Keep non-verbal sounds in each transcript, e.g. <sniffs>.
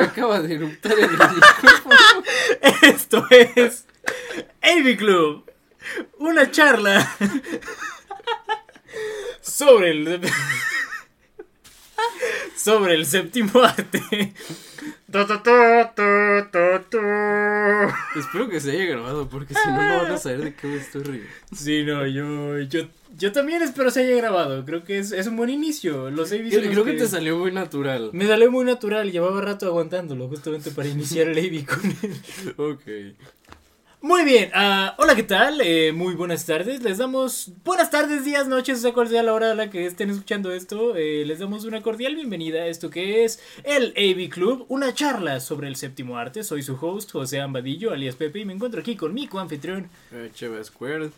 Acaba de eruptar el. Esto es AV Club, una charla sobre el sobre el séptimo arte. Espero que se haya grabado porque si no, no van a saber de qué me estoy riendo. Sí, no, yo, yo, yo también espero se haya grabado. Creo que es, es un buen inicio. Los AV son Creo, creo que te salió muy natural. Me salió muy natural, llevaba rato aguantándolo justamente para iniciar el AV con él. Ok. Muy bien, ah, hola, ¿qué tal? Eh, muy buenas tardes. Les damos buenas tardes, días, noches, o sea cual sea la hora a la que estén escuchando esto. eh, les damos una cordial bienvenida a esto que es el AV Club, una charla sobre el séptimo arte. Soy su host, José Ambadillo, alias Pepe, y me encuentro aquí con mi coanfitrión. Eh, Cheva Square,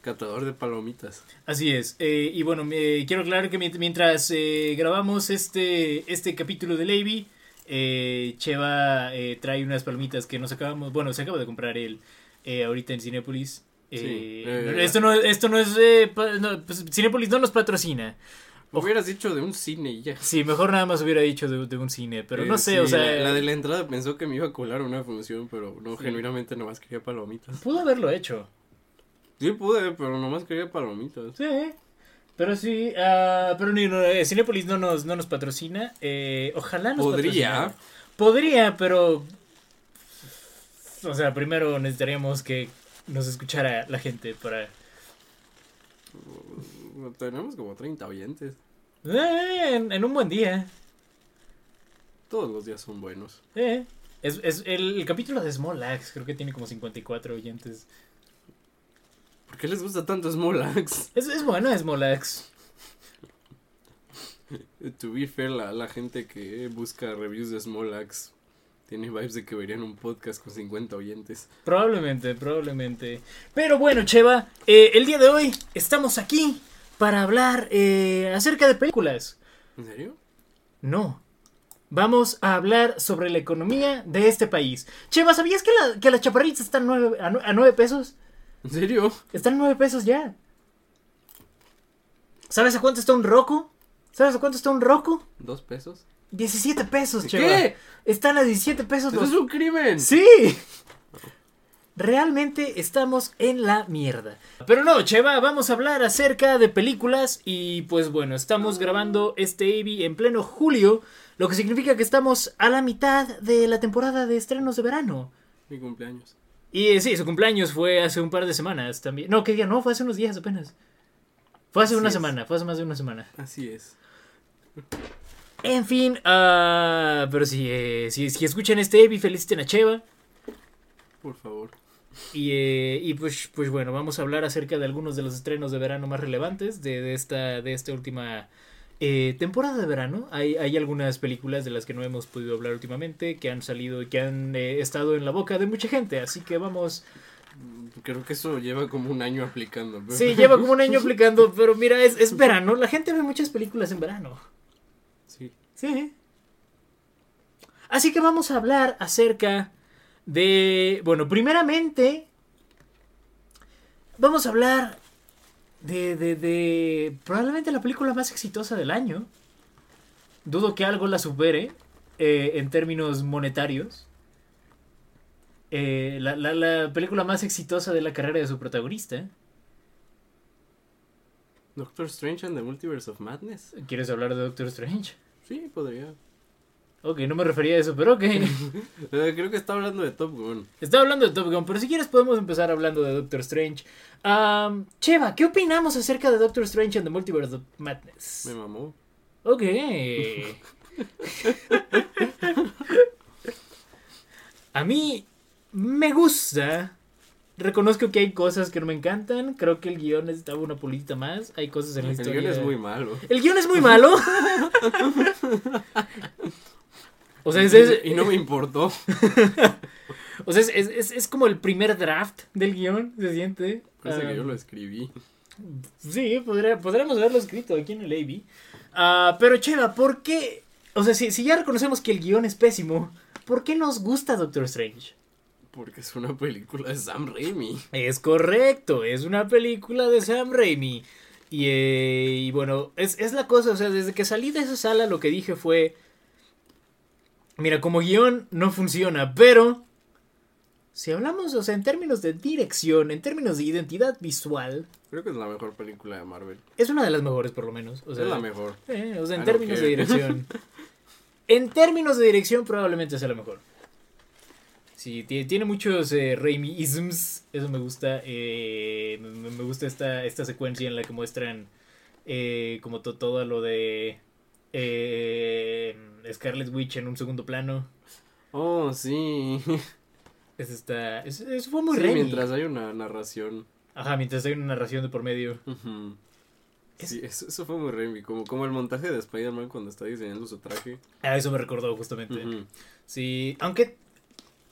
catador de palomitas. Así es, eh, y bueno, me, quiero aclarar que mient- mientras eh, grabamos este, este capítulo del AV, eh, Cheva eh, trae unas palomitas que nos acabamos, bueno, se acaba de comprar él eh, ahorita en Cinépolis. Eh, Sí, eh, esto, no, esto no es... eh, no, pues, Cinépolis no nos patrocina. Hubieras dicho de un cine y ya. Sí, mejor nada más hubiera dicho de, de un cine, pero no sé, sí, o sea... La, la de la entrada pensó que me iba a colar una función, pero no, genuinamente nomás quería palomitas. Pudo haberlo hecho. Sí pude, pero nomás quería palomitas. Sí, pero sí, ah, pero no, Cinépolis no nos, no nos patrocina. eh, ojalá nos Podría. Podría, pero. O sea, primero necesitaríamos que nos escuchara la gente para. Tenemos como 30 oyentes. Eh, en, en un buen día. Todos los días son buenos. Eh. Es, es el, el capítulo de Small Axe, creo que tiene como 54 oyentes. ¿Por qué les gusta tanto Small Axe? <laughs> Es, es bueno Small Axe. To be fair, la, la gente que busca reviews de Small Axe tiene vibes de que verían un podcast con 50 oyentes. Probablemente, probablemente. Pero bueno, Cheva, eh, el día de hoy estamos aquí para hablar eh, acerca de películas. ¿En serio? No. Vamos a hablar sobre la economía de este país. Cheva, ¿sabías que, la- que las chaparritas están nueve- a, a 9 pesos? ¿En serio? Están a 9 pesos ya. ¿Sabes a cuánto está un roco? ¿Sabes a cuánto está un roco? ¿Dos pesos? 17 pesos, Cheva. ¿Qué? Están a 17 pesos ¡Eso los... es un crimen! ¡Sí! Realmente estamos en la mierda. Pero no, Cheva, vamos a hablar acerca de películas y pues bueno, estamos grabando este AV en pleno julio, lo que significa que estamos a la mitad de la temporada de estrenos de verano. Mi cumpleaños. Y eh, sí, su cumpleaños fue hace un par de semanas también. No, ¿qué día? No, fue hace unos días apenas. Fue hace Así una es. semana, fue hace más de una semana. Así es. En fin, ah, pero si, eh, si, si escuchan este AV, feliciten a Cheva. Por favor. Y, eh, y pues, pues bueno, vamos a hablar acerca de algunos de los estrenos de verano más relevantes de, de esta, de esta última eh, temporada de verano. Hay, hay algunas películas de las que no hemos podido hablar últimamente que han salido y que han eh, estado en la boca de mucha gente. Así que vamos. Creo que eso lleva como un año aplicando. pero- Sí, lleva como un año <laughs> aplicando, pero mira, es, es verano. La gente ve muchas películas en verano. Sí. Sí. Así que vamos a hablar acerca de... Bueno, primeramente... Vamos a hablar de, de, de probablemente la película más exitosa del año. Dudo que algo la supere eh, en términos monetarios. Eh, la, la- la película más exitosa de la carrera de su protagonista. Doctor Strange and the Multiverse of Madness. ¿Quieres hablar de Doctor Strange? Sí, podría. Ok, no me refería a eso, pero ok. <laughs> Eh, creo que está hablando de Top Gun. Estaba hablando de Top Gun, pero si quieres podemos empezar hablando de Doctor Strange. Am, Cheva, ¿qué opinamos acerca de Doctor Strange and the Multiverse of Madness? Me mamó. Ok. <laughs> <laughs> A mí me gusta. Reconozco que hay cosas que no me encantan. Creo que el guion necesitaba una pulita más. Hay cosas en la El historia. guion es muy malo. El guion es muy malo. <laughs> o sea, es, es- Y no me importó. <laughs> o sea, es, es- es- como el primer draft del guion, se siente. Parece que yo Am, lo escribí. Sí, podría- podríamos haberlo escrito aquí en el AV. Ah, pero Cheva, ¿por qué? O sea, si, si ya reconocemos que el guion es pésimo, ¿por qué nos gusta Doctor Strange? Porque es una película de Sam Raimi. Es correcto, es una película de Sam Raimi. Y, eh, y bueno, es, es la cosa, o sea, desde que salí de esa sala lo que dije fue, mira, como guion no funciona, pero si hablamos, o sea, en términos de dirección, en términos de identidad visual, Creo que es la mejor película de Marvel. es una de las mejores por lo menos. O sea, es la mejor. eh, o sea, en I don't términos de dirección. <laughs> en términos de dirección probablemente sea la mejor. Sí, tie- tiene muchos eh, Raimi-isms, eso me gusta. eh, me, gusta esta, esta secuencia en la que muestran eh, como to- todo lo de eh, Scarlet Witch en un segundo plano. Oh, sí. Es esta, es- eso fue muy Sí, Raimi. mientras hay una narración. Ajá, mientras hay una narración de por medio. Es- Sí, eso, eso fue muy Raimi. Como, como el montaje de Spider-Man cuando está diseñando su traje. A eso me recordó justamente. Sí, aunque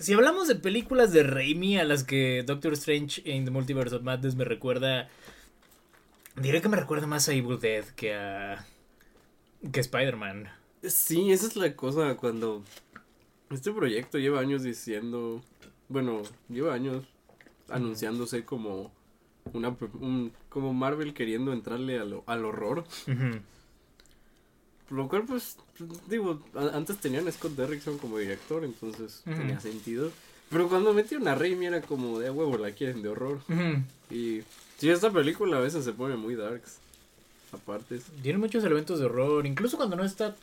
si hablamos de películas de Raimi a las que Doctor Strange in the Multiverse of Madness me recuerda, diré que me recuerda más a Evil Dead que a que Spider-Man. Sí, esa es la cosa cuando este proyecto lleva años diciendo, bueno, lleva años anunciándose como una un- como Marvel queriendo entrarle a lo- al horror. Lo cual pues digo, antes tenían a Scott Derrickson como director, entonces tenía sentido. Pero cuando metieron a Raimi era como de a huevo la quieren de horror y sí esta película a veces se pone muy darks. Aparte. Tiene muchos elementos de horror, incluso cuando no está...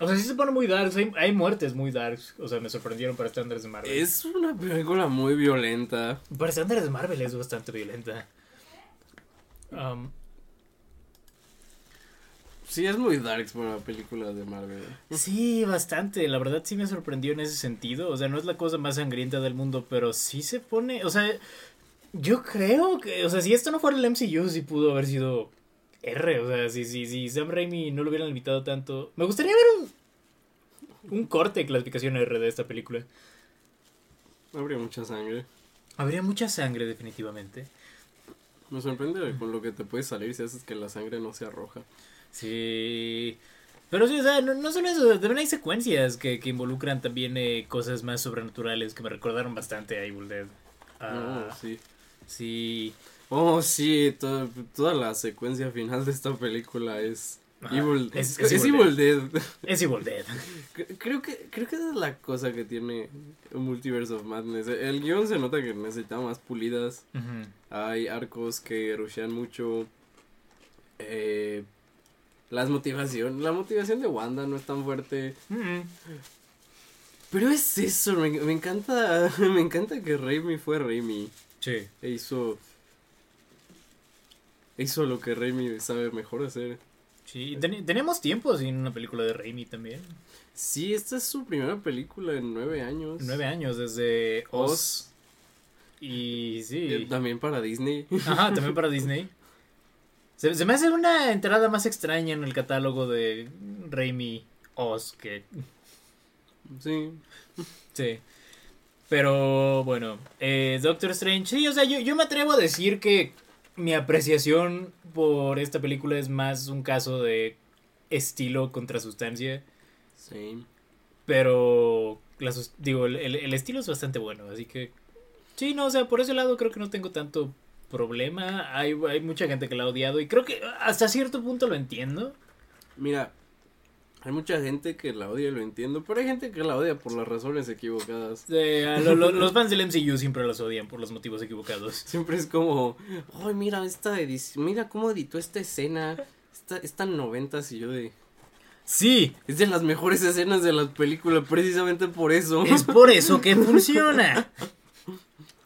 O sea, sí se pone muy dark, hay, hay muertes muy darks, o sea, me sorprendieron para estándares de Marvel. Es una película muy violenta. Para estándares de Marvel es bastante violenta. Um, Sí, es muy darks para una película de Marvel. Sí, bastante. La verdad sí me sorprendió en ese sentido. O sea, no es la cosa más sangrienta del mundo, pero sí se pone. O sea, yo creo que. O sea, si esto no fuera el MCU, sí pudo haber sido R. O sea, si, si, si Sam Raimi no lo hubieran limitado tanto. Me gustaría ver un. Un corte de clasificación R de esta película. Habría mucha sangre. Habría mucha sangre, definitivamente. Me sorprende con lo que te puede salir si haces que la sangre no sea roja. Sí. Pero sí, o sea, no, no solo eso, también hay secuencias que, que involucran también eh, cosas más sobrenaturales que me recordaron bastante a Evil Dead. Ah, Oh, sí. sí. Oh, sí, to- toda la secuencia final de esta película es Ajá, Evil, es- es, es Evil, Dead. <laughs> Es Evil Dead. Creo que creo que esa es la cosa que tiene Multiverse of Madness. El guion se nota que necesita más pulidas. Hay arcos que rushean mucho. Eh, las motivación, la motivación de Wanda no es tan fuerte. Pero es eso, me, me encanta, <laughs> me encanta que Raimi fue Raimi. Sí. E hizo, hizo lo que Raimi sabe mejor hacer. Sí, ten- tenemos tiempo sin una película de Raimi también. Sí, esta es su primera película en nueve años. Nueve años desde Oz. Oz. Y Eh, sí. También para Disney. Ajá, también para <laughs> Disney. Se, se me hace una entrada más extraña en el catálogo de Raimi Oz que sí. Sí. Pero bueno, eh, Doctor Strange, sí, o sea, yo, yo me atrevo a decir que mi apreciación por esta película es más un caso de estilo contra sustancia, Sí. pero la digo, el- el estilo es bastante bueno, así que sí, no, o sea, por ese lado creo que no tengo tanto problema, hay, hay mucha gente que la ha odiado y creo que hasta cierto punto lo entiendo. Mira, hay mucha gente que la odia y lo entiendo, pero hay gente que la odia por las razones equivocadas. A lo- lo- <laughs> los fans del MCU siempre los odian por los motivos equivocados. Siempre es como, ay, mira esta edición, mira cómo editó esta escena, esta, esta noventas y yo de... Sí, Es de las mejores escenas de la película, precisamente por eso. es por eso que funciona. <laughs>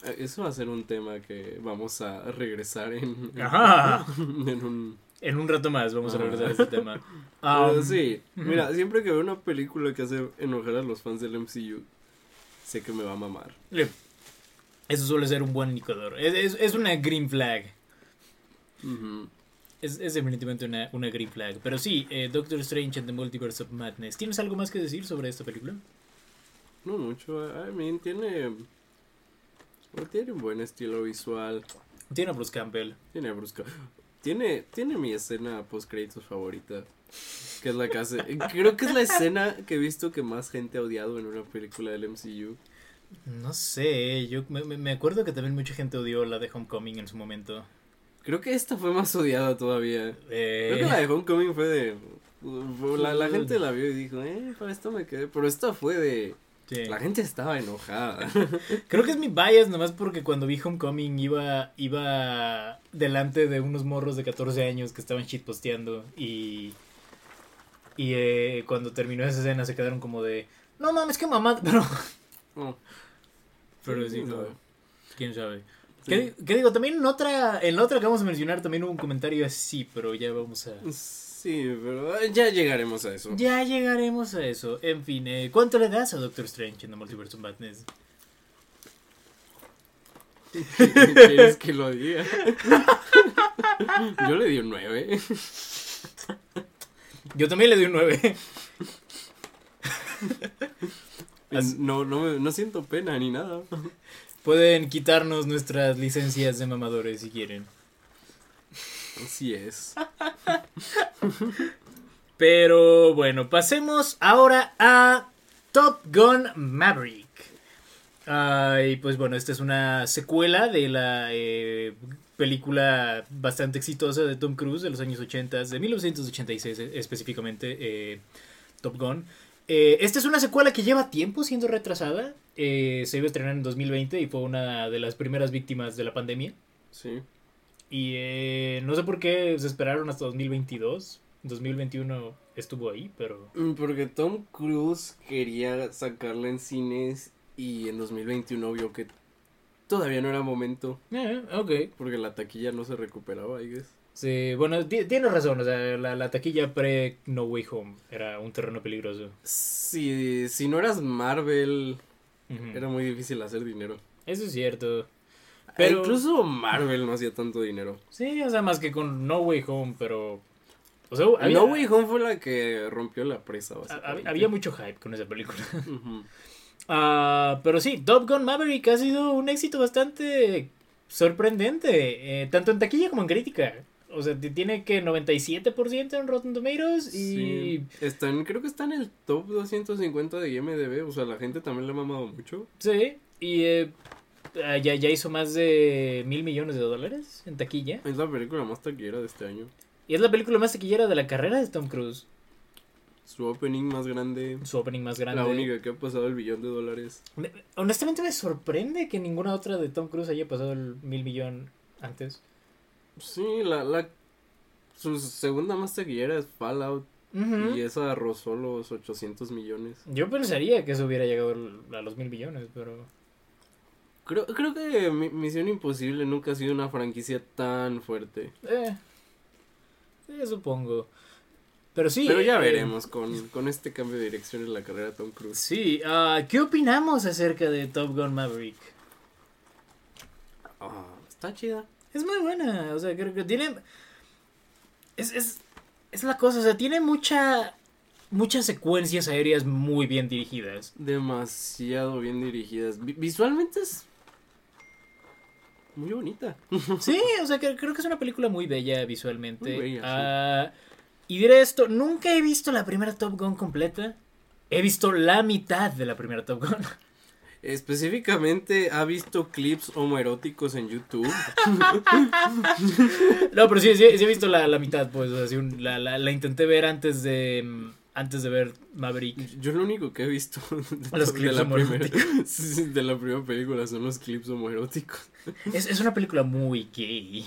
Eh, Eso va a ser un tema que vamos a regresar en, Ajá. <laughs> en un... En un rato más vamos a Ajá. regresar a este tema. <laughs> Pero Um, sí, mira, siempre que veo una película que hace enojar a los fans del MCU, sé que me va a mamar. Eso suele ser un buen indicador. Es, es- es una green flag. Ujú. Es, es definitivamente una, una green flag. Pero sí, eh, Doctor Strange and the Multiverse of Madness. ¿Tienes algo más que decir sobre esta película? No mucho, I mean, tiene... Tiene un buen estilo visual. Tiene a Bruce Campbell. Tiene brusca. Tiene, tiene mi escena post créditos favorita. Que es la que hace. Creo que es la escena que he visto que más gente ha odiado en una película del MCU. No sé, yo me, me- me acuerdo que también mucha gente odió la de Homecoming en su momento. Creo que esta fue más odiada todavía. Eh, Creo que la de Homecoming fue de... La, la gente la vio y dijo, eh, para esto me quedé. Pero esta fue de... sí. La gente estaba enojada. <laughs> Creo que es mi bias, nomás porque cuando vi Homecoming iba, iba delante de unos morros de 14 años que estaban shitposteando y. Y eh, cuando terminó esa escena se quedaron como de. No mames, qué mamá. Pero, <laughs> pero Sí, no, sabe. quién sabe. sí. ¿Qué, qué digo? También en otra, en la otra que vamos a mencionar también hubo un comentario así, pero ya vamos a. Sí, pero ya llegaremos a eso. Ya llegaremos a eso. En fin, eh, ¿cuánto le das a Doctor Strange en The Multiverse of Madness? ¿Quieres que lo diga? Yo le di un 9. Yo también le doy un 9. As- No, no, no siento pena ni nada. Pueden quitarnos nuestras licencias de mamadores si quieren. Así es. Pero bueno, pasemos ahora a Top Gun Maverick. Y pues bueno, esta es una secuela de la eh, película bastante exitosa de Tom Cruise de los años 80, de 1986 eh, específicamente, eh, Top Gun. Esta es una secuela que lleva tiempo siendo retrasada. se iba a estrenar en 2020 y fue una de las primeras víctimas de la pandemia. Sí. Y eh, no sé por qué se esperaron hasta 2022. 2021 estuvo ahí, pero... Mm, Porque Tom Cruise quería sacarla en cines y en 2021 vio que todavía no era momento. Eh, ok. Porque la taquilla no se recuperaba, I guess. Sí, bueno, ti- tienes razón. O sea, la, la taquilla pre No Way Home era un terreno peligroso. Si, si no eras Marvel, era muy difícil hacer dinero. Eso es cierto. Pero Pero- incluso Marvel no hacía tanto dinero. Sí, o sea, más que con No Way Home, pero... O sea, había, No Way Home fue la que rompió la presa, había mucho hype con esa película. <laughs> Ah, pero sí, Top Gun Maverick ha sido un éxito bastante sorprendente, eh, tanto en taquilla como en crítica. O sea, tiene que 97% en Rotten Tomatoes y... Sí. Están, creo que está en el top 250 de IMDB. O sea, la gente también le ha mamado mucho. Sí, y eh, ya, ya hizo más de mil millones de dólares en taquilla. Es la película más taquillera de este año. Y es la película más taquillera de la carrera de Tom Cruise. Su opening más grande. Su opening más grande. La única que ha pasado el billón de dólares. Me- honestamente me sorprende que ninguna otra de Tom Cruise haya pasado el mil millón antes. Sí, la, la su segunda más taquillera es Fallout y esa rozó los 800 millones. Yo pensaría que eso hubiera llegado a los mil millones, pero... Creo, creo que Mi- Misión Imposible nunca ha sido una franquicia tan fuerte. Eh, sí, supongo. Pero sí. Pero ya eh, veremos con, con este cambio de dirección en la carrera de Tom Cruise. Sí, ah, ¿qué opinamos acerca de Top Gun Maverick? Ah, está chida. Es muy buena, o sea, creo que tiene... Es, es, es la cosa, o sea, tiene mucha... Muchas secuencias aéreas muy bien dirigidas. Demasiado bien dirigidas. Vi- visualmente es muy bonita. Sí, o sea, que- creo que es una película muy bella visualmente. Muy bella, sí. Ah, y diré esto, nunca he visto la primera Top Gun completa. He visto la mitad de la primera Top Gun. Específicamente ha visto clips homoeróticos en YouTube. <laughs> No, pero sí, sí, sí he visto la, la mitad, pues. o sea, sí, la, la, la intenté ver antes de. Antes de ver Maverick. Yo lo único que he visto <laughs> de, Los <laughs> de clips la primera, de la película son los clips homoeróticos. Es, es una película muy gay.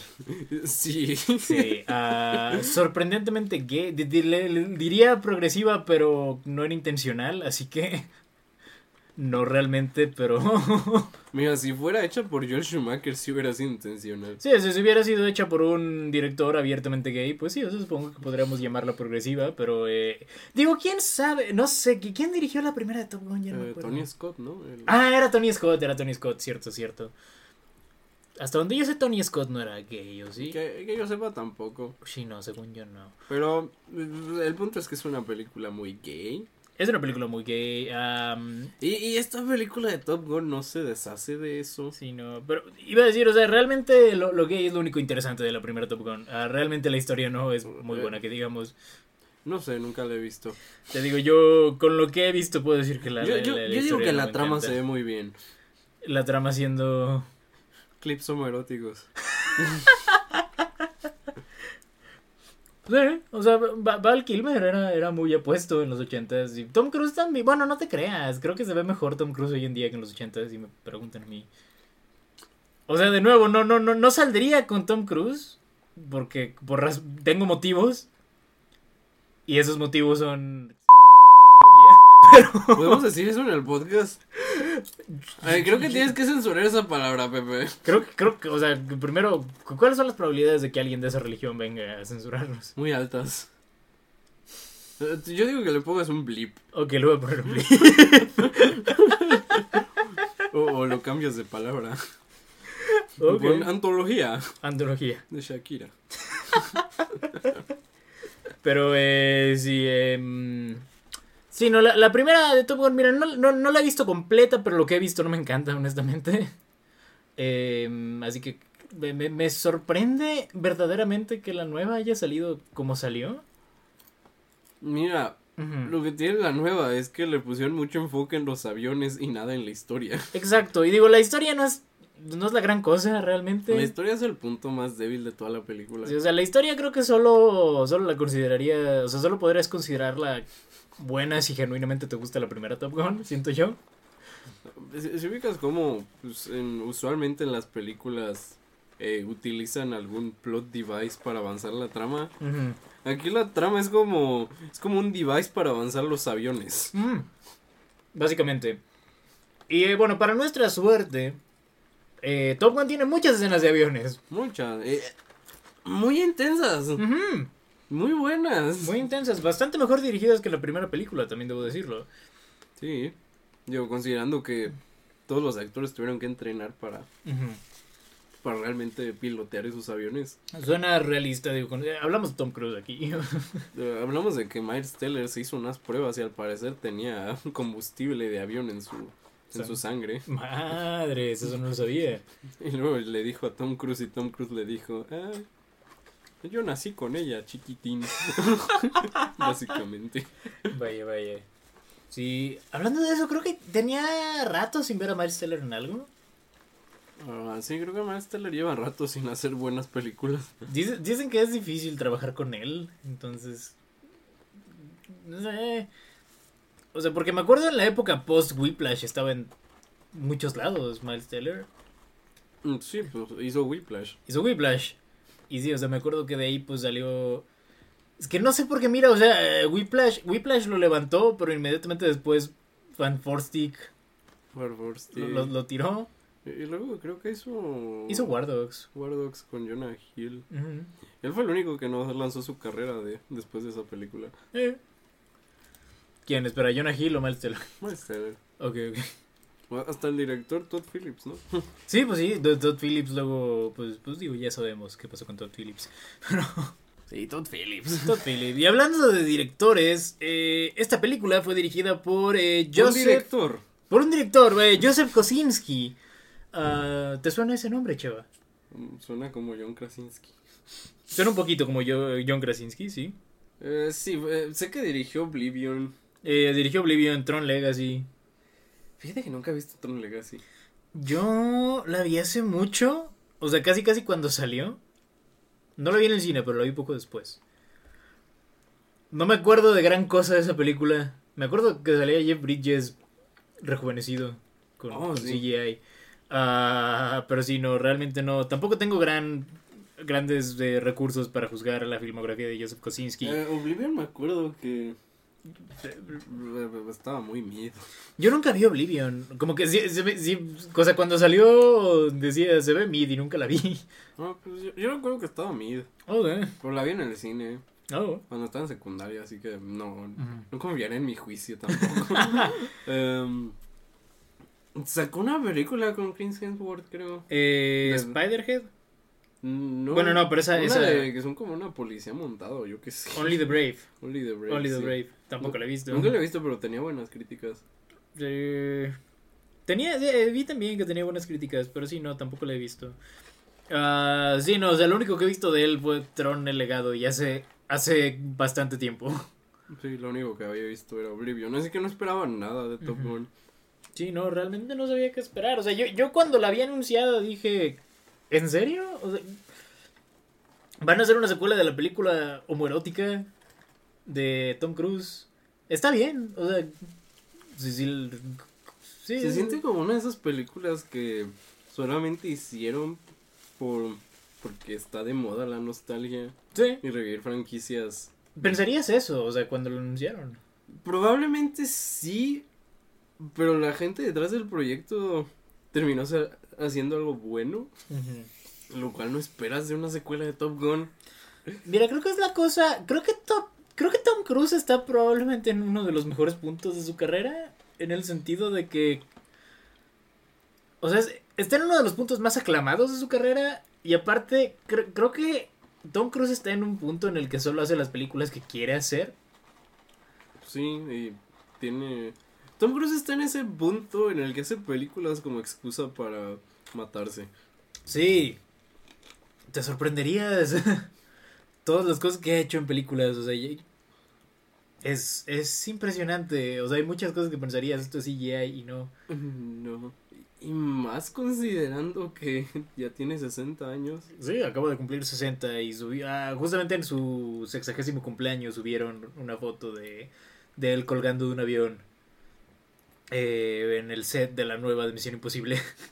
Sí. Sí, ah, sorprendentemente gay. Diría progresiva, pero no era intencional, así que. No realmente, pero. <laughs> Mira, si fuera hecha por Joel Schumacher, sí hubiera sido intencional. Sí, si hubiera sido hecha por un director abiertamente gay, pues sí, eso supongo que podríamos llamarla progresiva, pero eh, digo, quién sabe, no sé, ¿qui- ¿quién dirigió la primera de Top Gun? Ya no Eh. Tony Scott, ¿no? El- Ah, era Tony Scott, era Tony Scott, cierto, cierto. Hasta donde yo sé, Tony Scott no era gay, ¿o sí? que, que yo sepa tampoco. Sí, no, según yo no. Pero el punto es que es una película muy gay. Es una película muy gay, Y, y esta película de Top Gun no se deshace de eso. sí, no, pero iba a decir, o sea, realmente lo, lo gay es lo único interesante de la primera Top Gun. Ah, realmente la historia no es muy buena, que digamos. No sé, nunca la he visto. Te digo, yo con lo que he visto puedo decir que la. yo yo- la- la yo digo que no la trama encanta. se ve muy bien. La trama siendo. Clips homoeróticos. <laughs> Sí, o sea, Va- Val Kilmer era, era muy apuesto en los ochentas y Tom Cruise también, bueno, no te creas, creo que se ve mejor Tom Cruise hoy en día que en los ochentas y me preguntan a mí. O sea, de nuevo, no, no, no, no saldría con Tom Cruise porque por tengo motivos y esos motivos son... ¿Podemos decir eso en el podcast? Ay, creo que tienes que censurar esa palabra, Pepe. Creo, que- creo que, o sea, primero, cu- ¿cuáles son las probabilidades de que alguien de esa religión venga a censurarnos? Muy altas. Eh, Yo digo que le pongas un blip. Ok, le voy a poner un blip. O, o lo cambias de palabra. Ok. Pon antología Antología. de Shakira. Pero eh, sí, em, sí, no, la, la primera de Top Gun, mira, no, no, no la he visto completa, pero lo que he visto no me encanta, <laughs> honestamente. Em, así que me, me- sorprende verdaderamente que la nueva haya salido como salió. Mira, lo que tiene la nueva es que le pusieron mucho enfoque en los aviones y nada en la historia. <laughs> Exacto, y digo, la historia no es, no es la gran cosa realmente. La historia es el punto más débil de toda la película. Sí, o sea, la historia creo que solo, solo la consideraría, o sea, solo podrías considerarla buena si genuinamente te gusta la primera Top Gun, siento yo. Si, ubicas como pues, en- usualmente en las películas eh, utilizan algún plot device para avanzar la trama, aquí la trama es como es como un device para avanzar los aviones. Mm, Básicamente. Y eh, bueno, para nuestra suerte, eh, Top Gun tiene muchas escenas de aviones. Muchas, eh, muy intensas, muy buenas. Muy intensas, bastante mejor dirigidas que la primera película, también debo decirlo. Sí, yo considerando que todos los actores tuvieron que entrenar para para realmente pilotear esos aviones. Suena realista, digo, con- eh, hablamos de Tom Cruise aquí. <laughs> Eh, hablamos de que Miles Teller se hizo unas pruebas y al parecer tenía <laughs> combustible de avión en su en su sangre. Madres, eso no lo sabía. <laughs> Y luego le dijo a Tom Cruise y Tom Cruise le dijo, ah, yo nací con ella, chiquitín. <laughs> Básicamente. Vaya, vaya. Sí, hablando de eso, creo que tenía rato sin ver a Miles Teller en algo. Ah, sí, creo que Miles Teller lleva rato sin hacer buenas películas. Dice- dicen que es difícil trabajar con él, entonces. No sé. O sea, porque me acuerdo en la época post Whiplash estaba en muchos lados Miles Teller. Mm, Sí, pues hizo Whiplash. Hizo Whiplash. Y sí, o sea, me acuerdo que de ahí pues salió. Es que no sé por qué, mira, o sea, eh, Whiplash, Whiplash lo levantó, pero inmediatamente después Van Forstick War Force, lo, lo- lo tiró. Y luego creo que hizo... Hizo War Dogs. War Dogs con Jonah Hill. Él fue el único que no lanzó su carrera de después de esa película. Eh. ¿Quién? Espera, Jonah Hill o Miles Teller. Miles Teller. Ok, ok. Bueno, Hasta el director Todd Phillips, ¿no? <laughs> Sí, pues sí, Todd Phillips luego, pues, pues digo, ya sabemos qué pasó con Todd Phillips. <laughs> Sí, Todd Phillips. Todd Phillips. Y hablando de directores, eh, esta película fue dirigida por eh, Un Joseph... director. Por un director, eh, Joseph Kosinski. Ah, ¿Te suena ese nombre, Cheva? Mm, Suena como John Krasinski. Suena un poquito como yo, John Krasinski, sí. Eh, sí, eh, sé que dirigió Oblivion. Eh, dirigió Oblivion, Tron Legacy. Fíjate que nunca he visto Tron Legacy. Yo la vi hace mucho, o sea, casi casi cuando salió. No la vi en el cine, pero la vi poco después. No me acuerdo de gran cosa de esa película. Me acuerdo que salía Jeff Bridges rejuvenecido con, Oh, con sí. CGI. Ah, pero sí, no, realmente no. Tampoco tengo gran grandes eh, recursos para juzgar la filmografía de Joseph Kosinski. Eh, Oblivion me acuerdo que estaba muy miedo. Yo nunca vi Oblivion. Como que sí, ve- sí, cosa cuando salió decía se ve mid y nunca la vi. No, pues yo, yo recuerdo que estaba mid. Oh, Pero la vi en el cine oh. cuando estaba en secundaria, así que no, Ujú. no confiaré en mi juicio tampoco. <laughs> Em, sacó una película con Chris Hemsworth, creo. Eh, De- Spiderhead. No, Bueno, no, pero esa- una esa- de que son como una policía montado, yo qué sé. Only the Brave. Only the Brave. Only the sí. Brave. Tampoco la he visto. Nunca la he visto, pero tenía buenas críticas. Eh, tenía, eh, vi también que tenía buenas críticas, pero sí, no, tampoco la he visto. Ah, sí, no, o sea, lo único que he visto de él fue Tron el legado y hace hace bastante tiempo. Sí, lo único que había visto era Oblivion. Así que no esperaba nada de Top. Gun. Sí, no, realmente no sabía qué esperar. O sea, yo, yo cuando la había anunciado dije, ¿en serio? O sea, ¿Van a hacer una secuela de la película homoerótica de Tom Cruise? Está bien, o sea, sí, sí, sí, Se siente como una de esas películas que solamente hicieron por porque está de moda la nostalgia sí. y revivir franquicias. Pensarías eso, o sea, cuando lo anunciaron. Probablemente sí, pero la gente detrás del proyecto terminó haciendo algo bueno, lo cual no esperas de una secuela de Top Gun. Mira, creo que es la cosa. Creo que Tom, creo que Tom Cruise está probablemente en uno de los mejores puntos de su carrera. En el sentido de que. O sea, es- está en uno de los puntos más aclamados de su carrera. Y aparte, cre- creo que Tom Cruise está en un punto en el que solo hace las películas que quiere hacer. Sí, y tiene... Tom Cruise está en ese punto en el que hace películas como excusa para matarse. Sí. Te sorprenderías. <laughs> Todas las cosas que ha hecho en películas. O sea, es, es impresionante. O sea, hay muchas cosas que pensarías, esto es CGI y no. No. Y más considerando que <laughs> ya tiene 60 años. Sí, acabo de cumplir 60 y subí, ah, justamente en su sexagésimo cumpleaños subieron una foto de, de él colgando de un avión eh, en el set de la nueva de Misión Imposible. <laughs>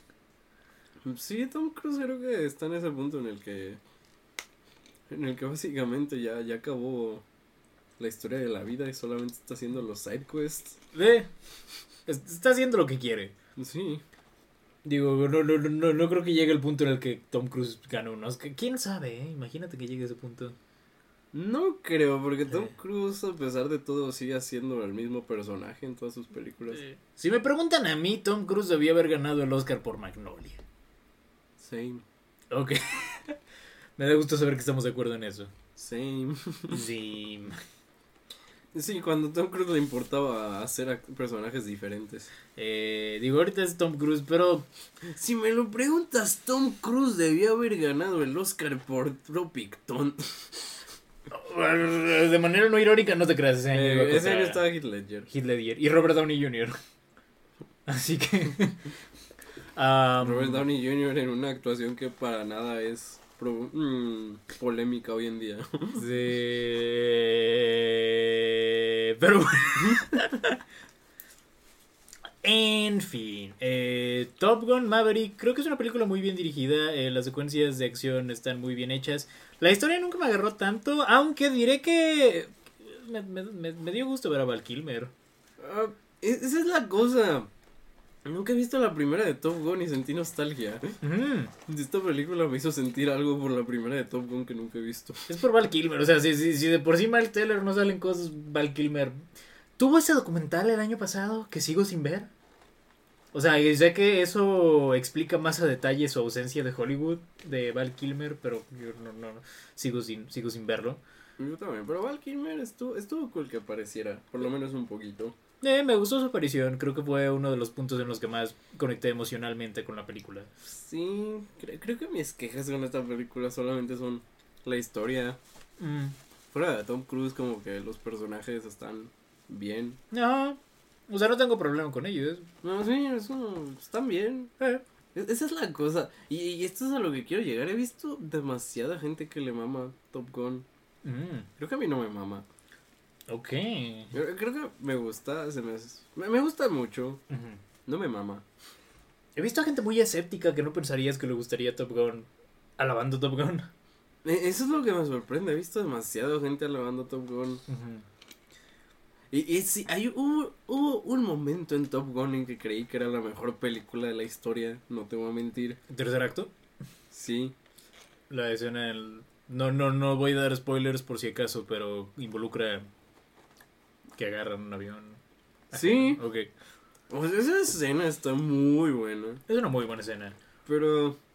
Sí, Tom Cruise creo que está en ese punto en el que... En el que básicamente ya, ya acabó la historia de la vida y solamente está haciendo los side quests. Está haciendo lo que quiere. Sí. Digo, no, no, no, no, creo que llegue el punto en el que Tom Cruise gane un Oscar. ¿Quién sabe? eh? Imagínate que llegue a ese punto. No creo, porque Tom Eh. Cruise a pesar de todo sigue siendo el mismo personaje en todas sus películas. Si me preguntan a mí, Tom Cruise debía haber ganado el Oscar por Magnolia. Same, Ok. <laughs> me da gusto saber que estamos de acuerdo en eso. same. <laughs> Sí. Sí, cuando Tom Cruise le importaba hacer ac- personajes diferentes. Eh, digo, ahorita es Tom Cruise, pero Si me lo preguntas, Tom Cruise debió haber ganado el Oscar por Tropic Thunder. <laughs> de manera no irónica, no te creas. Ese año, Eh, ese año estaba Heath Ledger. Heath Ledger y Robert Downey Jr. Así que. Um, Robert Downey Jr. en una actuación que para nada es pro- mm, polémica hoy en día. <laughs> Sí, Pero bueno. <laughs> En fin, eh, Top Gun Maverick creo que es una película muy bien dirigida, eh, las secuencias de acción están muy bien hechas. La historia nunca me agarró tanto, aunque diré que me, me- me- me dio gusto ver a Val Kilmer. Ah, e- esa es la cosa. Nunca he visto la primera de Top Gun y sentí nostalgia. Mm, Esta película me hizo sentir algo por la primera de Top Gun que nunca he visto. es por Val Kilmer, o sea, si, si, si de por sí Miles Teller no salen cosas, Val Kilmer... ¿Tuvo ese documental el año pasado que sigo sin ver? O sea, y sé que eso explica más a detalle su ausencia de Hollywood, de Val Kilmer, pero yo no, no, no, sigo sin, sigo sin verlo. Yo también, pero Val Kilmer estuvo, estuvo cool que apareciera, por lo menos un poquito. Eh, me gustó su aparición, creo que fue uno de los puntos en los que más conecté emocionalmente con la película. Sí, cre- creo que mis quejas con esta película solamente son la historia. Mm, Fuera de Tom Cruise, como que los personajes están bien. No, o sea, no tengo problema con ellos. No, sí, eso, están bien. Eh, E- Esa es la cosa. Y, y esto es a lo que quiero llegar. He visto demasiada gente que le mama Top Gun. mm, Creo que a mí no me mama. Ok. Creo que me gusta, se me, me, me gusta mucho. No me mama. He visto a gente muy escéptica que no pensarías que le gustaría Top Gun alabando Top Gun. E- Eso es lo que me sorprende. He visto demasiada gente alabando Top Gun. Y, y sí, hay, hubo, hubo un momento en Top Gun en que creí que era la mejor película de la historia. No te voy a mentir. Tercer acto, Sí. la escena del... No, no, no voy a dar spoilers por si acaso, pero involucra que agarran un avión. Sí. Ok. Sea, esa escena está muy buena. Es una muy buena escena. Pero. <laughs>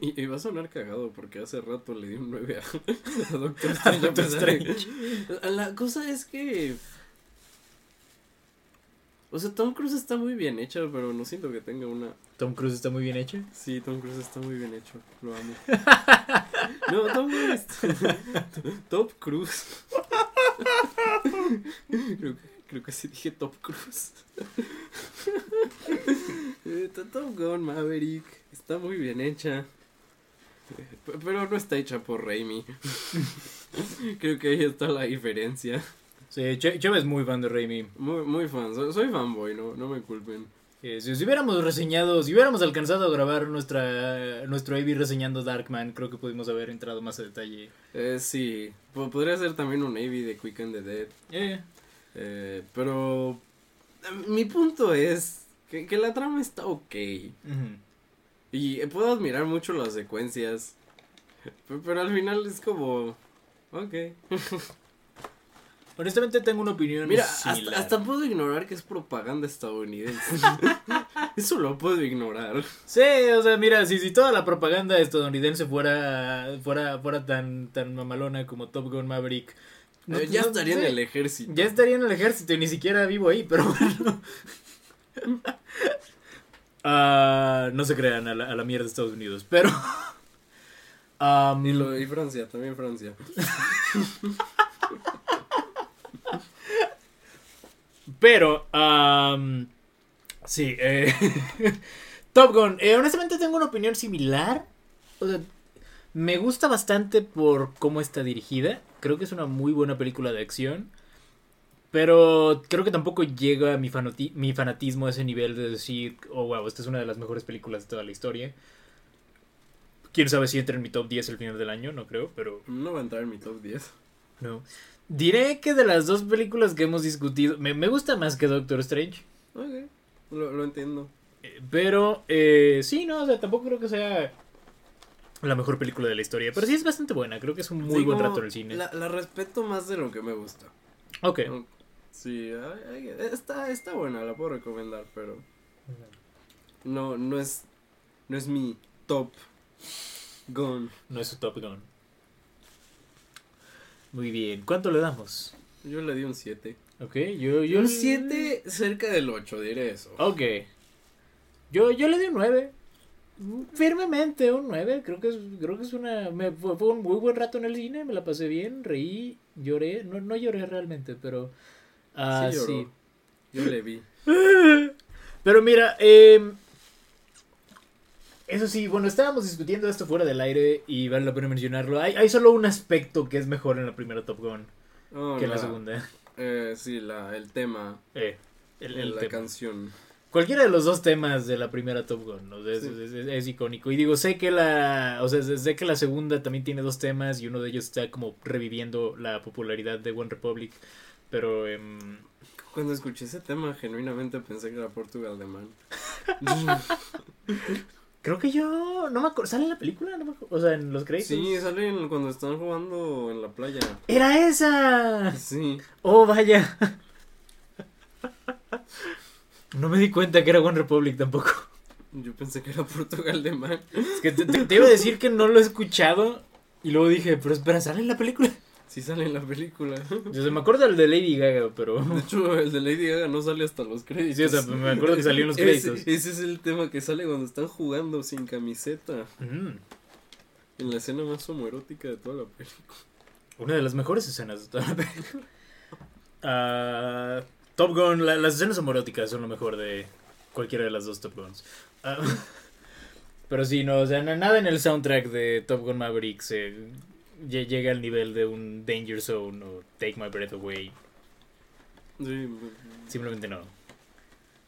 Y, y va a sonar cagado porque hace rato le di un 9 a, <laughs> a Doctor <laughs> Strange. Doctor de- La, cosa es que. O sea, Tom Cruise está muy bien hecho, pero no siento que tenga una. Tom Cruise está muy bien hecho. Sí, Tom Cruise está muy bien hecho. Lo amo. no, Tom Cruise. Top Cruise. Creo, que, creo que sí dije Top Cruise. Eh, Top Gun Maverick. Está muy bien hecha. Pero no está hecha por Raimi. creo que ahí está la diferencia. Sí, Che- Cheva es muy fan de Raimi. Muy, muy fan. Soy, soy fanboy, no, no me culpen. Eh, si, si hubiéramos reseñado, si hubiéramos alcanzado a grabar nuestra nuestro AV reseñando Darkman, creo que pudimos haber entrado más a detalle. Eh, sí, po- podría ser también un de Quick and the Dead. Eh, Eh, pero eh, mi punto es que, que la trama está ok. Y eh, puedo admirar mucho las secuencias. pe- Pero al final es como... Ok. <laughs> Honestamente tengo una opinión Mira, hasta, puedo ignorar que es propaganda estadounidense. <laughs> Eso lo puedo ignorar. Sí, o sea, mira, si, si toda la propaganda estadounidense fuera fuera fuera tan tan mamalona como Top Gun Maverick, no- Eh, ya no- estaría en el ejército. Ya estaría en el ejército y ni siquiera vivo ahí, pero bueno. <laughs> Ah, no se crean a la, a la mierda de Estados Unidos, pero... <laughs> Y, lo- y Francia, también Francia. Pero, am, sí, eh, <laughs> Top Gun, eh, honestamente tengo una opinión similar. O sea, me gusta bastante por cómo está dirigida. Creo que es una muy buena película de acción. Pero creo que tampoco llega mi, fanati- mi fanatismo a ese nivel de decir, oh wow, esta es una de las mejores películas de toda la historia. Quién sabe si entra en mi top 10 al final del año, no creo, pero No va a entrar en mi top 10. no. Diré que de las dos películas que hemos discutido, me, me gusta más que Doctor Strange. Ok, lo, lo entiendo. Eh, Pero, eh, sí, no, o sea, tampoco creo que sea la mejor película de la historia. Pero sí es bastante buena, creo que es un muy Sí, buen rato en el cine. La, la respeto más de lo que me gusta. Ok. Sí, está, está buena, la puedo recomendar, pero no, no es, no es mi top gun. No es su Top Gun. Muy bien. ¿Cuánto le damos? Yo le di un 7. Ok, yo... yo un 7 cerca del 8, diré eso. Ok. Yo, yo le di un 9. Firmemente un 9. Creo que es, creo que es una... Me, fue, fue un muy buen rato en el cine. Me la pasé bien. Reí. Lloré. No, no lloré realmente, pero... ah, sí, lloró. sí. Yo le vi. <laughs> Pero mira, eh, eso sí, bueno, estábamos discutiendo esto fuera del aire y vale la pena mencionarlo. Hay, hay solo un aspecto que es mejor en la primera Top Gun Oh, que en la segunda. Eh, sí, la, el tema, Eh, el, el la tema. canción. Cualquiera de los dos temas de la primera Top Gun ¿no? es, Sí. es- es- es icónico. Y digo, sé que la. O sea, sé que la segunda también tiene dos temas y uno de ellos está como reviviendo la popularidad de One Republic. Pero. em, Cuando escuché ese tema, genuinamente pensé que era Portugal de Man. <laughs> <laughs> creo que yo. No me acuerdo. ¿Sale en la película? No me acuerdo, O sea, en los créditos. sí, salen cuando están jugando en la playa. ¡Era esa! Sí. ¡Oh, vaya! No me di cuenta que era One Republic tampoco. Yo pensé que era Portugal de Man. Es que te, te- te iba a decir que no lo he escuchado. Y luego dije, pero espera, ¿sale en la película? Sí sale en la película. <laughs> Yo se me acuerdo del de Lady Gaga, pero. De hecho, el de Lady Gaga no sale hasta los créditos. Sí, o sea, me acuerdo que salió en los créditos. Ese, es el tema que sale cuando están jugando sin camiseta. Mm, En la escena más homoerótica de toda la película. una de las mejores escenas de toda la película. Ah, Top Gun, la- las escenas homoróticas son lo mejor de cualquiera de las dos Top Guns. Ah, <laughs> pero sí, no, o sea, na- nada en el soundtrack de Top Gun Maverick se llega al nivel de un Danger Zone o Take My Breath Away. Sí, Simplemente no.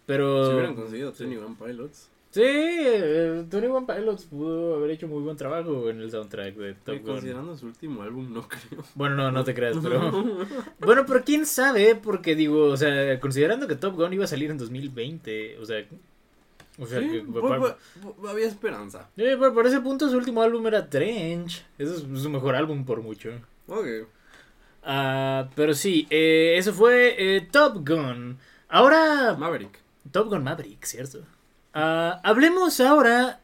Pero. si hubieran conseguido sí. 21 Pilots. Sí, eh, Tony One Pilots pudo haber hecho muy buen trabajo en el soundtrack de Top Gun. considerando su último álbum, no creo. Bueno, no, no te creas, pero. <laughs> <laughs> bueno, pero quién sabe, porque digo, o sea, considerando que Top Gun iba a salir en 2020, o sea. O sea, Sí, que, bu- bu- había esperanza. Eh, pero por ese punto su último álbum era Trench. Ese es su mejor álbum por mucho. Ok. Ah, pero sí, eh, eso fue eh, Top Gun. Ahora. Maverick. Top Gun Maverick, ¿cierto? Ah, hablemos ahora.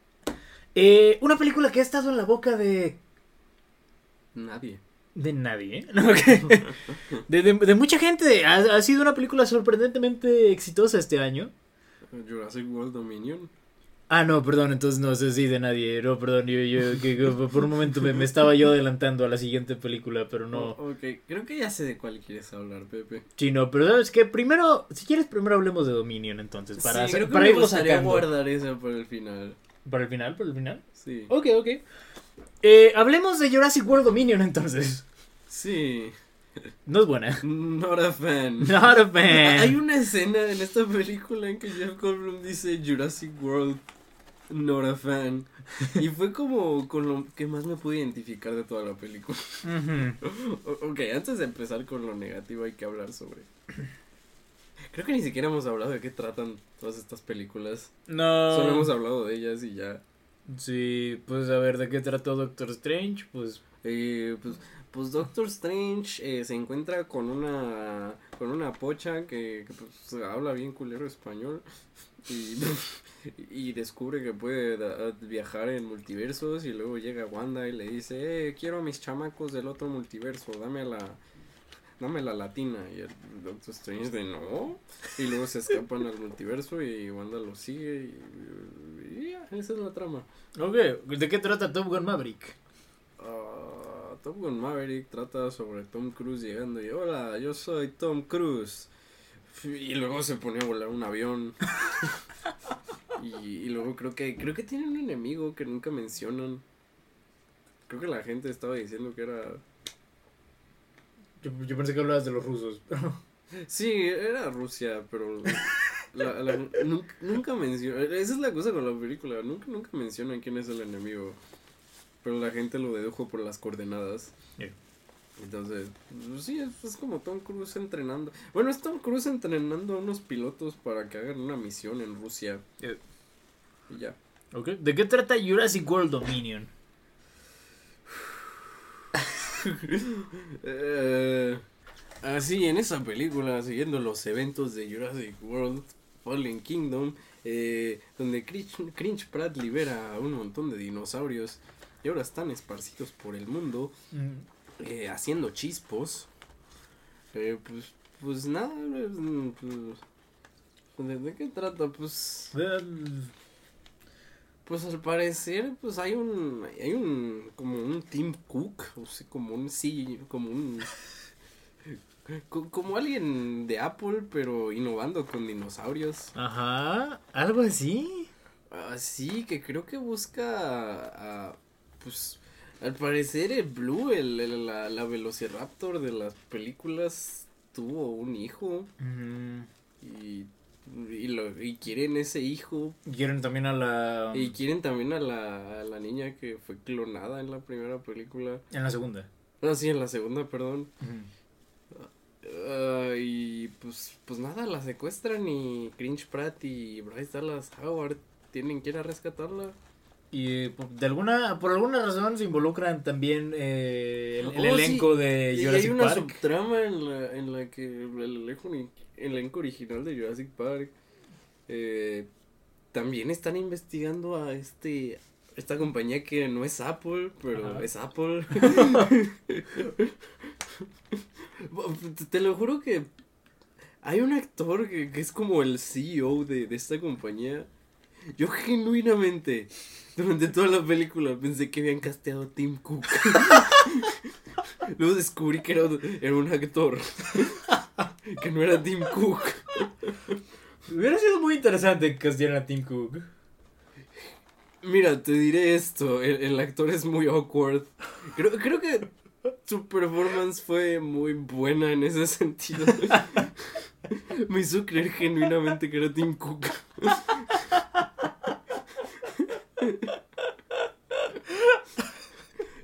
eh, una película que ha estado en la boca de Nadie. De nadie, ¿eh? <laughs> De, de- de mucha gente. Ha, ha sido una película sorprendentemente exitosa este año. Jurassic World Dominion. Ah, no, perdón, entonces no sé si de nadie. No, perdón, yo, yo que- que por un momento me, me estaba yo adelantando a la siguiente película, pero no. Oh, ok, creo que ya sé de cuál quieres hablar, Pepe. Sí, no, pero sabes que primero, si quieres, primero hablemos de Dominion entonces, para, sí, hacer- creo que para me irlo gustaría sacando. guardar esa para el final. ¿Para el final? ¿Para el final? Sí. Ok, ok. Eh, hablemos de Jurassic World Dominion entonces. Sí. No es buena. Not a fan. <laughs> Not a fan. Hay una escena en esta película en que Jeff Goldblum dice Jurassic World, not a fan. Y fue como con lo que más me pude identificar de toda la película. <laughs> O- ok, antes de empezar con lo negativo hay que hablar sobre... <clears throat> Creo que ni siquiera hemos hablado de qué tratan todas estas películas. No. Solo hemos hablado de ellas y ya. Sí, pues a ver, ¿de qué trató Doctor Strange? Pues. Eh, pues, pues Doctor Strange eh, se encuentra con una con una pocha que, que, pues, habla bien culero español y, <laughs> y descubre que puede viajar en multiversos y luego llega Wanda y le dice, eh, quiero a mis chamacos del otro multiverso, dame la dame la latina y el Doctor Strange de no y luego se escapan al multiverso y Wanda lo sigue y, esa es la trama. Ok, ¿de qué trata Top Gun Maverick? Top Gun Maverick trata sobre Tom Cruise llegando y hola, yo soy Tom Cruise. Y luego se pone a volar un avión. <laughs> y, y luego creo que creo que tiene un enemigo que nunca mencionan. Creo que la gente estaba diciendo que era Yo, yo pensé que hablabas de los rusos. <laughs> Sí, era Rusia, pero la- la- nunca, nunca menciona. Esa es la cosa con la película. Nunca, nunca mencionan quién es el enemigo. Pero la gente lo dedujo por las coordenadas. Yeah. Entonces, pues sí, es, es como Tom Cruise entrenando. Bueno, es Tom Cruise entrenando a unos pilotos para que hagan una misión en Rusia. Yeah. Y ya. ok, ¿de qué trata Jurassic World Dominion? <laughs> Eh, así, en esa película, siguiendo los eventos de Jurassic World Fallen Kingdom, eh, donde Cringe, Cringe Pratt libera a un montón de dinosaurios y ahora están esparcidos por el mundo, Mm, eh, haciendo chispos. Eh, pues, pues nada, eh, pues, ¿de, de qué trata? Pues, pues al parecer, pues hay un, hay un, como un Tim Cook, o sea, como un sí, como un, <laughs> co- como alguien de Apple, pero innovando con dinosaurios. Ajá, algo así. Así que creo que busca, a, pues, al parecer el Blue, el, el- la, la Velociraptor de las películas, tuvo un hijo y, y, lo, y quieren ese hijo Quieren también a la. Y quieren también a la, a la niña que fue clonada en la primera película. En la segunda. Ah, sí, en la segunda, perdón. Ah, y pues, pues nada, la secuestran y Cringe Pratt y Bryce Dallas Howard tienen que ir a rescatarla. Y por- de alguna, por alguna razón se involucran también eh, el, el Oh, sí. elenco de y hay Jurassic una Park. subtrama en la, en la que el elenco, el elenco original de Jurassic Park eh, también están investigando a este esta compañía que no es Apple, pero Ajá. es Apple. Te- <laughs> Te lo juro que hay un actor que, que es como el CEO de, de esta compañía. Yo genuinamente, durante toda la película, pensé que habían casteado a Tim Cook. Luego descubrí que era, era un actor. que no era Tim Cook. Hubiera sido muy interesante que castearan a Tim Cook. Mira, te diré esto, el, el actor es muy awkward. Creo, creo que su performance fue muy buena en ese sentido. Me hizo creer genuinamente que era Tim Cook.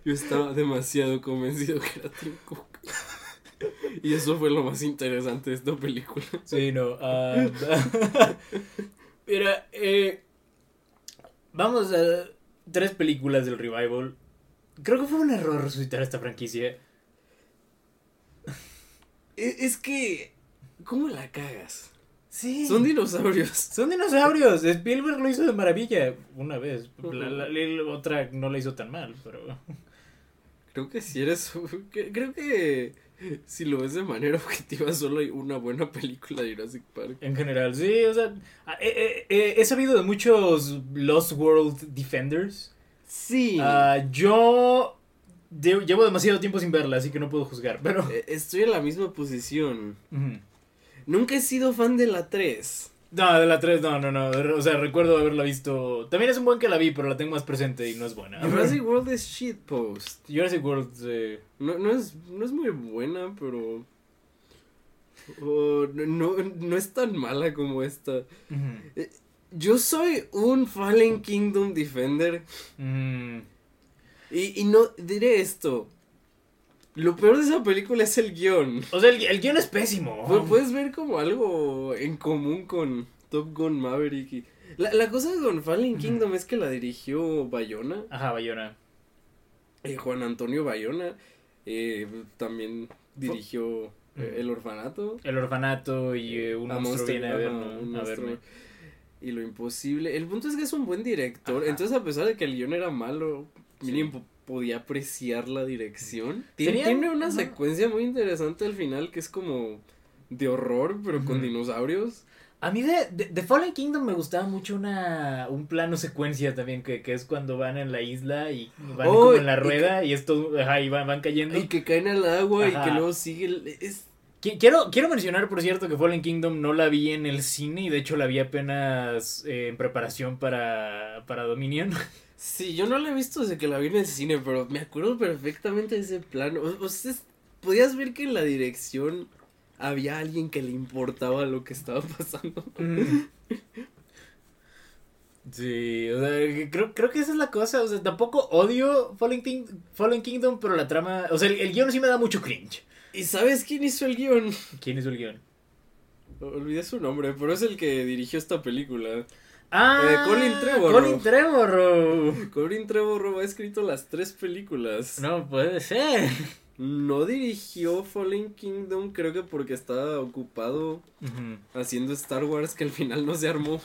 Yo estaba demasiado convencido que era Tim Cook. Y eso fue lo más interesante de esta película. Sí, no. <laughs> Mira, eh, vamos a tres películas del revival. Creo que fue un error resucitar esta franquicia. E- Es que, ¿cómo la cagas? Sí. Son dinosaurios. <laughs> Son dinosaurios. Spielberg lo hizo de maravilla una vez. La, la- la- la otra no la hizo tan mal, pero. <laughs> Creo que si eres. Creo que si lo ves de manera <laughs> objetiva, solo hay una buena película de Jurassic Park. En general, sí, o sea, ah, eh, eh, eh, he sabido de muchos Lost World Defenders. Sí. Ah, yo llevo demasiado tiempo sin verla, así que no puedo juzgar, pero... Eh, Estoy en la misma posición. Ujú. Nunca he sido fan de la 3. No, de la 3, no, no, no, o sea, recuerdo haberla visto... También es un buen que la vi, pero la tengo más presente y no es buena. Jurassic World es shitpost. Jurassic World, eh, No, no, es, no es muy buena, pero. oh, no, no, es tan mala como esta. ujú. Yo soy un Fallen Kingdom Defender. Mm, Y, y no diré esto. Lo peor de esa película es el guion. O sea, el, el guion es pésimo. Pu- Puedes ver como algo en común con Top Gun Maverick. Y... La, la cosa con Fallen Kingdom es que la dirigió Bayona. Ajá, Bayona. eh, Juan Antonio Bayona. eh, también dirigió eh. El Orfanato. El orfanato y eh, un A monstruo viene a, ajá, un a verme. Y lo imposible. El punto es que es un buen director. Ajá. Entonces, a pesar de que el guion era malo, mínimo podía apreciar la dirección. Tiene, una ajá. secuencia muy interesante al final que es como de horror, pero con dinosaurios. A mí de, de, de Fallen Kingdom me gustaba mucho una un plano secuencia también, que, que es cuando van en la isla y van Oh, como en la y rueda y, esto, ajá, y van, van cayendo. Y que caen al agua y que luego sigue. el- es, Qui- Quiero, quiero mencionar, por cierto, que Fallen Kingdom no la vi en el cine y de hecho la vi apenas eh, en preparación para, para Dominion. <laughs> sí, yo no la he visto desde que la vi en el cine, pero me acuerdo perfectamente de ese plano. O, o sea, podías ver que en la dirección había alguien que le importaba lo que estaba pasando. Sí, o sea, creo, creo que esa es la cosa, o sea, tampoco odio Fallen, King- Fallen Kingdom, pero la trama, o sea, el, el guion sí me da mucho cringe. ¿Y sabes quién hizo el guion? ¿Quién hizo el guion? Olvidé su nombre, pero es el que dirigió esta película. Ah, Eh, Colin Trevorrow. Colin Trevorrow. Corin Trevorrow ha escrito las tres películas. No puede ser. No dirigió Fallen Kingdom, creo que porque estaba ocupado haciendo Star Wars que al final no se armó.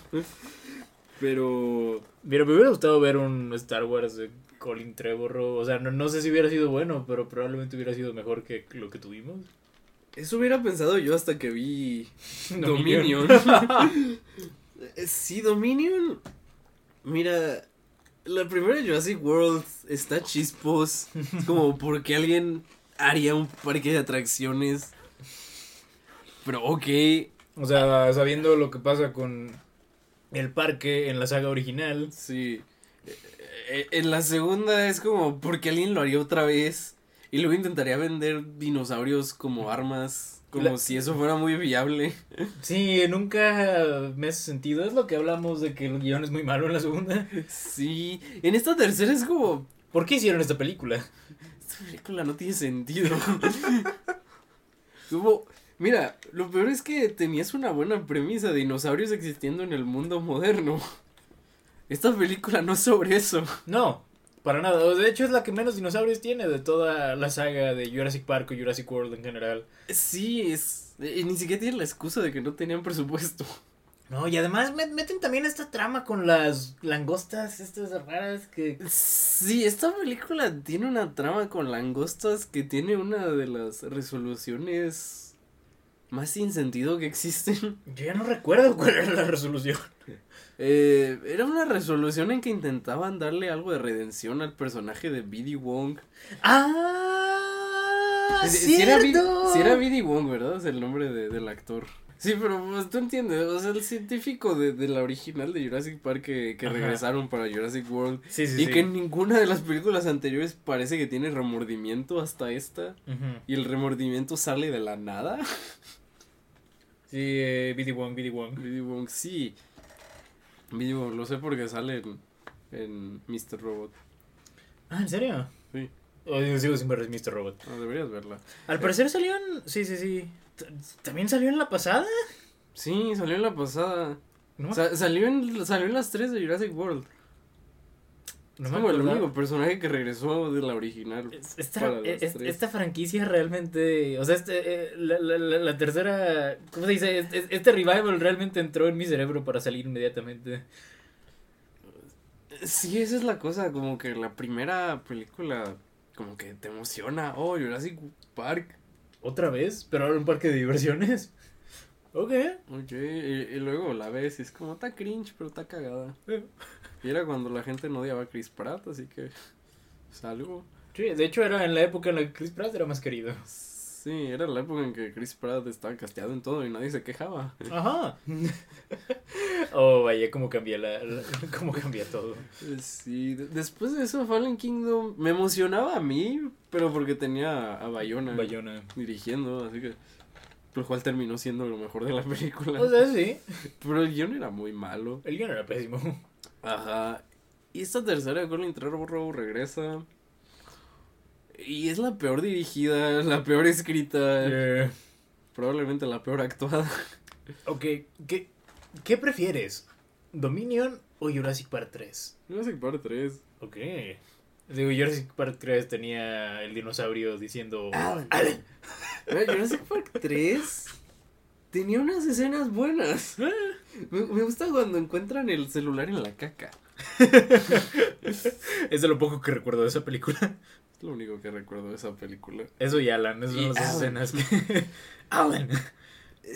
Pero Mira, me hubiera gustado ver un Star Wars de Colin Trevorrow. O sea, no, no sé si hubiera sido bueno, pero probablemente hubiera sido mejor que lo que tuvimos. eso hubiera pensado yo hasta que vi <laughs> Dominion. Dominion. <laughs> Eh, sí, Dominion. Mira, la primera Jurassic World está chispos. Es como porque alguien haría un parque de atracciones. Pero ok. O sea, sabiendo lo que pasa con el parque en la saga original. Sí. Eh, eh, En la segunda es como porque alguien lo haría otra vez. Y luego intentaría vender dinosaurios como armas. Como La- si eso fuera muy viable. Sí, nunca me hace sentido. Es lo que hablamos de que el guion es muy malo en la segunda. Sí. En esta tercera es como. ¿Por qué hicieron esta película? Esta película no tiene sentido. Como, mira, lo peor es que tenías una buena premisa, dinosaurios existiendo en el mundo moderno. Esta película no es sobre eso. No, para nada. De hecho, es la que menos dinosaurios tiene de toda la saga de Jurassic Park o Jurassic World en general. Sí, es. Y ni siquiera tiene la excusa de que no tenían presupuesto. No, y además met- meten también esta trama con las langostas estas raras que... Sí, esta película tiene una trama con langostas que tiene una de las resoluciones más sin sentido que existen. Yo ya no recuerdo cuál era la resolución. <laughs> Eh, era una resolución en que intentaban darle algo de redención al personaje de B.D. Wong. ¡Ah! Si- si era, si era. Wong, ¿verdad? Es el nombre de- del actor. Sí, pero pues, tú entiendes, o sea, el científico de, de la original de Jurassic Park que, que regresaron para Jurassic World Sí, sí, y sí. que en ninguna de las películas anteriores parece que tiene remordimiento hasta esta y el remordimiento sale de la nada. Sí, eh, BD Wong, BD Wong. B.D. Wong, sí. Wong, lo sé porque sale en, en Mr. Robot. Ah, ¿en serio? Sí. Oh, yo sigo sin ver Mr. Robot. No, deberías verla. Al parecer salió en... Sí, sí, sí. ¿También salió en la pasada? Sí, salió en la pasada. No, Sa- salió, en, salió en las tres de Jurassic World. No es como el único personaje que regresó de la original. Es- Esta, es- tres. esta franquicia realmente, o sea, este, eh, la, la- la- tercera, ¿cómo se dice? Este, este revival realmente entró en mi cerebro para salir inmediatamente. Sí, esa es la cosa, como que la primera película como que te emociona. Oh, Jurassic Park. ¿Otra vez? ¿Pero ahora un parque de diversiones? Ok. Ok, y, y luego la ves y es como, está cringe, pero está cagada. Y era cuando la gente no odiaba a Chris Pratt, así que salgo. Sí, de hecho era en la época en la que Chris Pratt era más querido. Sí, era la época en que Chris Pratt estaba casteado en todo y nadie se quejaba. Ajá. <laughs> oh, vaya, cómo cambia la, la- cómo cambia todo. Sí, de- después de eso Fallen Kingdom me emocionaba a mí, pero porque tenía a Bayona Bayona. dirigiendo, así que lo cual terminó siendo lo mejor de la película. O sea, sí. <laughs> Pero el guion era muy malo. El guion era pésimo. Ajá. Y esta tercera de Colin Trevorrow regresa. Y es la peor dirigida, <laughs> la peor escrita, probablemente la peor actuada. ok, ¿qué, ¿qué prefieres? ¿Dominion o Jurassic Park 3? Jurassic Park 3. Ok. Digo, Jurassic Park 3 tenía el dinosaurio diciendo... Alan. Alan. Jurassic Park 3 tenía unas escenas buenas. <laughs> Me, me gusta cuando encuentran el celular en la caca. <laughs> Es de lo poco que recuerdo de esa película. Es lo único que recuerdo de esa película. Eso y Alan, esas Y son las escenas que... <laughs> Alan.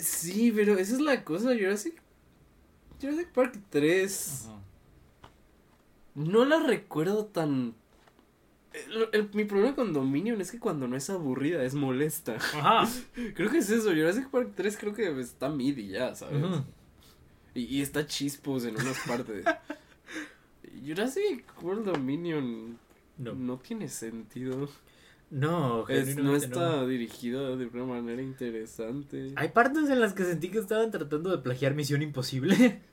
Sí, pero esa es la cosa, Jurassic... Jurassic Park 3... No la recuerdo tan... el- el- mi problema con Dominion es que cuando no es aburrida es molesta. Ajá. Creo que es eso, Jurassic Park 3 creo que está mid y ya, ¿sabes? Y, y está chispos en unas partes. <laughs> Jurassic World Dominion No. no tiene sentido. No, Es- no está dirigida de una manera interesante. Hay partes en las que sentí que estaban tratando de plagiar Misión Imposible. <laughs>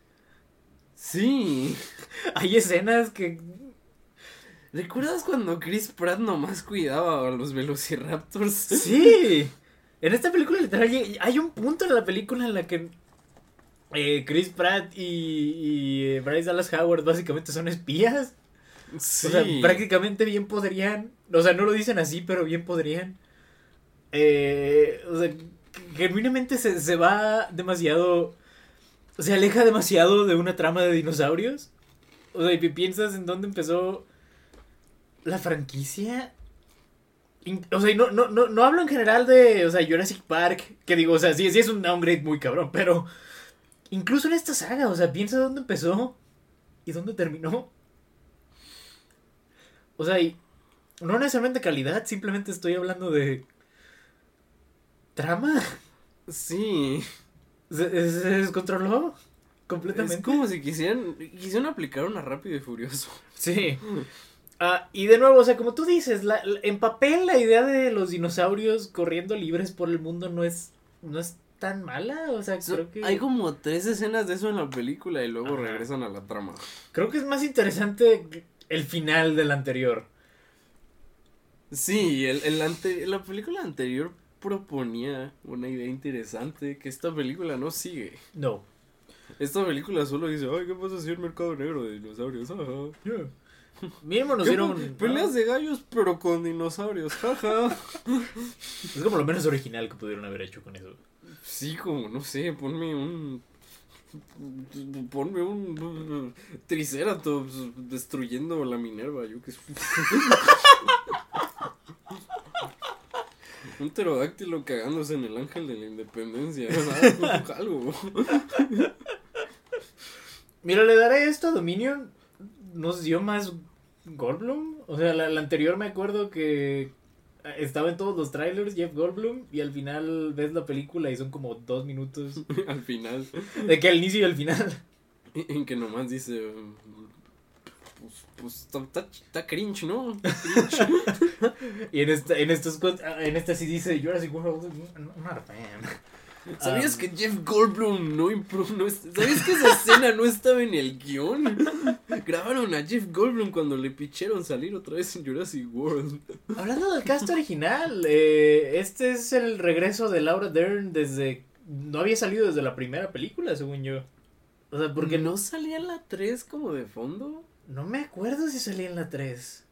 Sí. Hay escenas que... ¿Recuerdas cuando Chris Pratt nomás cuidaba a los Velociraptors? Sí. En esta película literal hay un punto en la película en la que eh, Chris Pratt y, y eh, Bryce Dallas Howard básicamente son espías. Sí. O sea, prácticamente bien podrían. O sea, no lo dicen así, pero bien podrían. Eh, o sea, genuinamente se, se va demasiado. Se aleja demasiado de una trama de dinosaurios. O sea, y piensas en dónde empezó la franquicia. O sea, y no, no, no, no hablo en general de, o sea, Jurassic Park, que digo, o sea, sí, sí es un downgrade muy cabrón, pero incluso en esta saga, o sea, piensa dónde empezó y dónde terminó. O sea, y no necesariamente calidad, simplemente estoy hablando de trama. Sí. Se, se descontroló completamente. Es como si quisieran, quisieran aplicar una rápido y furioso. Sí. <laughs> Ah, y de nuevo, o sea, como tú dices, la- la- en papel la idea de los dinosaurios corriendo libres por el mundo no es, no es tan mala. O sea, So- creo que, Hay como tres escenas de eso en la película y luego Ajá. regresan a la trama. creo que es más interesante el final del anterior. Sí, el, el ante- la película anterior proponía una idea interesante que esta película no sigue. No. Esta película solo dice, ay, ¿qué pasa si el mercado negro de dinosaurios? Ajá. Mínimo nos ¿Qué dieron. Peleas de gallos, pero con dinosaurios, jaja. <laughs> Es como lo menos original que pudieron haber hecho con eso. Sí, como, no sé, ponme un... Ponme un Triceratops destruyendo la Minerva, yo que. <laughs> Un pterodáctilo cagándose en el ángel de la independencia. Algo. Mira, le daré esto a Dominion. Nos dio más Goldblum. O sea, la anterior me acuerdo que estaba en todos los trailers Jeff Goldblum. Y al final ves la película y son como dos minutos. <laughs> Al final. De que al inicio y al final. <laughs> En que nomás dice. Pues, pues, está, cringe, ¿no? Cringe. <laughs> Y en esta, en estos cuat- en esta sí dice Jurassic World. Not a fan. ¿Sabías Um, que Jeff Goldblum no no ¿Sabías que esa escena no estaba en el guion? Grabaron a Jeff Goldblum cuando le picharon salir otra vez en Jurassic World. Hablando del cast original, eh, este es el regreso de Laura Dern desde. No había salido desde la primera película, según yo. O sea, porque no, salía la 3 como de fondo. no me acuerdo si salía en la 3.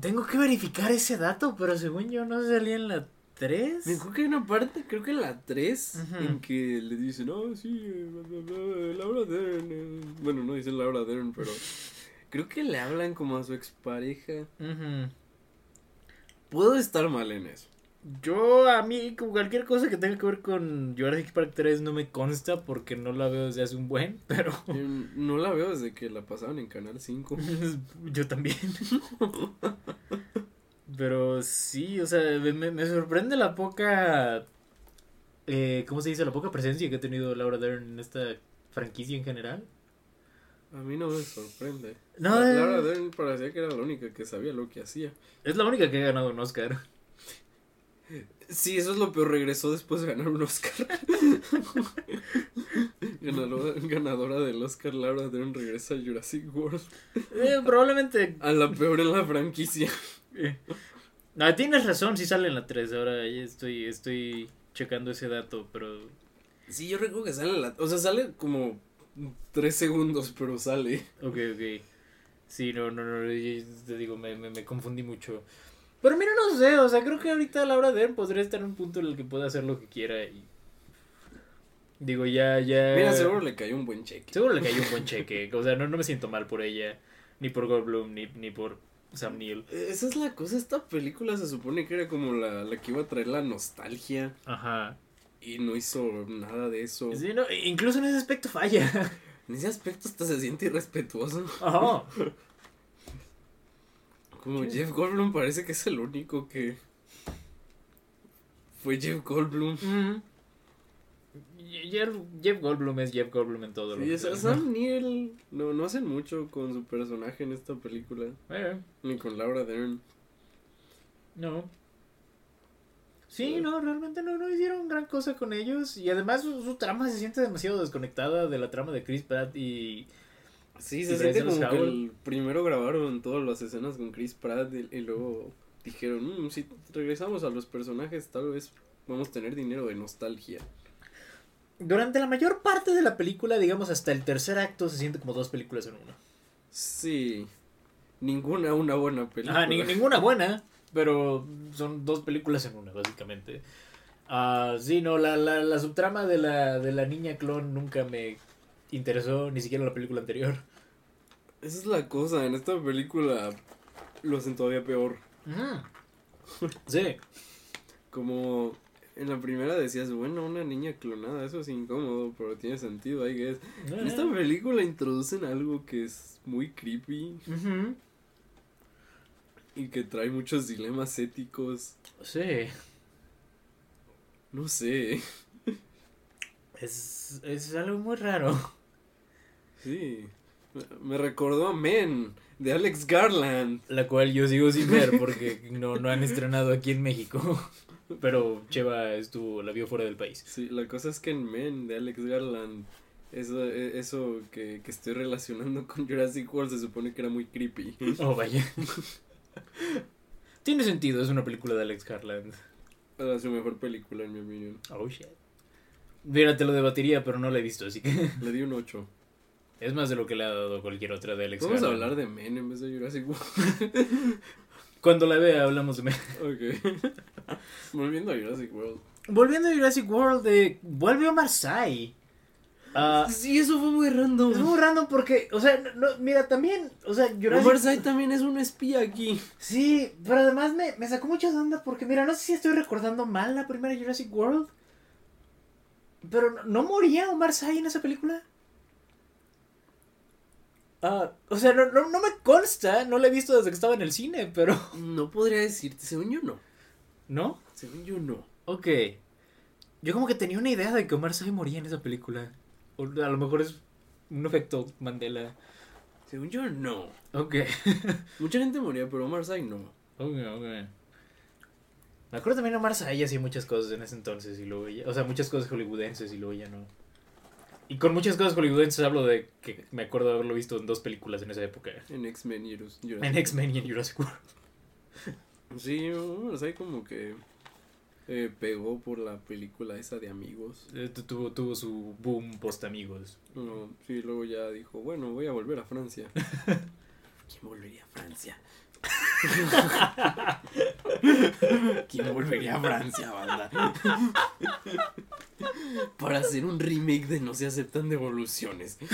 Tengo que verificar ese dato, pero según yo no salía en la 3. Me acuerdo que hay una parte, creo que en la 3, Ujú. en que le dicen, oh, sí, bla, bla, bla, Laura Dern. eh". Bueno, no dicen Laura Dern, pero <laughs> creo que le hablan como a su expareja. Ujú. puedo estar mal en eso. Yo, a mí, con cualquier cosa que tenga que ver con Jurassic Park 3 no me consta porque no la veo desde hace un buen, <laughs> pero no la veo desde que la pasaban en Canal 5. <laughs> yo también. Pero sí, o sea, me, me- sorprende la poca, eh, ¿cómo se dice? La poca presencia que ha tenido Laura Dern en esta franquicia en general. A mí no me sorprende. No, La- eh. Laura Dern parecía que era la única que sabía lo que hacía. Es la única que ha ganado un Oscar. Sí, eso es lo peor. Regresó después de ganar un Oscar. <laughs> ganadora, ganadora del Oscar, Laura Dern regresa a Jurassic World. Eh, probablemente A la peor en la franquicia. No, tienes razón, sí sale en la 3. Ahora estoy, estoy checando ese dato, pero. Sí, yo recuerdo que sale en la... O sea, sale como tres segundos, pero sale. Ok, ok. Sí, no, no, no. Te digo, me, me, me confundí mucho. Pero mira, no sé, o sea, creo que ahorita Laura Dern podría estar en un punto en el que pueda hacer lo que quiera y. Digo, ya, ya. Mira, seguro le cayó un buen cheque. Seguro le cayó un buen cheque. O sea, no, no me siento mal por ella, ni por Goldblum, ni, ni por Sam Neill. Esa es la cosa, esta película se supone que era como la, la que iba a traer la nostalgia Ajá. y no hizo nada de eso. Sí, no, incluso en ese aspecto falla. <laughs> En ese aspecto hasta se siente irrespetuoso. Ajá. <laughs> Como Jeff Goldblum parece que es el único que fue Jeff Goldblum. Mm. Jeff Goldblum es Jeff Goldblum en todo lo Y que Sam Neill no, no hacen mucho con su personaje en esta película. Eh, Ni con Laura Dern. no. Sí, no, realmente no, no hicieron gran cosa con ellos. Y además su, su trama se siente demasiado desconectada de la trama de Chris Pratt y... Sí, Y se siente como que Howard. el primero grabaron todas las escenas con Chris Pratt y, y luego dijeron, "Mm, si regresamos a los personajes tal vez vamos a tener dinero de nostalgia. Durante la mayor parte de la película, digamos hasta el tercer acto, se siente como dos películas en una. Sí, ninguna una buena película. Ajá, ni- ninguna buena, pero son dos películas en una, básicamente. Ah, sí, no, la, la, la subtrama de la, de la niña clon nunca me interesó, ni siquiera la película anterior. Esa es la cosa, en esta película lo hacen todavía peor. <laughs> Sí. Como en la primera decías, bueno, una niña clonada, eso es incómodo, pero tiene sentido, I guess. En esta película introducen algo que es muy creepy y que trae muchos dilemas éticos. Sí. No sé. Es, es algo muy raro. Sí. Me recordó a Men de Alex Garland. La cual yo sigo sin ver porque no, no han estrenado aquí en México. Pero Cheva estuvo, la vio fuera del país. Sí, la cosa es que en Men de Alex Garland, eso, e- eso que, que estoy relacionando con Jurassic World se supone que era muy creepy. <laughs> Oh, vaya. Tiene sentido, es una película de Alex Garland. Era su mejor película, en mi opinión. Oh, shit. Mira, te lo debatiría, pero no la he visto, así que <laughs> Le di un 8. es más de lo que le ha dado cualquier otra de Alex Vamos a Garland. hablar de Men en vez de Jurassic World. <laughs> Cuando la vea hablamos de... me- <laughs> ok. <laughs> Volviendo a Jurassic World. Volviendo a Jurassic World, de... vuelve a Marseille. Ah, Sí, eso fue muy random. es muy random porque, o sea, no, mira, también, o sea, Jurassic Omar Sy también es un espía aquí. Sí, pero además me, me sacó mucha de onda porque, mira, no sé si estoy recordando mal la primera Jurassic World. Pero no, ¿no moría Omar Sy en esa película. Ah, o sea, no, no, no me consta, no la he visto desde que estaba en el cine, pero... <laughs> No podría decirte, según yo no. ¿No? Según yo no. Ok. Yo como que tenía una idea de que Omar Sy moría en esa película. O a lo mejor es un efecto Mandela. Según yo no. Ok. <laughs> Mucha gente moría, pero Omar Sy no. Ok, ok. Me acuerdo también Omar Sy hacía muchas cosas en ese entonces y luego ya, o sea, muchas cosas hollywoodenses y luego ya no. Y con muchas cosas hollywoodenses hablo de que me acuerdo de haberlo visto en dos películas en esa época. En X-Men y Jurassic En X-Men y en Jurassic World. Sí, Omar Sy como que eh, pegó por la película esa de amigos. Eh, tu- tuvo, tuvo su boom post amigos. No, sí, luego ya dijo, bueno, voy a volver a Francia. <laughs> ¿Quién volvería a Francia? <laughs> ¿Quién volvería a Francia, banda? <laughs> Para hacer un remake de No se aceptan devoluciones. <laughs>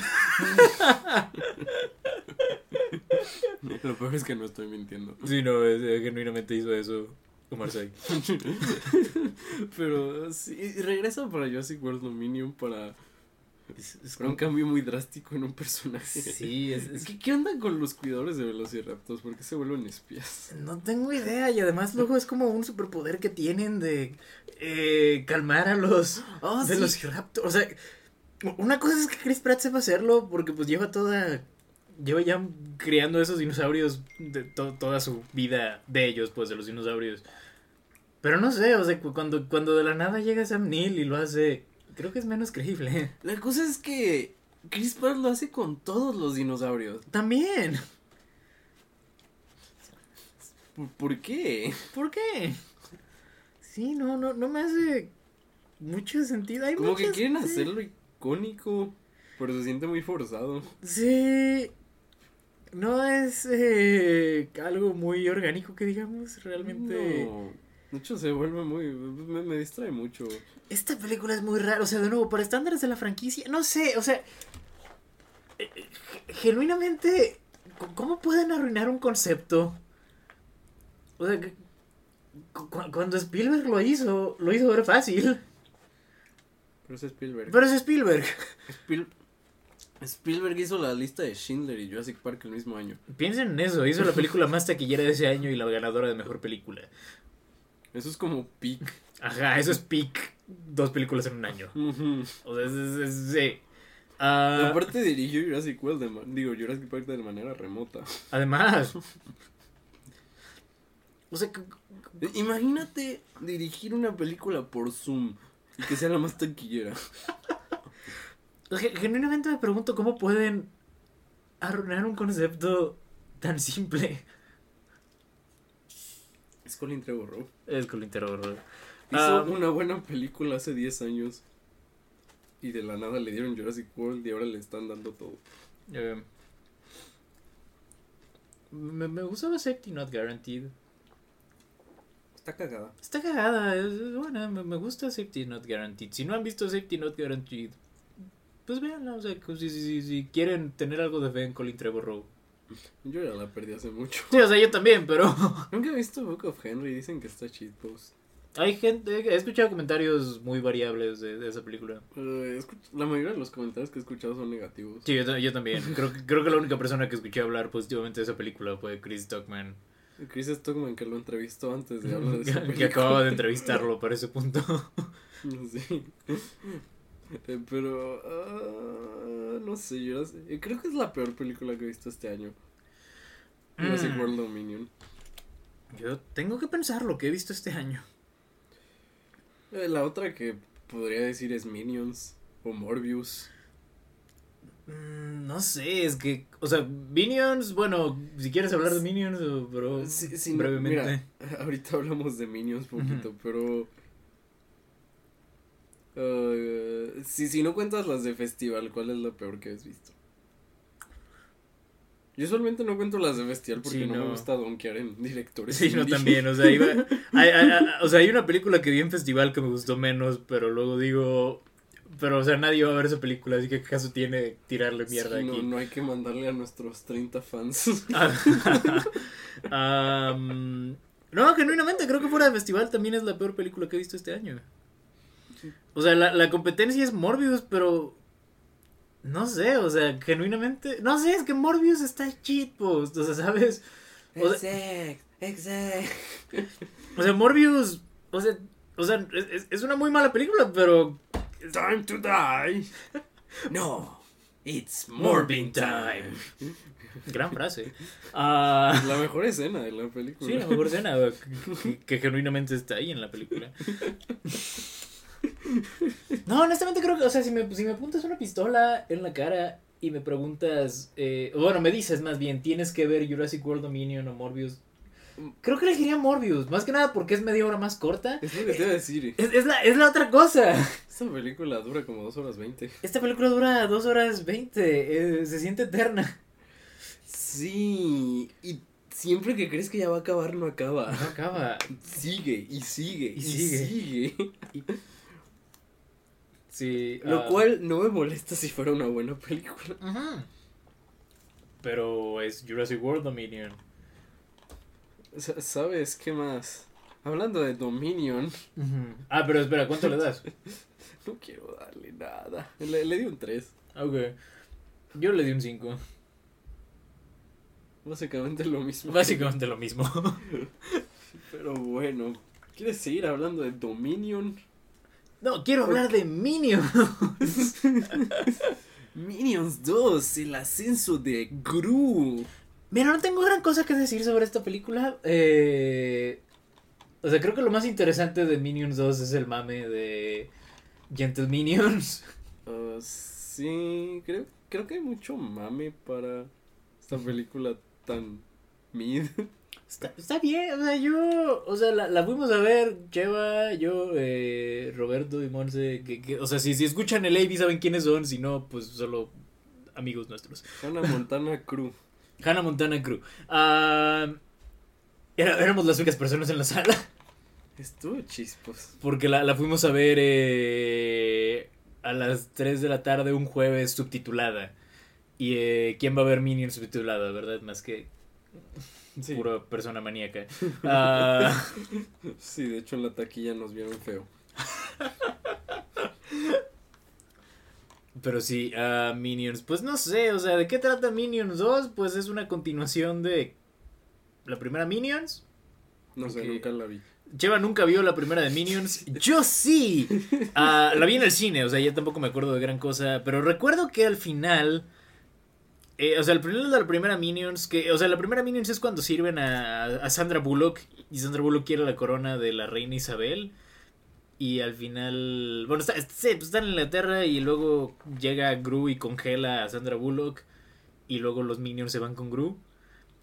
Lo peor es que no estoy mintiendo. Sí, no, es- eh, genuinamente hizo eso Omar Sy. Pero sí, regresa para Jurassic World Dominion para, para un cambio muy drástico en un personaje. Sí, es, es- ¿Qué, ¿Qué onda con los cuidadores de Velociraptors? ¿Por qué se vuelven espías? No tengo idea y además luego es como un superpoder que tienen de eh, calmar a los <gasps> sí. velociraptors. O sea, una cosa es que Chris Pratt sepa hacerlo porque pues lleva toda... Lleva ya criando esos dinosaurios de to- toda su vida de ellos, pues de los dinosaurios. Pero no sé, o sea, cu- cuando, cuando de la nada llega Sam Neill y lo hace, creo que es menos creíble. <laughs> La cosa es que Chris Pratt lo hace con todos los dinosaurios. También. ¿Por, por qué? ¿Por qué? Sí, no, no, no me hace mucho sentido. Hay Como que quieren hacerlo icónico, pero se siente muy forzado. Sí. No es eh, algo muy orgánico que digamos, realmente. No. De hecho, se vuelve muy. Me, me distrae mucho. Esta película es muy rara, o sea, de nuevo, para estándares de la franquicia, no sé, o sea, eh, eh, genuinamente, ¿cómo pueden arruinar un concepto? O sea, que- cu- cu- cuando Spielberg lo hizo, lo hizo ver fácil, Pero es Spielberg. pero es Spielberg. Spiel- Spielberg hizo la lista de Schindler y Jurassic Park el mismo año. Piensen en eso, hizo la película más taquillera de ese año y la ganadora de mejor película. Eso es como peak. Ajá, eso es peak, dos películas en un año. O sea, es, es- es- sí. Ah, Aparte dirigió Jurassic World de digo Jurassic Park de manera remota. además. <laughs> O sea, Imagínate dirigir una película por Zoom y que sea la más taquillera. ge- genuinamente me pregunto cómo pueden arruinar un concepto tan simple. Es Colin Trevorrow. Es con el terror. Hizo Ah. una buena película hace 10 años y de la nada le dieron Jurassic World y ahora le están dando todo. Eh, me, me gustaba Safety Not Guaranteed. Está cagada. Está cagada, es, es buena, me, me gusta Safety Not Guaranteed. Si no han visto Safety Not Guaranteed, pues véanla, o sea, que si, si, si, si quieren tener algo de fe en Colin Trevorrow. Yo ya la perdí hace mucho. Sí, o sea, yo también, pero <laughs> Nunca he visto Book of Henry, dicen que está cheat post. hay gente, he escuchado comentarios muy variables de, de esa película. La mayoría de los comentarios que he escuchado son negativos. Sí, yo, ta- yo también. Creo, que- creo que la única persona que escuché hablar positivamente de esa película fue Chris Stockman, Chris Stockman que lo entrevistó antes de <laughs> hablar de esa que acababa de <laughs> entrevistarlo para ese punto. Sí. Eh, pero ah, no sé, Jurassic- eh, creo que es la peor película que he visto este año. Jurassic Mm. World Dominion. Yo tengo que pensar lo que he visto este año. Eh, la otra que podría decir es Minions o Morbius. Mm, No sé, es que, o sea, Minions, bueno, si quieres hablar de Minions, pero Sí, sí, no, brevemente. mira, <laughs> ahorita hablamos de Minions poquito, pero si, si no cuentas las de festival, ¿cuál es la peor que has visto? Yo usualmente no cuento las de festival porque Sí, no, no. me gusta donkear en directores. Sí, no, también, o sea, iba, <laughs> hay, hay- hay- o sea, hay una película que vi en festival que me gustó menos, pero luego digo, pero, o sea, nadie va a ver esa película, así que qué caso tiene tirarle mierda Sí, no, aquí. no hay que mandarle a nuestros 30 fans. <laughs> <laughs> Am, no, genuinamente, creo que fuera de festival también es la peor película que he visto este año. O sea, la, la competencia es Morbius, pero... No sé, o sea, genuinamente... No sé, es que Morbius está cheat post, o sea, ¿sabes? O sea, exact, exact. <laughs> o sea, Morbius... O sea, o sea es, es- una muy mala película, pero... Time to die. <laughs> No, it's Morbin time. Gran frase. <laughs> Ah... La mejor escena de la película. Sí, la mejor escena que- que genuinamente está ahí en la película. No, honestamente creo que, o sea, si me, si me apuntas una pistola en la cara y me preguntas, eh, bueno, me dices más bien, tienes que ver Jurassic World Dominion o Morbius. Creo que elegiría Morbius, más que nada porque es media hora más corta. Es lo que te iba a decir. Es, es la, es la otra cosa. Esta película dura como 2 horas 20. Esta película dura 2 horas 20, eh, se siente eterna. Sí, y siempre que crees que ya va a acabar, no acaba. No acaba. Sigue y sigue Y y, sigue. sigue. Sí. Lo ah, cual no me molesta si fuera una buena película. Pero es Jurassic World Dominion. Sa- ¿Sabes qué más? Hablando de Dominion, Ah, pero espera, ¿cuánto le das? <laughs> no quiero darle nada. Le, le di un 3. Ok. Yo le di un 5. Básicamente lo mismo. Básicamente lo mismo. <laughs> Pero bueno, ¿quieres seguir hablando de Dominion? No, quiero hablar de Minions. <laughs> Minions 2, el ascenso de Gru. Mira, no tengo gran cosa que decir sobre esta película. Eh, o sea, creo que lo más interesante de Minions 2 es el mame de Gentle Minions. <laughs> Ah, sí, creo, creo que hay mucho mame para esta película tan mid. Está, está bien, o sea, yo, o sea, la, la fuimos a ver, Cheva, yo, eh, Roberto y Monse, que, que- o sea, si, si escuchan el AB saben quiénes son, si no, pues solo amigos nuestros. Hannah Montana Crew. <laughs> Hannah Montana Crew. Ah, era- éramos las únicas personas en la sala. Estuvo chispos. Porque la, la fuimos a ver eh, a las 3 de la tarde un jueves subtitulada. Y eh, ¿quién va a ver Minions subtitulada, verdad? Más que Sí. pura persona maníaca. <laughs> Ah, Sí, de hecho en la taquilla nos vieron feo. pero sí, ah, Minions. Pues no sé, o sea, ¿de qué trata Minions 2? Pues es una continuación de la primera Minions. No sé, nunca la vi. Cheva nunca vio la primera de Minions. Yo sí. Ah, la vi en el cine, o sea, ya tampoco me acuerdo de gran cosa. Pero recuerdo que al final. Eh, o sea, el final de la primera Minions. que O sea, la primera Minions es cuando sirven a, a Sandra Bullock. Y Sandra Bullock quiere la corona de la reina Isabel. Y al final. Bueno, está, pues están en Inglaterra. Y luego llega Gru y congela a Sandra Bullock. Y luego los Minions se van con Gru.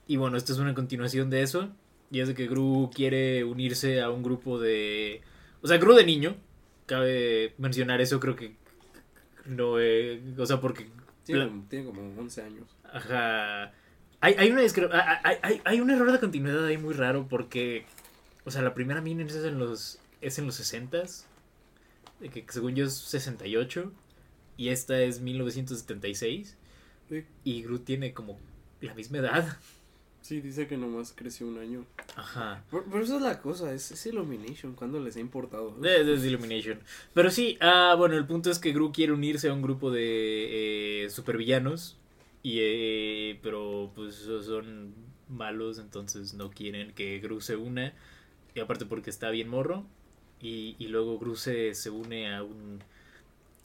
Y bueno, esta es una continuación de eso. Y es de que Gru quiere unirse a un grupo de. O sea, Gru de niño. Cabe mencionar eso, creo que. No, eh, o sea, porque. Tiene, como- tiene como 11 años. Ajá. Hay, hay, una hay, hay- hay- un error de continuidad ahí muy raro porque. O sea, la primera Minions es en los. Es en los 60s. De que según yo es 68. Y esta es 1976. Sí. Y Gru tiene como la misma edad. Sí, dice que nomás creció un año. Ajá. Pero, pero eso es la cosa, es, es Illumination, cuando les ha importado? De Illumination. Pero sí, ah, bueno, el punto es que Gru quiere unirse a un grupo de eh, supervillanos. Y, eh, pero pues son malos, entonces no quieren que Gru se una. Y aparte porque está bien morro. Y, y luego Gru se, se une a un.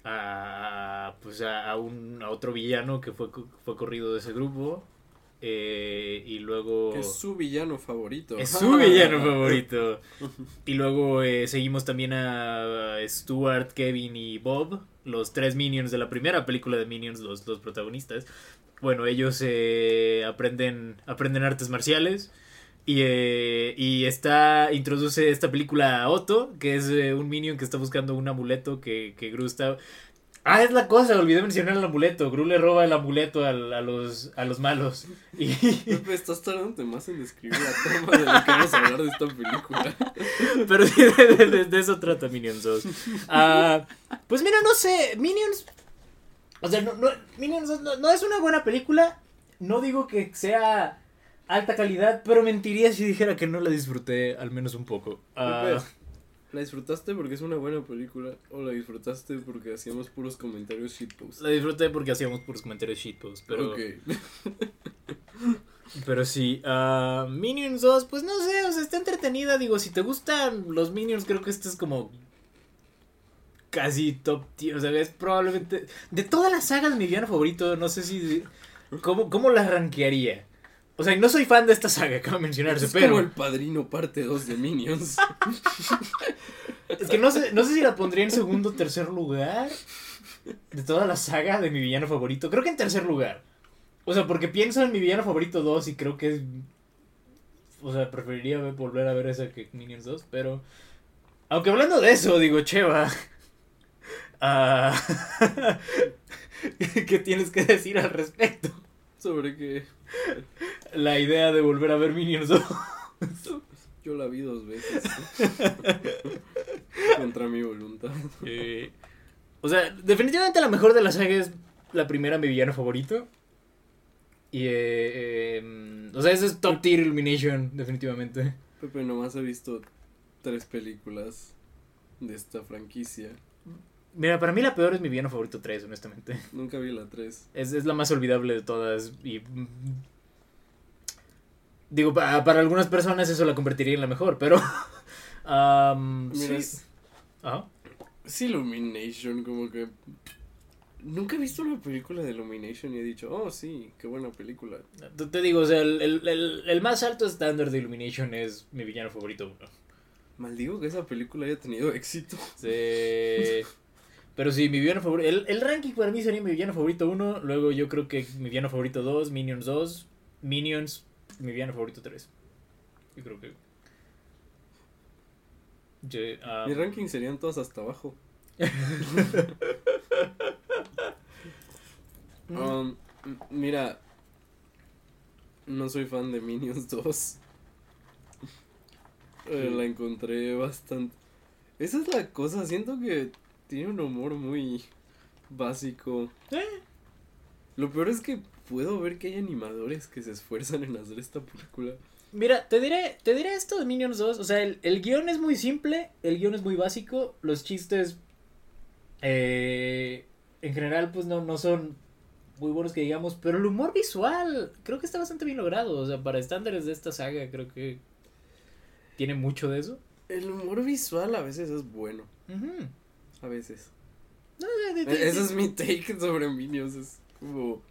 A, pues a, a un a otro villano que fue, fue corrido de ese grupo. Eh, y luego. Que es su villano favorito. Es su villano <laughs> favorito. Y luego eh, seguimos también a Stuart, Kevin y Bob, los tres Minions de la primera película de Minions, los, los protagonistas. Bueno, ellos eh, aprenden, aprenden artes marciales. Y, eh, y está, introduce esta película a Otto, que es eh, un Minion que está buscando un amuleto que, que Gru está... Ah, es la cosa, olvidé mencionar el amuleto. Gru le roba el amuleto al- a, los, a los malos. Y, Pepe, estás tardando más en describir la trama de lo que vamos a hablar de esta película. <laughs> Pero sí, de, de- de- de eso trata Minions 2. Ah, pues mira, no sé, Minions... O sea, no, no- Minions 2 no, no es una buena película. No digo que sea alta calidad, pero mentiría si dijera que no la disfruté al menos un poco. Ah, Pepe, ¿La disfrutaste porque es una buena película o la disfrutaste porque hacíamos puros comentarios shitpost? la disfruté porque hacíamos puros comentarios shitpost, pero... Ok. <laughs> Pero sí, ah, Minions 2, pues no sé, o sea, está entretenida. Digo, si te gustan los Minions, creo que este es como casi top tier. O sea, es probablemente. De todas las sagas, mi villano favorito, no sé si. ¿Cómo, cómo la rankearía? O sea, no soy fan de esta saga, <laughs> acaba de mencionarse, es pero. como el padrino parte 2 de Minions. <laughs> Es que no sé, no sé si la pondría en segundo o tercer lugar. De toda la saga de mi villano favorito. Creo que en tercer lugar. O sea, porque pienso en mi villano favorito 2 y creo que es. O sea, preferiría ver- volver a ver esa que Minions 2, pero. Aunque hablando de eso, digo, Cheva. <laughs> ah, ¿Qué tienes que decir al respecto? Sobre que La idea de volver a ver Minions 2. yo la vi dos veces. <laughs> Contra mi voluntad. Eh, o sea, definitivamente la mejor de la saga es la primera mi villano favorito. Y, eh, eh, o sea, eso es top tier Illumination, definitivamente. Pepe nomás he visto tres películas de esta franquicia. Mira, para mí la peor es mi villano favorito 3, honestamente. Nunca vi la 3. Es, es la más olvidable de todas y... Digo, pa- para algunas personas eso la convertiría en la mejor, pero... <laughs> Mira, sí. Ajá. es Illumination, como que... Nunca he visto una película de Illumination y he dicho, oh sí, qué buena película. Te, te digo, o sea, el, el- el- el más alto estándar de Illumination es mi villano favorito. uno. Maldigo que esa película haya tenido éxito. Sí. Pero sí, mi villano favorito. El, el ranking para mí sería mi villano favorito 1. Luego yo creo que mi villano favorito 2, Minions 2, Minions, mi villano favorito 3. Yo creo que. Sí, ah, Mi ranking serían todas hasta abajo. <laughs> Um, mira, no soy fan de Minions <laughs> 2. Eh. La encontré bastante. Esa es la cosa, siento que tiene un humor muy básico. Eh. Lo peor es que puedo ver que hay animadores que se esfuerzan en hacer esta película. Mira, te diré, te diré esto de Minions 2. O sea, el, el guion es muy simple, el guion es muy básico. Los chistes, eh, en general, pues no, no son muy buenos que digamos. Pero el humor visual, creo que está bastante bien logrado. O sea, para estándares de esta saga, creo que tiene mucho de eso. El humor visual a veces es bueno. A veces. No, de- de- E- Ese es mi take sobre Minions. Es como.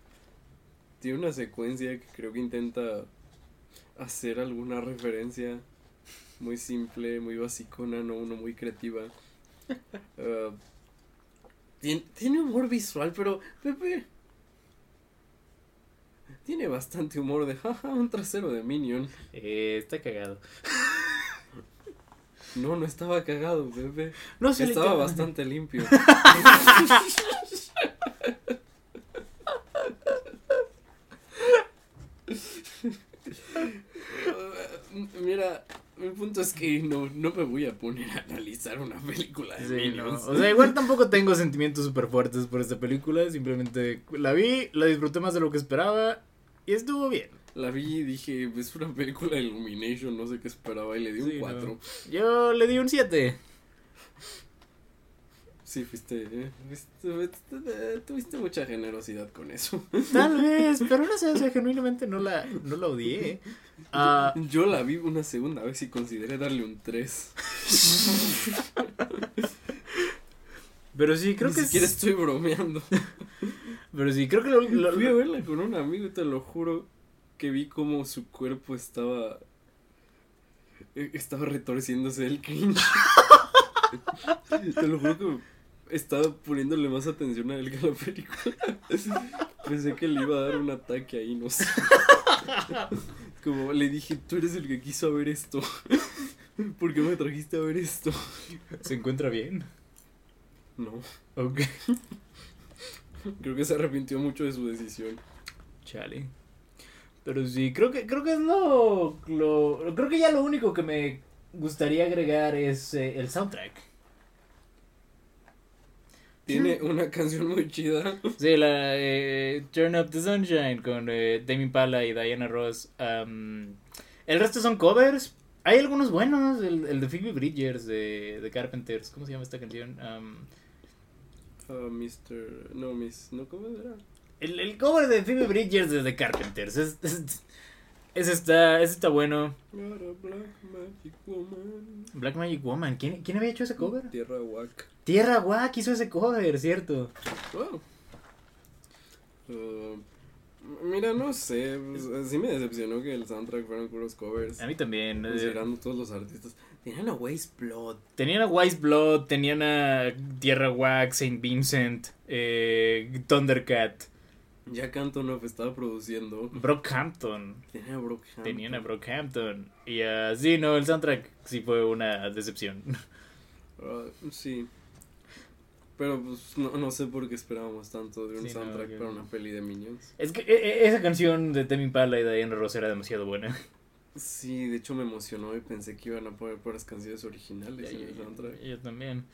Tiene una secuencia que creo que intenta hacer alguna referencia muy simple, muy basicona, no, no muy creativa. <laughs> Ah, tien- tiene humor visual, pero Pepe. Tiene bastante humor de jaja, un trasero de Minion. Eh, está cagado. No, no estaba cagado, Pepe. No sé, Estaba bastante limpio. <laughs> Mira, mi punto es que no, no me voy a poner a analizar una película de Sí, no. Minions. O sea, igual <laughs> tampoco tengo sentimientos súper fuertes por esta película. Simplemente la vi, la disfruté más de lo que esperaba y estuvo bien. La vi y dije, es una película de Illumination, no sé qué esperaba, y le di un Sí, 4. no. Yo le di un 7. Sí, fuiste, eh, fuiste- fuiste- tuviste mucha generosidad con eso. Tal <laughs> vez, pero no sé, o sea, genuinamente no la, no la odié. Ah, Yo la vi una segunda vez y consideré darle un 3. <laughs> pero sí, creo Ni que siquiera es- estoy bromeando. <laughs> Pero sí, creo que lo, lo- Fui a verla con un amigo y te lo juro que vi como su cuerpo estaba. eh, Estaba retorciéndose del cringe. te lo juro que estaba poniéndole más atención a él que a la película. <laughs> Pensé que le iba a dar un ataque ahí, no sé. <laughs> Como le dije, tú eres el que quiso ver esto. <laughs> ¿Por qué me trajiste a ver esto? se encuentra bien. No, Ok. creo que se arrepintió mucho de su decisión. Chale. Pero sí, creo que, creo que es lo, lo. Creo que ya lo único que me gustaría agregar es eh, el soundtrack. Tiene una canción muy chida. <laughs> Sí, la eh, Turn Up the Sunshine con eh, Demi Impala y Diana Ross. El resto son covers. Hay algunos buenos. El, el de Phoebe Bridgers de, de Carpenters. ¿Cómo se llama esta canción? Am, Ah, Mr. No, Miss. No, ¿cómo era? el, el cover de Phoebe Bridgers de The Carpenters. Es, es- ese está, ese está bueno. Black magic woman. Black Magic Woman. ¿Quién, quién había hecho ese cover? Tierra Wack. Tierra Wack hizo ese cover, ¿cierto? Wow. Uh, mira, no sé. pues, sí me decepcionó que el soundtrack fueran puros covers. A mí también. eh, Considerando todos los artistas. Tenían a Waste Blood. Tenían a Wise Blood, tenían a Tierra Wack, Saint Vincent, eh, Thundercat, Jack Antonoff estaba produciendo. Brockhampton. Tenía Brockhampton. Tenían a Brockhampton. Y a. Sí, no, el soundtrack sí fue una decepción. Ah, sí. Pero pues no, no sé por qué esperábamos tanto de un Sí, soundtrack para una peli de Minions. Es que eh, eh, esa canción de Temi Impala y Diana Ross era demasiado buena. Sí, de hecho me emocionó y pensé que iban a poner puras canciones originales en el soundtrack. Yo también.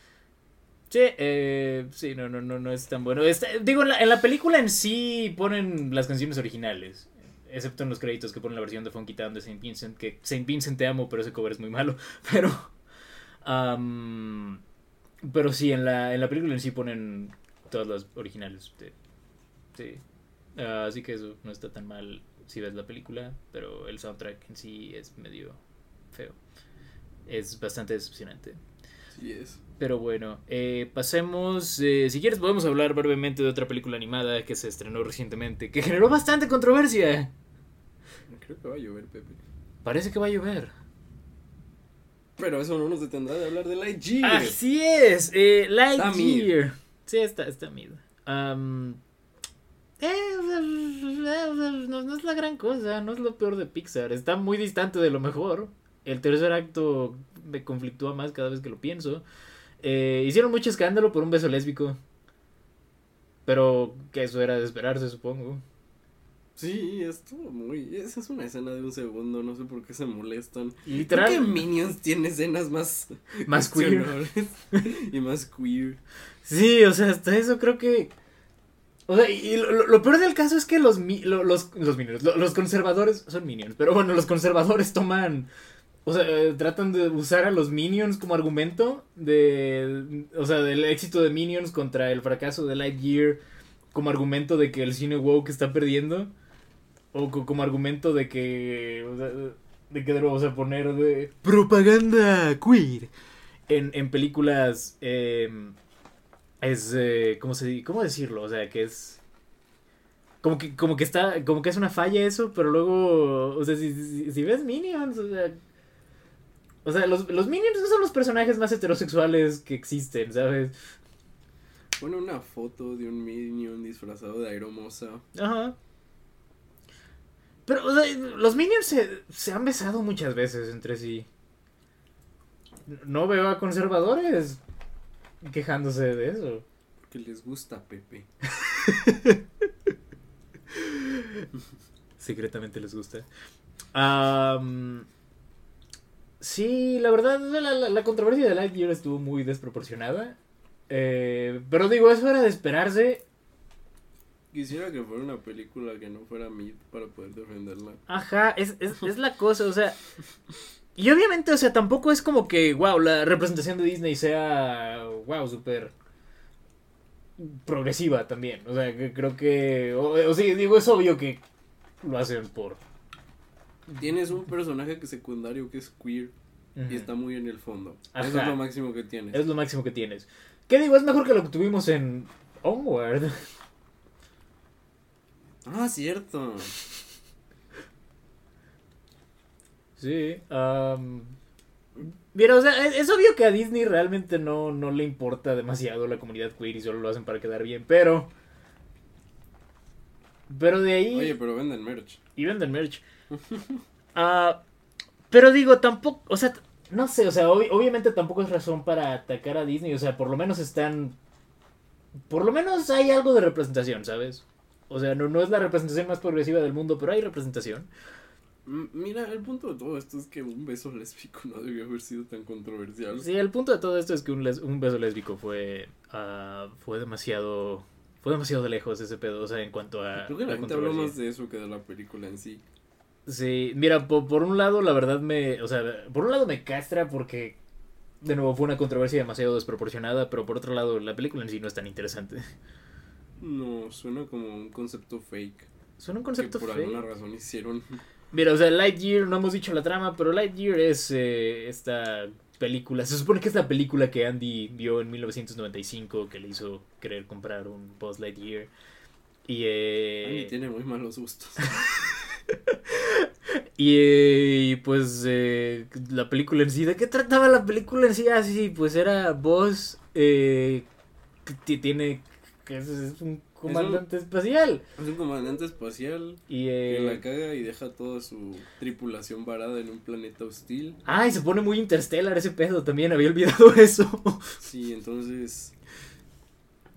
Sí, eh, sí, no, no, no, no es tan bueno. Está- digo, en la, en la película en sí ponen las canciones originales. excepto en los créditos que ponen la versión de Funky Town de Saint Vincent, que Saint Vincent te amo, pero ese cover es muy malo. <laughs> Pero. am, pero sí, en la, en la película en sí ponen todas las originales. de- sí. Ah, así que eso no está tan mal si ves la película, pero el soundtrack en sí es medio feo. Es bastante decepcionante. Sí es. Pero bueno, eh, pasemos. eh, si quieres, podemos hablar brevemente de otra película animada que se estrenó recientemente, que generó bastante controversia. Creo que va a llover, Pepe. Parece que va a llover. Pero eso no nos detendrá de hablar de Lightyear. Así es, eh, Está Lightyear. Sí, está, está mid. Eh, no, no es la gran cosa, no es lo peor de Pixar. Está muy distante de lo mejor. El tercer acto me conflictúa más cada vez que lo pienso. Eh, hicieron mucho escándalo por un beso lésbico. Pero que eso era de esperarse, supongo. Sí, estuvo muy. Esa es una escena de un segundo, no sé por qué se molestan. Literal. Creo que Minions tiene escenas más. Más queer. <laughs> y más queer. Sí, o sea, hasta eso creo que. O sea, y lo, lo- lo peor del caso es que los, mi- lo- los, los minions, lo- los conservadores son minions, pero bueno, los conservadores toman. O sea, eh, tratan de usar a los minions como argumento de. O sea, del éxito de minions contra el fracaso de Lightyear, como argumento de que el cine woke está perdiendo. O co- como argumento de que. o sea, de que debemos a poner de. Propaganda queer. En, en películas. em, es eh, ¿cómo se cómo decirlo? O sea, que es como que como que está como que es una falla eso, pero luego, o sea, si, si, si ves Minions, o sea, o sea, los, los Minions no son los personajes más heterosexuales que existen, ¿sabes? Pone una foto de un Minion disfrazado de aeromosa. Ajá. Pero, o sea, los Minions se, se han besado muchas veces entre sí. No veo a conservadores quejándose de eso. Porque les gusta Pepe. <laughs> Secretamente les gusta. Am, sí, la verdad, la, la- la controversia de Lightyear estuvo muy desproporcionada. Eh, pero digo, eso era de esperarse. Quisiera que fuera una película que no fuera mid para poder defenderla. Ajá, es, es, es la cosa, o sea. Y obviamente, o sea, tampoco es como que, wow, la representación de Disney sea, wow, súper progresiva también. O sea, que creo que, o, o sí, digo, es obvio que lo hacen por... Tienes un personaje que secundario que es queer y está muy en el fondo. Ajá. Eso es lo máximo que tienes. Es lo máximo que tienes. ¿Qué digo? Es mejor que lo que tuvimos en Onward. <laughs> Ah, cierto. Sí. mira, o sea, es, es obvio que a Disney realmente no, no le importa demasiado la comunidad queer y solo lo hacen para quedar bien, pero... Pero de ahí... Oye, pero venden merch. Y venden merch. Ah, pero digo, tampoco, o sea, no sé, o sea, obvi- obviamente tampoco es razón para atacar a Disney, o sea, por lo menos están, por lo menos hay algo de representación, ¿sabes? O sea, no, no es la representación más progresiva del mundo, pero hay representación. Mira, el punto de todo esto es que un beso lésbico no debió haber sido tan controversial. Sí, el punto de todo esto es que un, les- un beso lésbico fue, ah, fue demasiado, fue demasiado de lejos ese pedo, o sea, en cuanto a... Creo que la la gente habló más de eso que de la película en sí. Sí, mira, po- por, un lado, la verdad me. O sea, por un lado me castra porque. De nuevo, fue una controversia demasiado desproporcionada, pero por otro lado, la película en sí no es tan interesante. No, suena como un concepto fake. Suena un Que concepto por feo. alguna razón hicieron. Mira, o sea, Lightyear, no hemos dicho la trama, pero Lightyear es eh, esta película. Se supone que esta película que Andy vio en 1995 que le hizo querer comprar un Buzz Lightyear. Y, eh, Andy tiene muy malos gustos. <laughs> Y, eh, y, pues eh, la película en sí, ¿de qué trataba la película en sí? Ah, sí, sí, pues era Buzz eh, que ti- tiene que es, es un comandante espacial Es un comandante espacial y que eh, la caga y deja toda su tripulación varada en un planeta hostil. ah, y se pone muy interstellar ese pedo también, había olvidado <laughs> eso. Sí, entonces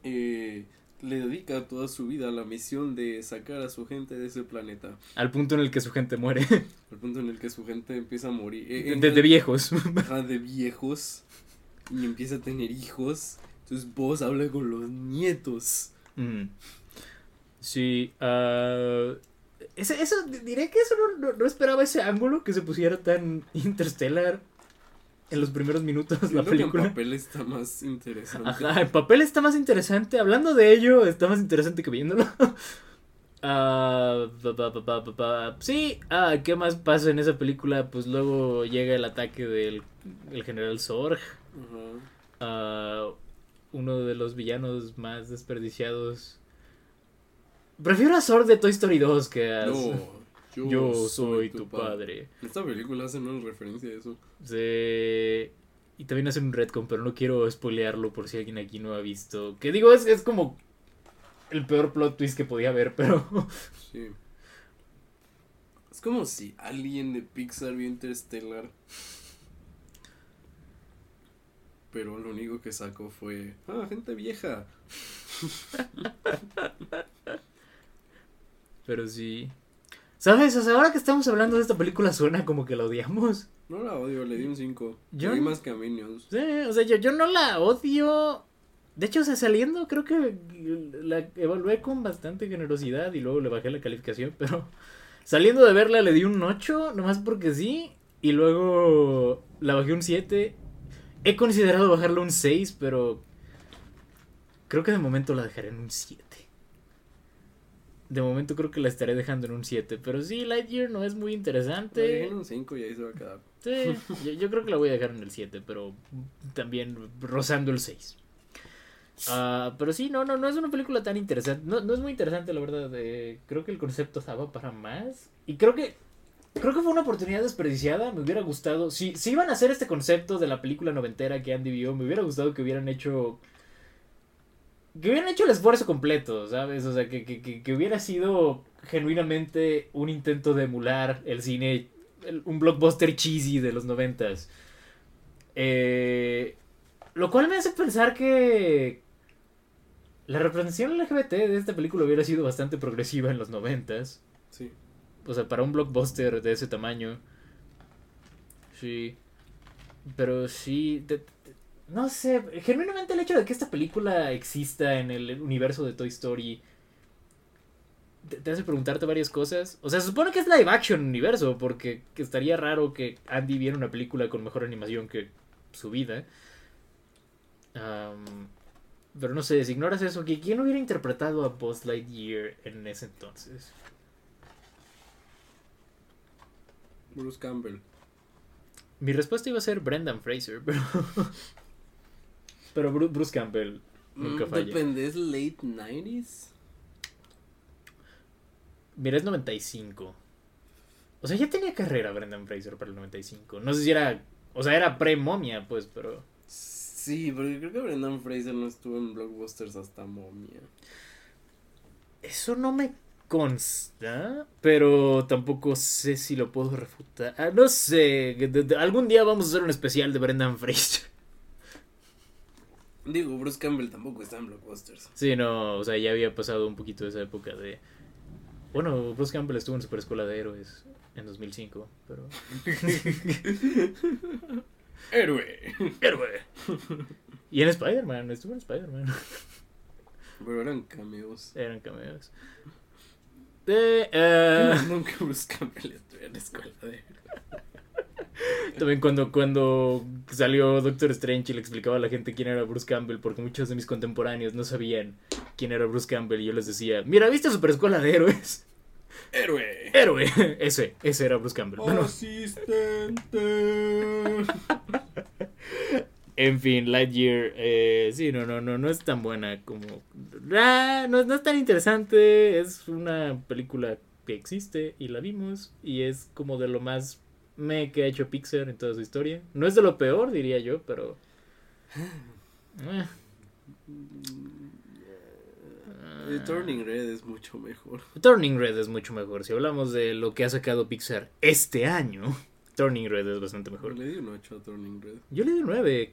eh, le dedica toda su vida a la misión de sacar a su gente de ese planeta. Al punto en el que su gente muere <laughs> Al punto en el que su gente empieza a morir. eh, de, viejos. Ajá, de viejos y empieza a tener hijos. Entonces vos habla con los nietos. Mm. Sí, ah, Ese, eso, diré que eso no, no- no esperaba ese ángulo que se pusiera tan <laughs> interstellar en los primeros minutos de la Siento que en película. papel está más interesante. Ajá, en papel está más interesante. Hablando de ello, está más interesante que viéndolo. Pa, pa, pa, pa. Sí, ah, ¿qué más pasa en esa película? Pues luego llega el ataque del el general Sorg. Ajá. ah, uno de los villanos más desperdiciados. Prefiero a Sorg de Toy Story 2 que a... No, yo, Yo soy tu padre. Esta película hace una referencia a eso. Sí. Y también hacen un retcon, pero no quiero spoilearlo por si alguien aquí no ha visto. Que digo, es, es como el peor plot twist que podía haber, <laughs> pero... Sí. Es como si alguien de Pixar vio Interstellar. Pero lo único que sacó fue. Ah, gente vieja. <laughs> Pero sí. ¿Sabes? O sea, ahora que estamos hablando de esta película suena como que la odiamos. No la odio, le di un 5. Yo Le di más que a Minions. Sí, o sea, yo, yo no la odio. De hecho, o sea, saliendo creo que la evalué con bastante generosidad y luego le bajé la calificación, <laughs> pero saliendo de verla le di un 8, nomás porque sí, y luego la bajé un 7. He considerado bajarla un 6, pero creo que de momento la dejaré en un 7. De momento creo que la estaré dejando en un 7, pero sí, Lightyear no es muy interesante. en un 5 y ahí se va a quedar. Sí, yo, yo creo que la voy a dejar en el 7, pero también rozando el 6. Ah, pero sí, no, no, no es una película tan interesante. No, no es muy interesante, la verdad. eh, creo que el concepto daba para más. Y creo que. Creo que fue una oportunidad desperdiciada. Me hubiera gustado. Si, si iban a hacer este concepto de la película noventera que Andy vio, me hubiera gustado que hubieran hecho. Que hubieran hecho el esfuerzo completo, ¿sabes? O sea, que, que, que, hubiera sido genuinamente un intento de emular el cine el- un blockbuster cheesy de los noventas. Eh, lo cual me hace pensar que la representación LGBT de esta película hubiera sido bastante progresiva en los noventas. Sí. O sea, para un blockbuster de ese tamaño. Sí. Pero sí. te- no sé. Genuinamente el hecho de que esta película exista en el universo de Toy Story. Te, te hace preguntarte varias cosas. O sea, se supone que es live action universo. Porque que estaría raro que Andy viera una película con mejor animación que su vida. Am, pero no sé, si ignoras eso, ¿qui- ¿quién hubiera interpretado a Buzz Lightyear en ese entonces? Bruce Campbell. Mi respuesta iba a ser Brendan Fraser, pero. <laughs> pero Bru- Bruce Campbell nunca Mm, falla. Depende, ¿es late 90s? Mira, es 95. O sea, ya tenía carrera Brendan Fraser para el 95. No sé si era. O sea, era pre-momia, pues, pero. Sí, porque creo que Brendan Fraser no estuvo en blockbusters hasta Momia. Eso no me consta, pero tampoco sé si lo puedo refutar. Ah, no sé, algún día vamos a hacer un especial de Brendan <laughs> Fraser. Digo, Bruce Campbell tampoco está en blockbusters. Sí, no, o sea, ya había pasado un poquito esa época de... Bueno, Bruce Campbell estuvo en Super Escuela de Héroes en 2005, pero... <laughs> Héroe. ¡Héroe! Y en Spider-Man, estuvo en Spider-Man. Pero eran cameos. Eran cameos. Eh, <laughs> Nunca Bruce Campbell estuvo en la escuela de también cuando, cuando salió Doctor Strange y le explicaba a la gente quién era Bruce Campbell, porque muchos de mis contemporáneos no sabían quién era Bruce Campbell, y yo les decía, mira, ¿viste Super Escuela de Héroes? Héroe. ¡Héroe! <laughs> Ese, ese era Bruce Campbell. Bueno, Asistente. <laughs> En fin, Lightyear, eh, sí, no, no, no, no es tan buena como... Ah, no, no es tan interesante, es una película que existe y la vimos y es como de lo más me que ha hecho Pixar en toda su historia. No es de lo peor, diría yo, pero... Eh, The Turning Red es mucho mejor. Turning Red es mucho mejor. Si hablamos de lo que ha sacado Pixar este año, Turning Red es bastante mejor. Le di un 8 a Turning Red. Yo le di un 9.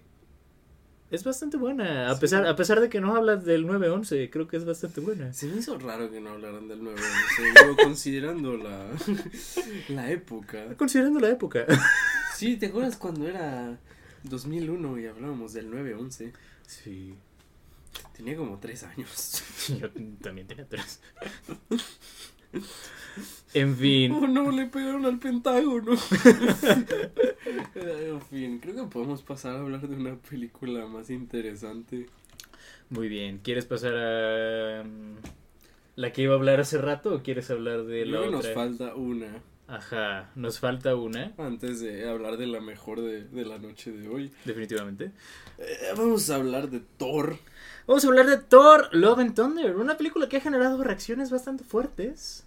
Es bastante buena. A pesar, a pesar de que no hablas del 9-11, creo que es bastante buena. Se me hizo raro que no hablaran del 9 Pero considerando la, <laughs> la época. Considerando la época. <laughs> Sí, ¿te acuerdas cuando era 2001 y hablábamos del 9-11? Sí. Tenía como 3 años. <laughs> Yo también tenía tres. <laughs> En fin. Oh no, le pegaron al Pentágono. <laughs> en fin, creo que podemos pasar a hablar de una película más interesante. Muy bien. ¿Quieres pasar a mm, la que iba a hablar hace rato o quieres hablar de la Creo que otra? nos falta una Ajá, nos falta una, antes de hablar de la mejor de, de la noche de hoy. definitivamente. Eh, vamos a hablar de Thor. Vamos a hablar de Thor Love and Thunder, una película que ha generado reacciones bastante fuertes.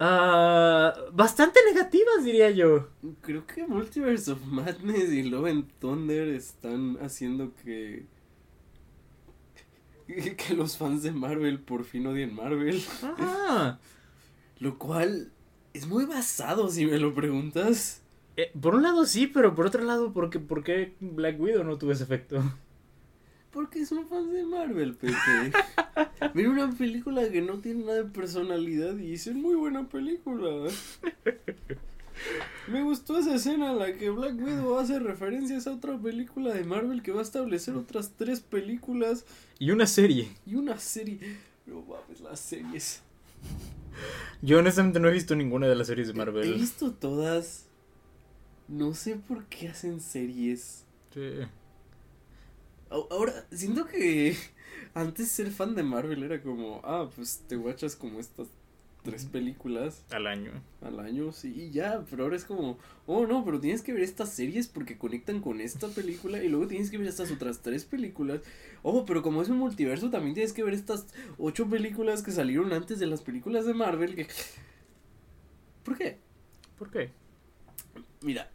Ah, bastante negativas, diría yo. Creo que Multiverse of Madness y Love and Thunder están haciendo que. <laughs> que los fans de Marvel por fin odien Marvel. Ajá. Lo cual es muy basado, si me lo preguntas. Eh, por un lado sí, pero por otro lado, ¿por qué, por qué Black Widow no tuvo ese efecto? Porque son fans de Marvel, Pepe. <laughs> Mira una película que no tiene nada de personalidad y es muy buena película. Me gustó esa escena en la que Black Widow hace referencias a otra película de Marvel que va a establecer otras tres películas Y una serie. y una serie. No mames, las series. Yo honestamente no he visto ninguna de las series de He Marvel. visto todas. No sé por qué hacen series. Sí. Ahora, siento que <laughs> antes ser fan de Marvel era como, ah, pues te guachas como estas tres películas Al año. al año, sí, y ya, pero ahora es como, oh no, pero tienes que ver estas series porque conectan con esta <laughs> película y luego tienes que ver estas otras tres películas. Oh, pero como es un multiverso, también tienes que ver estas ocho películas que salieron antes de las películas de Marvel. Que... <sniffs> ¿Por qué? ¿Por qué? Mira,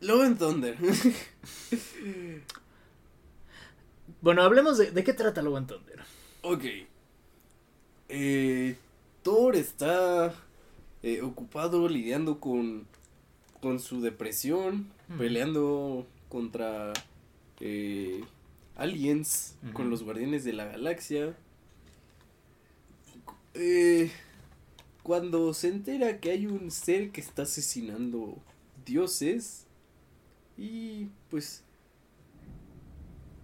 Love and Thunder. <laughs> Bueno, hablemos de, de qué trata Love and Thunder. Ok. Eh, Thor está eh, ocupado lidiando con, con su depresión, peleando contra eh, aliens, con los guardianes de la galaxia. Eh, cuando se entera que hay un ser que está asesinando dioses y pues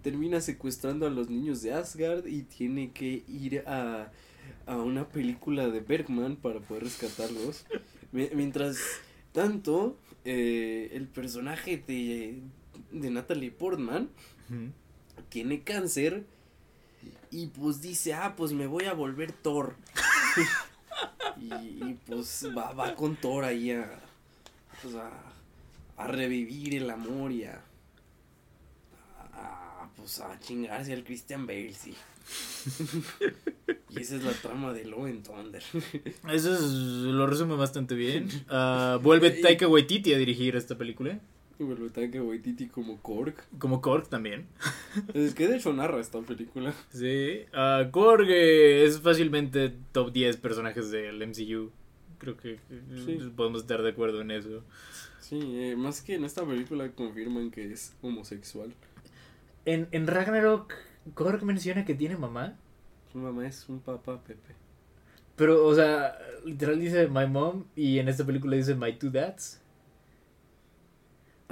termina secuestrando a los niños de Asgard y tiene que ir a, a una película de Bergman para poder rescatarlos. Mi- Mientras tanto, eh, el personaje de, de Natalie Portman tiene cáncer y pues dice, ah, pues me voy a volver Thor. <laughs> y, y, pues va, va con Thor ahí a, pues a, a revivir el amor y a, pues a chingarse al Christian Bale, sí. y esa es la trama de Love and Thunder. Eso es- lo resume bastante bien. <laughs> Ah, vuelve Taika Waititi a dirigir esta película. y vuelve Taika Waititi como Korg. Como Korg también. Es que de hecho narra esta película. Sí. Ah, Korg eh, es fácilmente top 10 personajes del MCU. Creo que eh, Sí. podemos estar de acuerdo en eso. Sí, eh, más que en esta película confirman que es homosexual. En, en Ragnarok, Korg menciona que tiene mamá. Su mamá es un papá, Pepe. Pero, o sea, literal dice my mom y en esta película dice my two dads.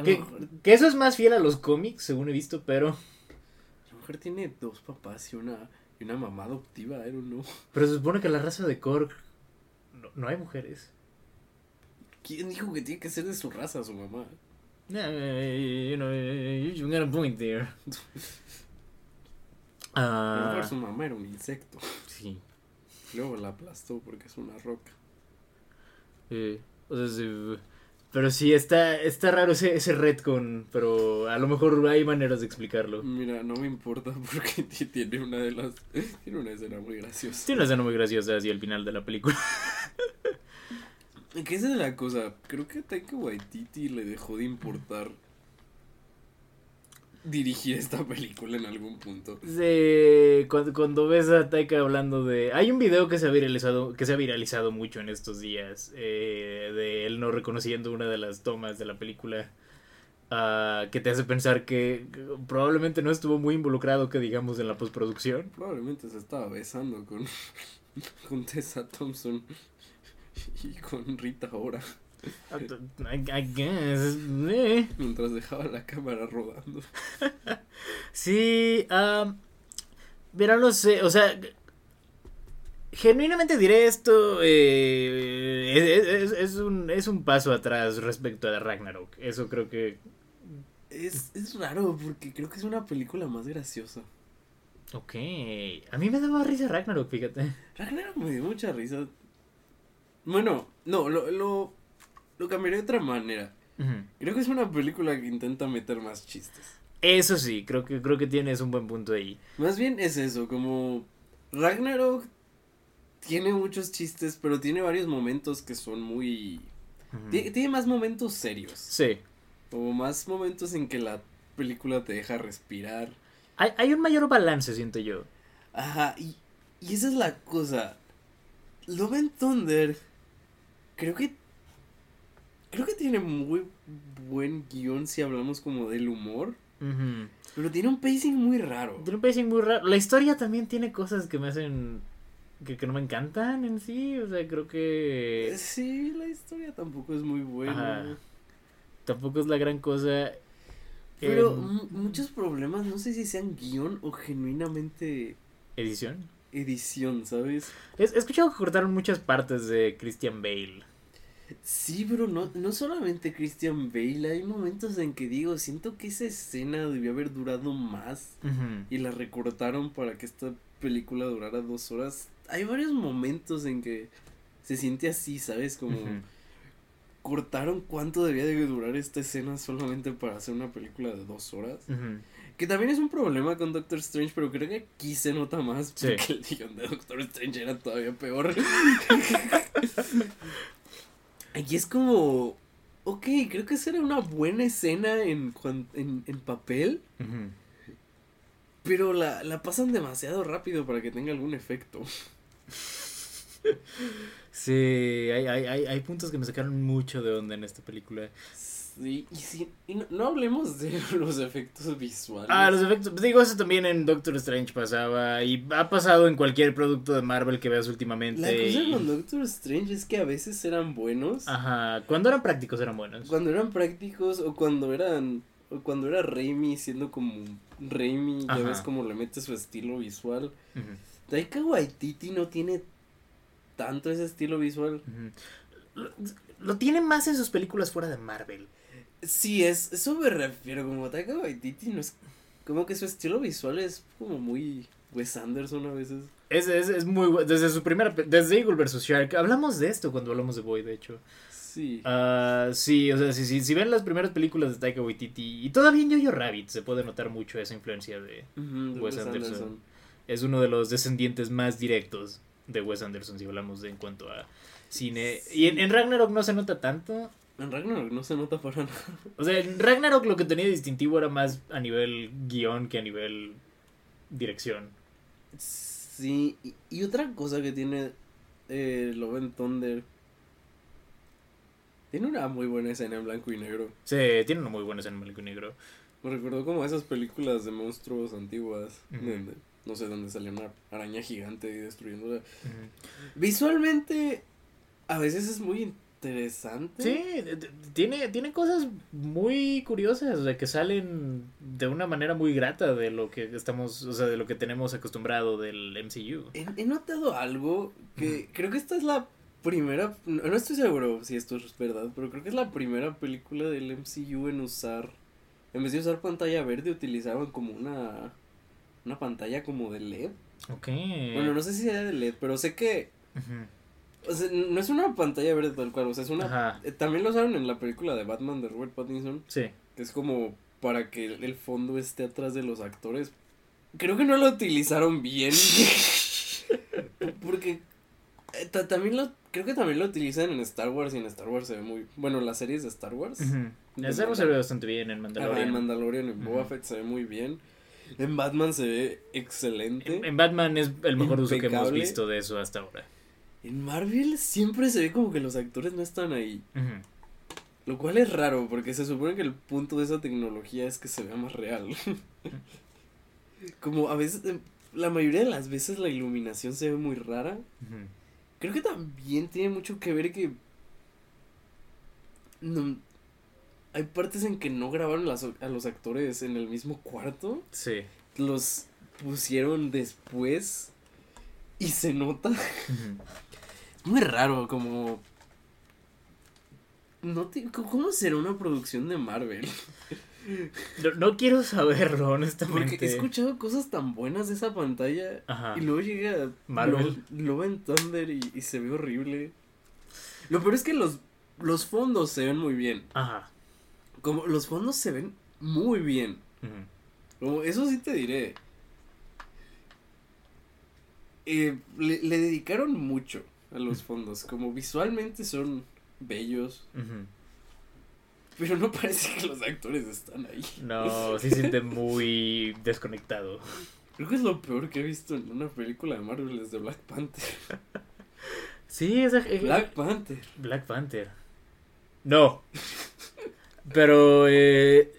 Que, eso es más fiel a los cómics, según he visto, pero... a lo mejor tiene dos papás y una, y una mamá adoptiva, I don't know. Pero se supone que la raza de Korg no, no hay mujeres. ¿Quién dijo que tiene que ser de su raza su mamá? Eh, you know, you got a point there. <laughs> Mejor su mamá era un insecto. sí. Luego la aplastó porque es una roca. Eh, o sea, sí, pero sí, está, está raro ese, ese retcon, pero a lo mejor hay maneras de explicarlo. Mira, no me importa <laughs> porque ti- tiene una de las... Tiene una escena muy graciosa. Tiene una escena muy graciosa hacia el final de la película. <laughs> ¿Qué es la cosa? Creo que Taika Waititi le dejó de importar dirigir esta película en algún punto. Sí, cuando, cuando ves a Taika hablando de... Hay un video que se ha viralizado, que se ha viralizado mucho en estos días, eh, de él no reconociendo una de las tomas de la película, ah, que te hace pensar que probablemente no estuvo muy involucrado, que digamos, en la postproducción. Probablemente se estaba besando con, <laughs> con Tessa Thompson <laughs> y con Rita Ora I, I guess, eh. mientras dejaba la cámara rodando. <laughs> Sí, ah, mira, no sé, o sea, Genuinamente diré esto, eh, es, es- es un, es un paso atrás respecto a Ragnarok. Eso creo que... Es, es raro porque creo que es una película más graciosa. Ok, a mí me daba risa Ragnarok, fíjate. Ragnarok me dio mucha risa. Bueno, no, lo, lo, lo cambiaré de otra manera. Creo que es una película que intenta meter más chistes. Eso sí, creo que, creo que tienes un buen punto ahí. Más bien es eso, como Ragnarok tiene muchos chistes, pero tiene varios momentos que son muy... Tiene más momentos serios. Sí. O más momentos en que la película te deja respirar. Hay, hay un mayor balance, siento yo. Ajá, y, y esa es la cosa. Love and Thunder, creo que. Creo que tiene muy buen guion si hablamos como del humor. Pero tiene un pacing muy raro. Tiene un pacing muy raro. La historia también tiene cosas que me hacen. Que, que no me encantan en sí. O sea, creo que. Sí, la historia tampoco es muy buena. Ajá. Tampoco es la gran cosa. Pero muchos problemas, no sé si sean guion o genuinamente edición. edición, ¿sabes? He escuchado que cortaron muchas partes de Christian Bale. Sí, pero no, no solamente Christian Bale, hay momentos en que digo, siento que esa escena debió haber durado más y la recortaron para que esta película durara dos horas. Hay varios momentos en que se siente así, ¿sabes? Como cortaron cuánto debía de durar esta escena solamente para hacer una película de dos horas. Que también es un problema con Doctor Strange, pero creo que aquí se nota más Sí. porque el guion de Doctor Strange era todavía peor. <laughs> aquí es como, ok, creo que esa era una buena escena en, en, en papel, pero la, la pasan demasiado rápido para que tenga algún efecto. <laughs> Sí, hay, hay, hay, hay puntos que me sacaron mucho de onda en esta película. Sí, y, sí, y no, no hablemos de <laughs> los efectos visuales. Ah, los efectos. Digo, eso también en Doctor Strange pasaba. Y ha pasado en cualquier producto de Marvel que veas últimamente. La cosa y- con Doctor Strange es que a veces eran buenos. Ajá. Cuando eran prácticos eran buenos. Cuando eran prácticos o cuando eran o cuando era Raimi siendo como Raimi, ya ves cómo le mete su estilo visual. Ujú, Taika Waititi no tiene tanto ese estilo visual. lo tiene más en sus películas fuera de Marvel. Sí, es eso me refiero como Taika Waititi no es como que su estilo visual es como muy Wes Anderson a veces. Es, es, es muy Desde su primera. Desde Eagle vs. Shark. Hablamos de esto cuando hablamos de Boy, de hecho. Sí. Ah, sí, o sea, si, si, si ven las primeras películas de Taika Waititi. Y todavía en Jojo Rabbit se puede notar mucho esa influencia de. Wes Anderson. Anderson. es uno de los descendientes más directos de Wes Anderson si hablamos de en cuanto a cine. Y en, en Ragnarok no se nota tanto. En Ragnarok no se nota para nada. <laughs> O sea, en Ragnarok lo que tenía distintivo era más a nivel guion que a nivel dirección. Sí, y, y otra cosa que tiene eh, Love and Thunder. Tiene una muy buena escena en blanco y negro. Sí, tiene una muy buena escena en blanco y negro. Me recordó como esas películas de monstruos antiguas. Donde, no sé, donde salía una araña gigante y destruyéndola. Ujú. Visualmente, a veces es muy interesante. Sí, tiene, tiene cosas muy curiosas, o sea, que salen de una manera muy grata de lo que estamos, o sea, de lo que tenemos acostumbrado del MCU. He, he notado algo que creo que esta es la primera. No, no estoy seguro si esto es verdad, pero creo que es la primera película del MCU en usar. En vez de usar pantalla verde, utilizaban como una. Una pantalla como de LED. Ok. Bueno, no sé si era de LED, pero sé que. Ujú. O sea, no es una pantalla verde tal cual, o sea, es una. Ajá. eh, También lo usaron en la película de Batman de Robert Pattinson, Sí. que es como para que el fondo esté atrás de los actores. Creo que no lo utilizaron bien. <laughs> Porque eh, ta- también lo creo que también lo utilizan en Star Wars y en Star Wars se ve muy bueno las series de Star Wars. El Star se ve bastante bien en Mandalorian. en Mandalorian en Boba. Fett se ve muy bien. En Batman se ve excelente. En, en Batman es el mejor uso que hemos visto de eso hasta ahora. En Marvel siempre se ve como que los actores no están ahí. Lo cual es raro, porque se supone que el punto de esa tecnología es que se vea más real. <laughs> Como a veces, eh, la mayoría de las veces la iluminación se ve muy rara. Creo que también tiene mucho que ver que... No, hay partes en que no grabaron las- a los actores en el mismo cuarto. Sí. Los pusieron después. Y se nota. Muy raro, como. No te- ¿Cómo será una producción de Marvel? No, no quiero saberlo, Porque honestamente. he escuchado cosas tan buenas de esa pantalla. Ajá. Y luego llega Marvel. Lo, and Thunder y, y se ve horrible. Lo peor es que los, los fondos se ven muy bien. Ajá. Como los fondos se ven muy bien. Ujú. Como, eso sí te diré. Eh, le, le dedicaron mucho a los fondos. Como visualmente son bellos. Pero no parece que los actores están ahí. No, sí <laughs> se siente muy desconectado. Creo que es lo peor que he visto en una película de Marvel desde Black Panther. Sí, esa. eh, Black Panther. Black Panther. No. Pero, eh,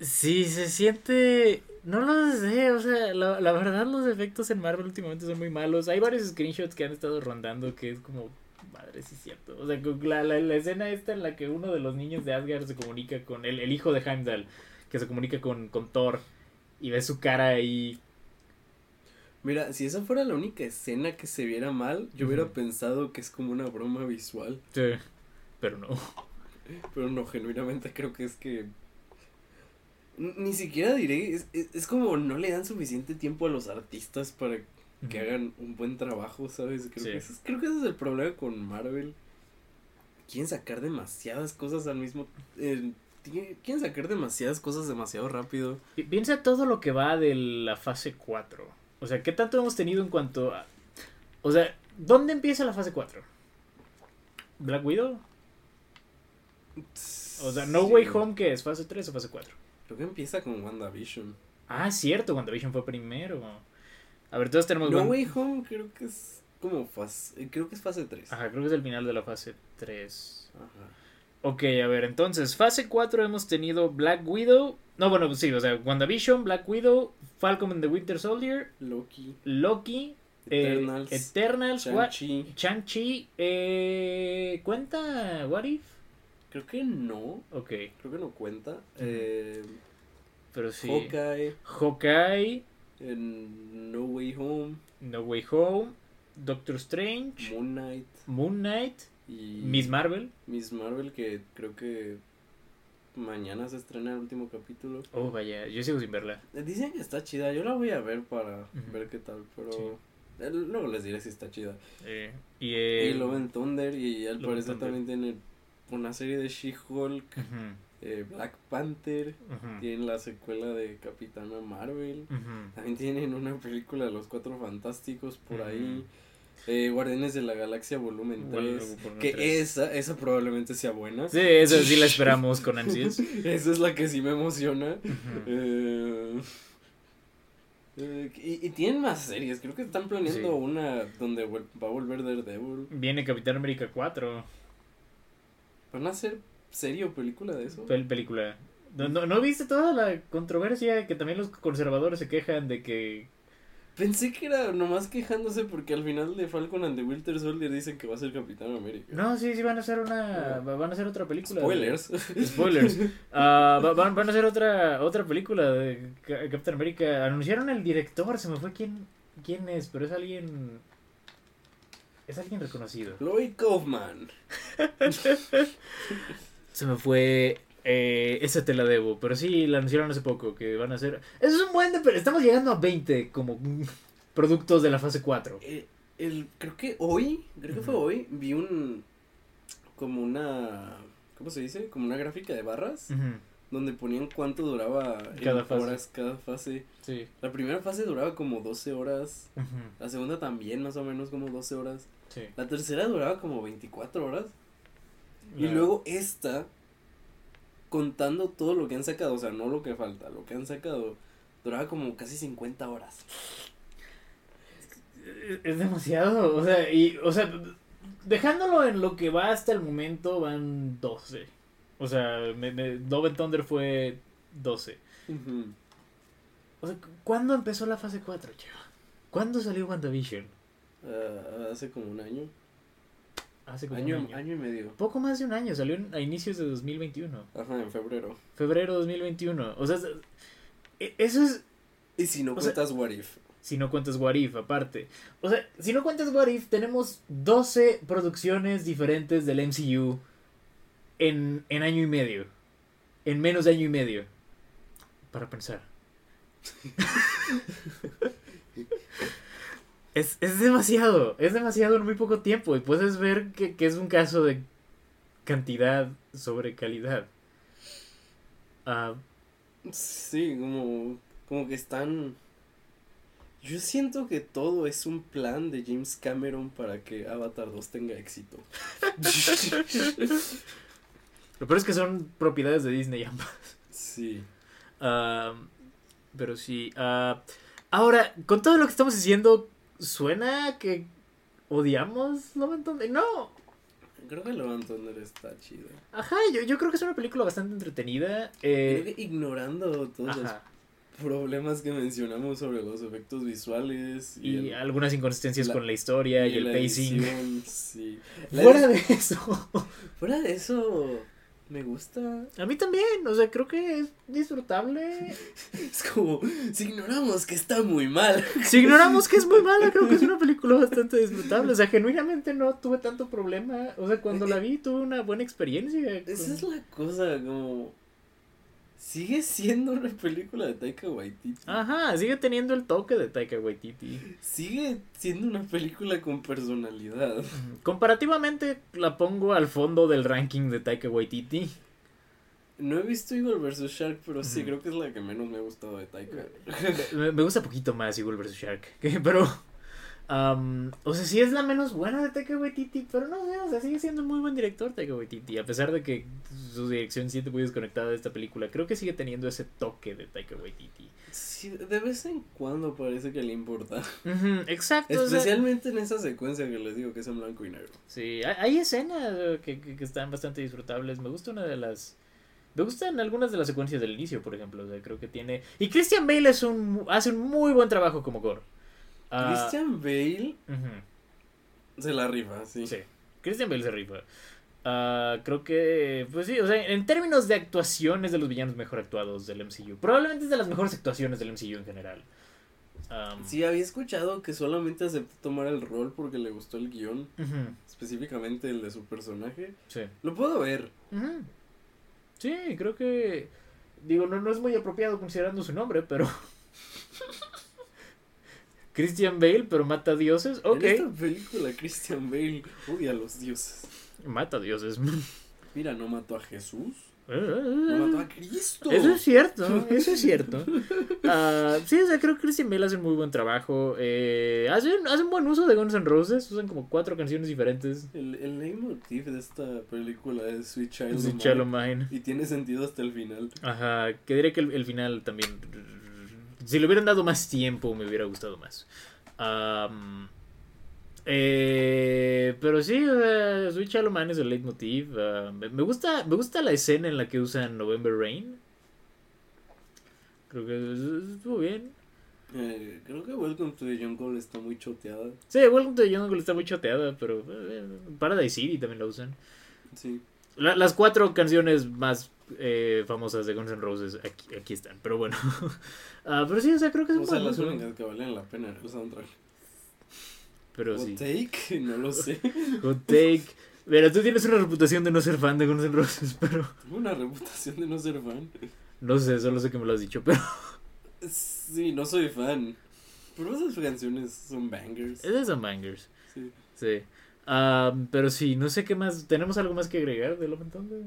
sí, se siente... No lo sé, o sea, la, la verdad los efectos en Marvel últimamente son muy malos. Hay varios screenshots que han estado rondando que es como... Madre, sí es cierto. O sea, la, la, la escena esta en la que uno de los niños de Asgard se comunica con... El, el hijo de Heimdall, que se comunica con, con Thor. Y ve su cara ahí... Mira, si esa fuera la única escena que se viera mal, yo hubiera pensado que es como una broma visual. Sí, pero no. Pero no, genuinamente creo que es que. Ni siquiera diré. Es, es, es como no le dan suficiente tiempo a los artistas para que hagan un buen trabajo, ¿sabes? Creo, Sí. que ese es, creo que ese es el problema con Marvel. Quieren sacar demasiadas cosas al mismo. eh, quieren sacar demasiadas cosas demasiado rápido. Pi- Piensa todo lo que va de la fase 4. O sea, ¿qué tanto hemos tenido en cuanto a... O sea, ¿dónde empieza la fase 4? ¿Black Widow? O sea, No Sí. Way Home, ¿qué es? ¿Fase 3 o fase 4? Creo que empieza con WandaVision. Ah, cierto, WandaVision fue primero. A ver, todos tenemos... No Wan- Way Home creo que es como fase. Creo que es fase 3. Ajá, creo que es el final de la fase 3. Ajá. Ok, a ver, entonces, fase 4 hemos tenido Black Widow. No, bueno, sí, o sea, WandaVision, Black Widow, Falcon and the Winter Soldier, Loki, Loki, eh, Eternals, Eternals, What- Shang-Chi. Shang-Chi, eh, ¿cuenta What If? Creo que no. Ok, Creo que no cuenta. Eh, pero sí. Hawkeye, Hawkeye, en No Way Home, No Way Home, Doctor Strange, Moon Knight Moon Knight, y Miss Marvel. Miss Marvel, que creo que mañana se estrena el último capítulo. Oh, vaya, yo sigo sin verla. Dicen que está chida, yo la voy a ver para ver qué tal, pero Sí. luego les diré si está chida. Eh, y eh, y Love and Thunder, y al Love parecer también tiene una serie de She-Hulk, eh, Black Panther, tienen la secuela de Capitana Marvel. También tienen una película de los Cuatro Fantásticos por ahí. Eh, Guardianes de la Galaxia volumen Bueno, 3. volumen que esa, esa probablemente sea buena. Sí, eso sí la esperamos con ansias. <laughs> esa es la que sí me emociona. Eh, eh, y, y tienen más series. Creo que están planeando Sí. una donde va a volver Daredevil. Viene Capitán América 4, ¿Van a hacer serie o película de eso? pel- película. ¿No, no, ¿No viste toda la controversia que también los conservadores se quejan de que... Pensé que era nomás quejándose porque al final de Falcon and the Winter Soldier dicen que va a ser Capitán América. No, sí, sí van a hacer una... Van a hacer otra película. de- Spoilers. <laughs> Spoilers. Ah, va- van, van a hacer otra otra película de Ca- Capitán América. Anunciaron el director, se me fue quién quién es, pero es alguien es alguien reconocido. Lloyd Kaufman. <laughs> Se me fue eh, esa te la debo, pero sí la anunciaron hace poco que van a hacer. Eso es un buen de pero estamos llegando a 20 como productos de la fase 4. Eh, el, creo que hoy, creo que fue hoy, vi un. Como una. ¿Cómo se dice? Como una gráfica de barras. Ujú, Donde ponían cuánto duraba en Cada fase. horas cada fase. Sí. La primera fase duraba como 12 horas. La segunda también, más o menos como 12 horas. sí. La tercera duraba como 24 horas. Y luego esta, contando todo lo que han sacado, o sea, no lo que falta, lo que han sacado, duraba como casi 50 horas. Es- Es demasiado, o sea, y, o sea, dejándolo en lo que va hasta el momento, van 12. O sea, me, me- Love and Thunder fue 12. Ujú. O sea, cu- ¿cuándo empezó la fase 4, chico? ¿Cuándo salió WandaVision? Ah, hace como un año. Hace como Año, un año. año y medio. Poco más de un año, salió a inicios de 2021. Ajá, en febrero. Febrero 2021. O sea, e- eso es... Y si no O sea- cuentas What If. Si no cuentas What If, aparte. O sea, si no cuentas What If, tenemos 12 producciones diferentes del MCU en, en año y medio. En menos de año y medio. Para pensar. <laughs> es, es demasiado. Es demasiado en muy poco tiempo. Y puedes ver que, que es un caso de cantidad sobre calidad. Ah, Sí, como, como que están... Yo siento que todo es un plan de James Cameron para que Avatar 2 tenga éxito. <laughs> lo peor es que son propiedades de Disney <laughs> ambas. Sí. Pero sí. ah, ahora, con todo lo que estamos diciendo, ¿suena que odiamos Love and Thunder? No. Creo que Love and Thunder está chido. Ajá, yo, yo creo que es una película bastante entretenida. Creo Eh, que ignorando todos los problemas que mencionamos sobre los efectos visuales y, Y el- algunas inconsistencias la- con la historia y, el pacing. edición, sí. <laughs> La Fuera de eso. Fuera de eso, me gusta. A mí también, o sea, creo que es disfrutable. <laughs> Es como, si ignoramos que está muy mal. Si ignoramos que es muy mala, creo que es una <laughs> película bastante disfrutable. O sea, genuinamente no tuve tanto problema. O sea, cuando la vi tuve una buena experiencia. Esa es la cosa, como... Sigue siendo una película de Taika Waititi. Ajá, sigue teniendo el toque de Taika Waititi. Sigue siendo una película con personalidad. Comparativamente la pongo al fondo del ranking de Taika Waititi. No he visto Eagle vs. Shark, pero sí, creo que es la que menos me ha gustado de Taika. Me, me gusta poquito más Eagle vs. Shark. Pero, am, o sea, sí es la menos buena de Taika Waititi. Pero no sé, o sea, sigue siendo muy buen director Taika Waititi. A pesar de que su dirección siente muy desconectada de esta película, creo que sigue teniendo ese toque de Taika Waititi. Sí, de vez en cuando parece que le importa. Exacto. o sea, Especialmente en esa secuencia que les digo que es en blanco y negro. Sí, hay, hay escenas eh, que, que, que están bastante disfrutables. Me gusta una de las. Me gustan algunas de las secuencias del inicio, por ejemplo. o sea, creo que tiene. Y Christian Bale es un, hace un muy buen trabajo como Gore. Ah, Christian Bale se la rifa, sí. Sí, Christian Bale se rifa. Ah, creo que, pues sí, o sea, en términos de actuación es de los villanos mejor actuados del MCU. Probablemente es de las mejores actuaciones del MCU en general. Sí, había escuchado que solamente aceptó tomar el rol porque le gustó el guion, específicamente el de su personaje. sí. Lo puedo ver. Sí, creo que. Digo, no, no es muy apropiado considerando su nombre, pero. <laughs> Christian Bale, pero mata dioses. Ok. En esta película, Christian Bale odia a los dioses. Mata dioses. Mira, no mató a Jesús, no Eso mató a Cristo. es cierto, <laughs> eso es cierto. Ah, sí, o sea, creo que Christian Bale hace un muy buen trabajo. Eh, hacen, hacen buen uso de Guns N' Roses, usan como cuatro canciones diferentes. El, el leitmotiv de esta película es Sweet Child, Sweet Child O' Mine, Mine. Y tiene sentido hasta el final. Ajá, que diré que el, el final también. Si le hubieran dado más tiempo, me hubiera gustado más. Eh, pero sí, o sea, Child O' Mine es el leitmotiv. ah, me, me gusta, me gusta la escena en la que usan November Rain. Creo que estuvo bien. Eh, creo que Welcome to the Jungle está muy choteada. Sí, Welcome to the Jungle está muy choteada, pero eh, Paradise City también la usan. Sí. La- las cuatro canciones más eh, famosas de Guns N' Roses aquí, aquí están, pero bueno. <laughs> Ah, pero sí, o sea, creo que es un O sea, las únicas que valen la pena el soundtrack. Pero o sí. Take, <laughs> no lo sé. Hot take. Mira, tú tienes una reputación de no ser fan de Guns N' Roses, <laughs> pero una reputación de no ser fan. no sé, solo sé que me lo has dicho, pero Sí, no soy fan. Pero esas canciones son bangers. es de bangers. Sí. Sí. Ah, pero sí, no sé qué más. ¿Tenemos algo más que agregar de lo Thunder?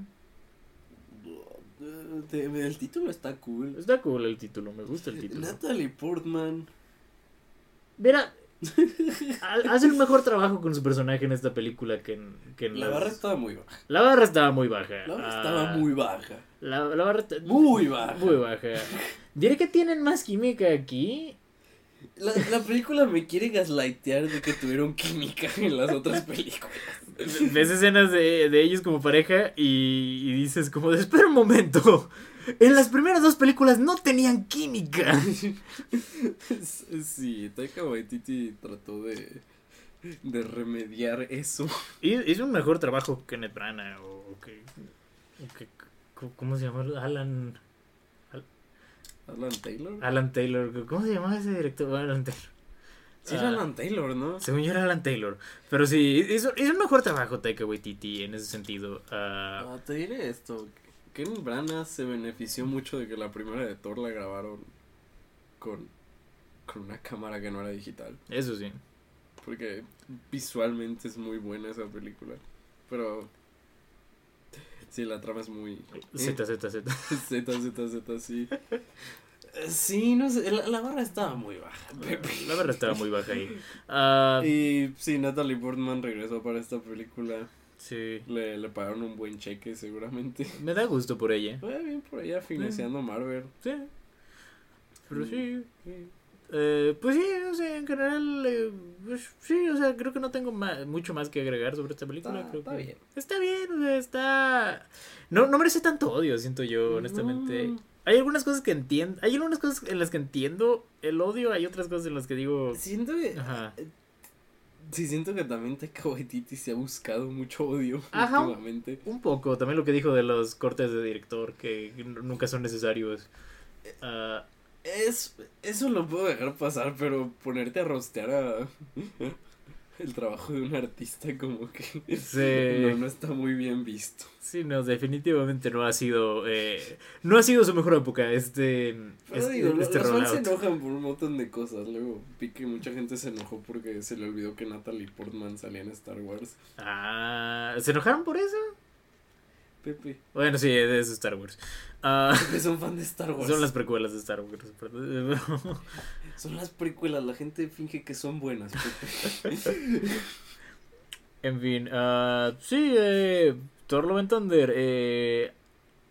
El título está cool. Está cool el título, me gusta el título. Natalie Portman. Mira, ha- hace un mejor trabajo con su personaje en esta película que en, que en La las- barra estaba muy baja. La barra estaba muy baja. La barra Ah, estaba muy baja. La, la barra Muy baja. Muy baja. Diré que tienen más química aquí. La, la película me quiere gaslightear de que tuvieron química en las otras películas. <laughs> Ves escenas de, de ellos como pareja y, y dices como, espera un momento. En las primeras dos películas no tenían química. <laughs> Sí, Taika Waititi trató de, de remediar eso. Hizo un mejor trabajo que Kenneth Branagh o que, o que- ¿Cómo se llama? Alan... Al- Alan Taylor. Alan Taylor. ¿Cómo se llamaba ese director? Alan Taylor. Sí, era Alan Taylor, ¿no? Según yo era Alan Taylor. Pero sí, hizo, hizo un mejor trabajo Taika Waititi en ese sentido. Ah, Ah, te diré esto. Ken Branagh se benefició mucho de que la primera de Thor la grabaron con, con una cámara que no era digital. eso sí. Porque visualmente es muy buena esa película. Pero. Sí, la trama es muy. Z, Z, Z. <laughs> Z, Z, Z, sí. Eh, Sí, no sé. La, la barra estaba muy baja. Pepe. La verdad estaba muy baja ahí. <laughs> Ah, Y sí, Natalie Portman regresó para esta película. sí. Le, le pagaron un buen cheque, seguramente. Me da gusto por ella. Fue bien por allá financiando Marvel. Sí. Pero sí. Sí. Eh, pues sí, o sea, en general, eh, pues sí, o sea, creo que no tengo mucho más que agregar sobre esta película. Está- creo está que bien. Está bien, o sea, está... No, no merece tanto odio, siento yo, honestamente. No. Hay algunas cosas que entiendo, hay algunas cosas en las que entiendo el odio, hay otras cosas en las que digo... Siento que. Ajá. Sí, siento que también Taika Waititi se ha buscado mucho odio Ajá. últimamente. Un poco, también lo que dijo de los cortes de director, que nunca son necesarios. Ah, Es, eso lo puedo dejar pasar, pero ponerte a rostear a el trabajo de un artista como que Sí. no, no está muy bien visto. sí, no, definitivamente no ha sido... eh, no ha sido su mejor época este... Pero este, digo, este los fans se enojan por un montón de cosas. Luego vi que mucha gente se enojó porque se le olvidó que Natalie Portman salía en Star Wars. Ah, ¿Se enojaron por eso? Pepe, Bueno, sí, es Star Wars. Ah, <laughs> son fan de Star Wars. son las precuelas de Star Wars. Son las precuelas, la gente finge que son buenas. <laughs> En fin, ah, sí, eh, Thor Love and Thunder. Eh,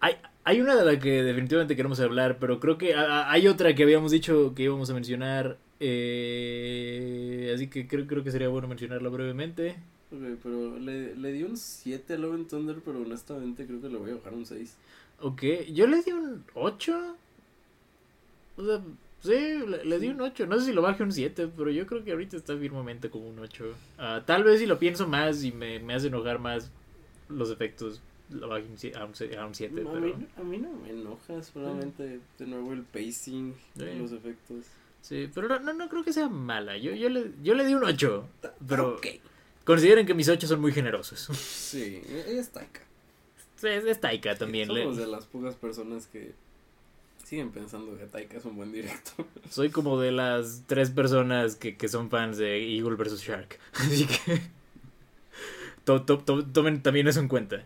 hay, hay una de la que definitivamente queremos hablar, pero creo que ah, hay otra que habíamos dicho que íbamos a mencionar. eh, así que creo, creo que sería bueno mencionarla brevemente. Ok, pero le, le di un 7 a Love and Thunder, pero honestamente creo que le voy a bajar un 6. Ok, yo le di un 8. O sea, sí, le, le di un 8. No sé si lo baje un 7, pero yo creo que ahorita está firmemente como un 8. Ah, tal vez si lo pienso más y me, me hace enojar más los efectos, lo baje a un, se- a un 7. a, Pero, mí, a mí no me enoja, solamente de nuevo el pacing, Sí. los efectos. sí, pero no, no, no creo que sea mala. Yo, yo, le, yo le di un 8. Pero Ok. consideren que mis 8 son muy generosos. Sí, ella está acá. Es, es Taika también. le- Somos de las pocas personas que siguen pensando que Taika es un buen director. <laughs> Soy como de las tres personas que, que son fans de Eagle vs. Shark. <laughs> Así que. to- to- to- tomen también eso en cuenta.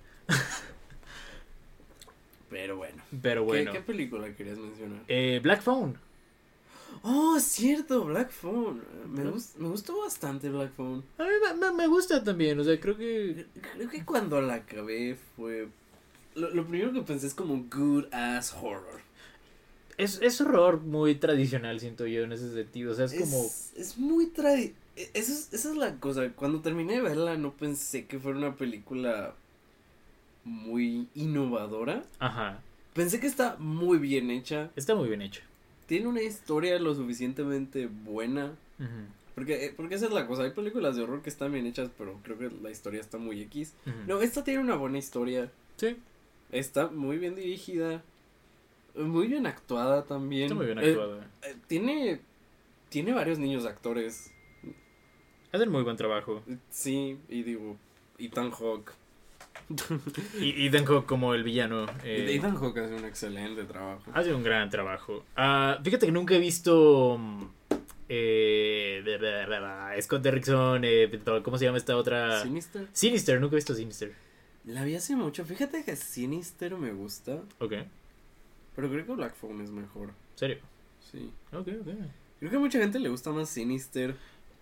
Pero bueno. Pero bueno. ¿Qué, qué película querías mencionar? Eh, Black Phone. Oh, cierto, Black Phone. Me, ¿No? gust- me gustó bastante Black Phone. A mí me, me- me gusta también. O sea, creo que. Creo que cuando la acabé fue... Lo, lo primero que pensé es como good ass horror. Es, es horror muy tradicional, siento yo, en ese sentido. O sea, es, como. Es muy tradi... e- Eso es, esa es la cosa. Cuando terminé de verla no pensé que fuera una película muy innovadora. Ajá. Pensé que está muy bien hecha. Está muy bien hecho. Tiene una historia lo suficientemente buena. Porque, eh, porque esa es la cosa. Hay películas de horror que están bien hechas, pero creo que la historia está muy X. No, esta tiene una buena historia. Sí, Está muy bien dirigida. Muy bien actuada también. está muy bien Eh, actuado. eh, tiene. Tiene varios niños actores. Hacen muy buen trabajo. Eh, Sí, y digo. Ethan Hawke. <laughs> Y Ethan Hawke como el villano. eh, Ethan Hawke hace un excelente trabajo. Hace un gran trabajo. Ah, fíjate que nunca he visto. mm, Eh, bla, bla, bla, bla, Scott Derrickson. eh, ¿Cómo se llama esta otra? Sinister. Sinister, nunca he visto Sinister. La vi hace mucho. Fíjate que Sinister me gusta. Ok, Pero creo que Black Phone es mejor. serio. Sí. Ok, ok. Creo que a mucha gente le gusta más Sinister.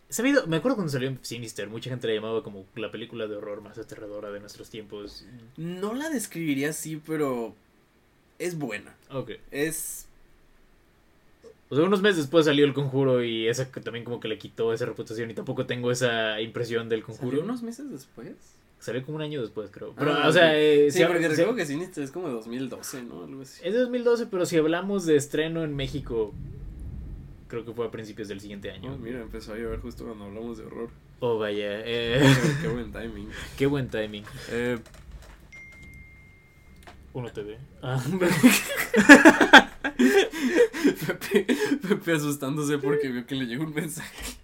Sabido, me acuerdo cuando salió Sinister, mucha gente la llamaba como la película de horror más aterradora de nuestros tiempos. No la describiría así, pero. Es buena. Ok. Es. O sea, unos meses después salió El Conjuro y esa también como que le quitó esa reputación y tampoco tengo esa impresión del Conjuro. ¿Salió unos meses después? Salió como un año después, creo. Pero, Ah, o sea, eh, Sí, si- porque si- recuerdo que Sinister es como de 2012, ¿no? Algo así. Es de 2012, pero si hablamos de estreno en México, creo que fue a principios del siguiente año. Oh, mira, empezó a llover justo cuando hablamos de horror. Oh, vaya. eh, qué, <laughs> qué buen timing. <laughs> qué buen timing. Eh, Uno TV. Ah, <laughs> Pepe, Pepe asustándose porque vio que le llegó un mensaje.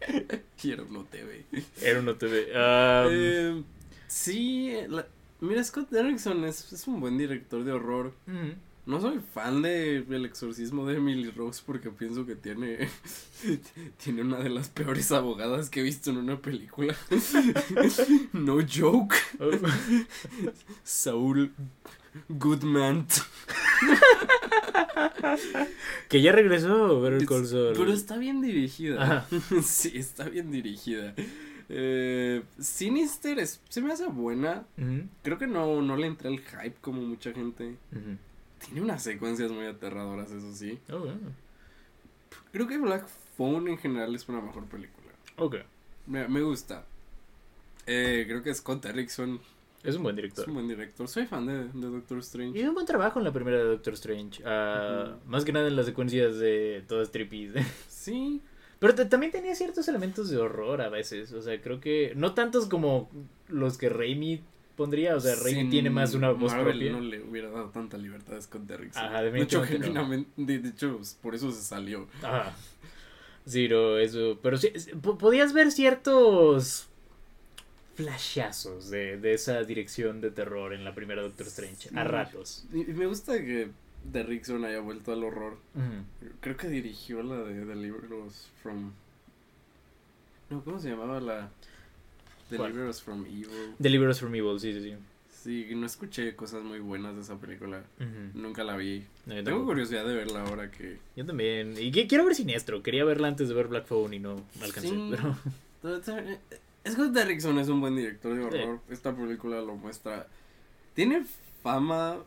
y era un OTV. Era un OTV. Um, Eh, sí, la- mira, Scott Derrickson es, es un buen director de horror. No soy fan de El exorcismo de Emily Rose porque pienso que tiene <laughs> tiene una de las peores abogadas que he visto en una película. <laughs> no joke. <laughs> Saul Goodman. Que ya regresó Better Call Saul. Pero está bien dirigida. Sí, está bien dirigida. Eh, Sinister es- se me hace buena. Creo que no, no le entra el hype como mucha gente. Tiene unas secuencias muy aterradoras, eso sí. Oh. Creo que Black Phone en general es una mejor película. Ok. Me, me gusta. Eh, creo que Scott Derrickson Es un buen es director. un buen director. Soy fan de, de Doctor Strange. Hizo un buen trabajo en la primera de Doctor Strange. Ah, Más que nada en las secuencias de todas trippy. <laughs> Sí. Pero también tenía ciertos elementos de horror a veces. O sea, creo que. No tantos como los que Raimi pondría. O sea, Raimi tiene más una voz Marvel propia. no le hubiera dado tanta libertad a Scott Derrickson. Ajá, de hecho, no. de, hecho, por eso se salió. Ajá. Sí, no, eso. Pero sí, podías ver ciertos flashazos de, de esa dirección de terror en la primera Doctor Strange. A ratos. Y me gusta que Derrickson haya vuelto al horror. Creo que dirigió la de Deliver Us from. No, ¿cómo se llamaba la? ¿Cuál? Deliver Us from Evil. Deliver Us from Evil, sí, sí, sí. Sí, no escuché cosas muy buenas de esa película. Nunca la vi. No, Tengo curiosidad de verla ahora que. Yo también. Y que- quiero ver Siniestro. Quería verla antes de ver Black Phone y no alcancé. Sí. Pero... <laughs> Scott Derrickson es un buen director de horror. Esta película lo muestra. Tiene fama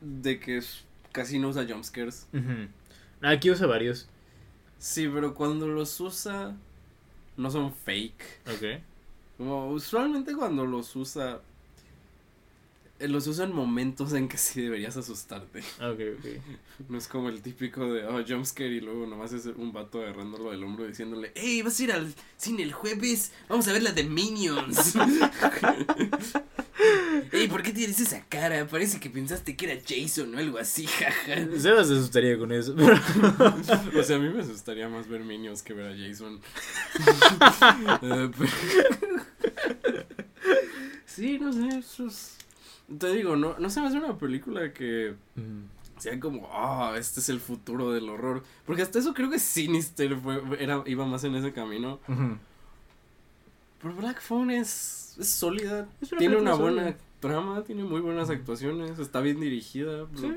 de que casi no usa jumpscares. Ujú. Aquí usa varios. Sí, pero cuando los usa no son fake. Ok. Como usualmente cuando los usa eh, los usa en momentos en que sí deberías asustarte. Ok, ok. <laughs> No es como el típico de oh jumpscare y luego nomás es un vato agarrándolo del hombro diciéndole, hey, vas a ir al cine el jueves, vamos a ver la de Minions. <laughs> <laughs> Ey, ¿por qué tienes esa cara? Parece que pensaste que era Jason o algo así, jaja. Sebas se asustaría con eso. pero- <laughs> O sea, a mí me asustaría más ver Minions que ver a Jason. <laughs> Sí, no sé, eso es- Te digo, no, no se me hace una película que sea como, ah, este es el futuro del horror. Porque hasta eso creo que Sinister fue, era, iba más en ese camino. Ujú. Pero Black Phone es, es sólida. Es una tiene una buena sólida. trama, tiene muy buenas actuaciones, está bien dirigida. Sí.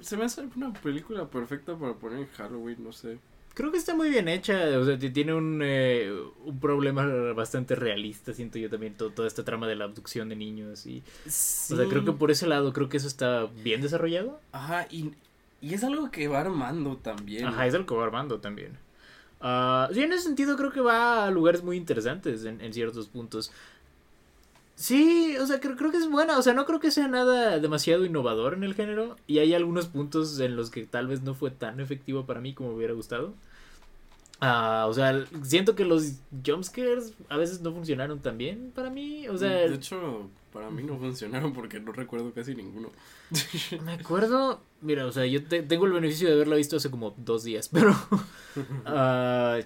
Se me hace una película perfecta para poner en Halloween, no sé. Creo que está muy bien hecha, o sea, tiene un, eh, un problema bastante realista, siento yo también, to- toda esta trama de la abducción de niños y... O sea, creo que por ese lado, creo que eso está bien desarrollado. Ajá, y, y es algo que va armando también. Ajá, es algo que va armando también. Ah, sí, en ese sentido creo que va a lugares muy interesantes en, en ciertos puntos. Sí, o sea, creo, creo que es buena, o sea, no creo que sea nada demasiado innovador en el género y hay algunos puntos en los que tal vez no fue tan efectivo para mí como me hubiera gustado. Ah, o sea, siento que los jumpscares a veces no funcionaron tan bien para mí, o sea, de hecho, para mí no funcionaron porque no recuerdo casi ninguno. <laughs> Me acuerdo, mira, o sea, yo te- tengo el beneficio de haberla visto hace como dos días, pero, <laughs> ah,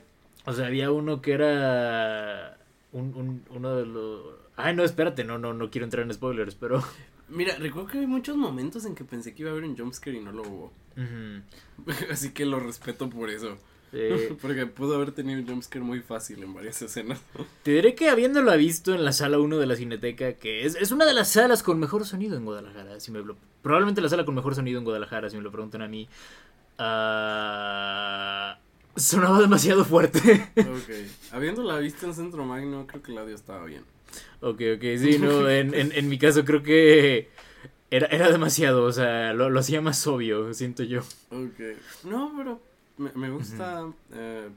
o sea, había uno que era un, un- uno de los... Ay, no, espérate, no, no, no quiero entrar en spoilers, pero... <laughs> Mira, recuerdo que hay muchos momentos en que pensé que iba a haber un jumpscare y no lo hubo. <laughs> Así que lo respeto por eso. <laughs> Porque pudo haber tenido un jumpscare muy fácil en varias escenas. te diré que habiéndola visto en la sala 1 de la Cineteca, que es, es una de las salas con mejor sonido en Guadalajara, si me lo- probablemente la sala con mejor sonido en Guadalajara, si me lo preguntan a mí, ah, sonaba demasiado fuerte. Ok. Habiéndola visto en Centro Magno, creo que el audio estaba bien. Ok, ok, sí, <laughs> no, en, en, en mi caso creo que era, era demasiado, o sea, lo, lo hacía más obvio, siento yo. Ok. No, pero me, me gusta. eh,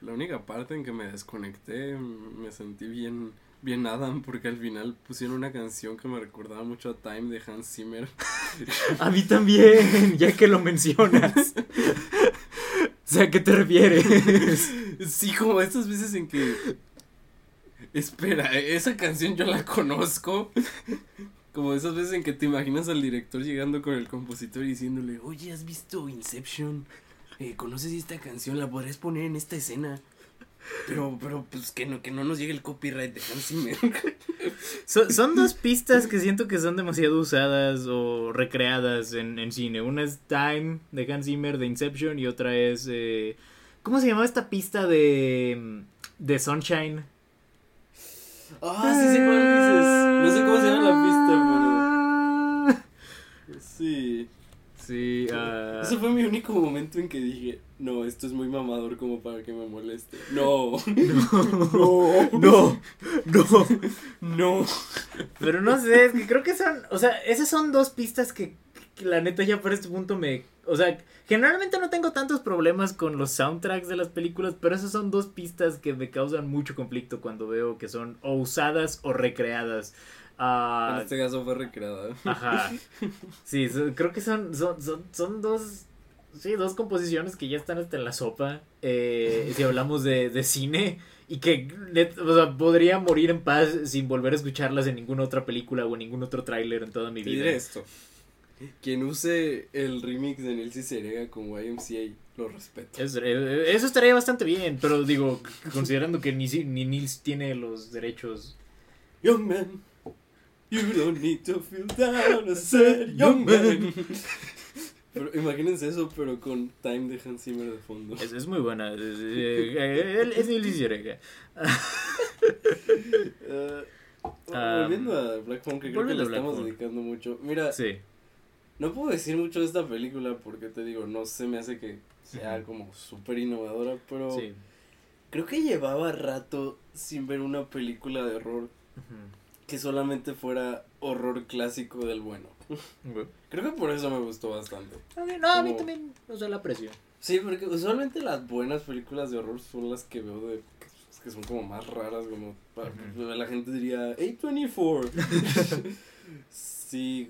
la única parte en que me desconecté, me sentí bien. Bien Adam, porque al final pusieron una canción que me recordaba mucho a Time de Hans Zimmer. <laughs> A mí también, ya que lo mencionas. <laughs> O sea, ¿a qué te refieres? Sí, como estas veces en que. Espera, esa canción yo la conozco. Como esas veces en que te imaginas al director llegando con el compositor y diciéndole, oye, ¿has visto Inception? Eh, ¿Conoces esta canción? ¿La podrías poner en esta escena? Pero, pero, pues que no, que no nos llegue el copyright de Hans Zimmer. Son, son dos pistas que siento que son demasiado usadas o recreadas en, en cine. Una es Time de Hans Zimmer de Inception y otra es... eh, ¿Cómo se llamaba esta pista de, de Sunshine? Ah, sí sé cuál dices. No sé cómo se llama la pista, pero. Sí. Sí, ah, Ese fue mi único momento en que dije, no, esto es muy mamador como para que me moleste. No. no, <laughs> no, no. No. Pero no sé, es que creo que son, o sea, esas son dos pistas que la neta ya por este punto me, o sea, generalmente no tengo tantos problemas con los soundtracks de las películas, pero esas son dos pistas que me causan mucho conflicto cuando veo que son o usadas o recreadas. Ah, En este caso fue recreada. Ajá. Sí, so- creo que son, son, son, son dos, sí, dos composiciones que ya están hasta en la sopa. Eh, si hablamos de, de cine y que o sea, podría morir en paz sin volver a escucharlas en ninguna otra película o en ningún otro tráiler en toda mi vida. diré esto. Quien use el remix de Nelsi Serega como YMCA, lo respeto. Es- eh, eso estaría bastante bien, pero digo, considerando que ni, si- ni Nils tiene los derechos. Young man, you don't need to feel down, I said, <laughs> young man. Pero imagínense eso, pero con Time de Hans Zimmer de fondo. Es, es muy buena. Es, eh, eh, él- es Nils. <laughs> Eh, Ah, volviendo a Black Phone, que creo que le estamos dedicando mucho. Mira, Sí. No puedo decir mucho de esta película porque te digo, no se me hace que sea como súper innovadora, pero Sí. creo que llevaba rato sin ver una película de horror que solamente fuera horror clásico del bueno. Creo que por eso me gustó bastante. No, a mí también, o sea, la aprecio. Sí, porque usualmente las buenas películas de horror son las que veo de que son como más raras, como para, la gente diría A24. <laughs> sí,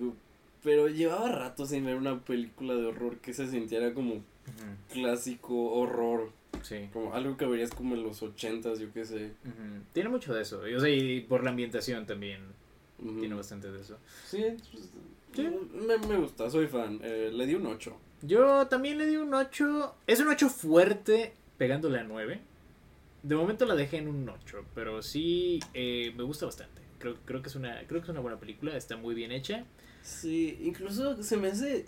pero llevaba rato sin ver una película de horror que se sintiera como clásico horror, Sí. como algo que verías como en los ochentas, yo qué sé. Tiene mucho de eso. y, O sea, y por la ambientación también tiene bastante de eso. Sí, pues, Sí. Me, me gusta, soy fan. Eh, le di un 8. Yo también le di un 8. Es un 8 fuerte, pegándole a 9. De momento la dejé en un 8, pero sí eh, me gusta bastante. Creo, creo, que es una, creo que es una buena película, está muy bien hecha. Sí, incluso se me hace.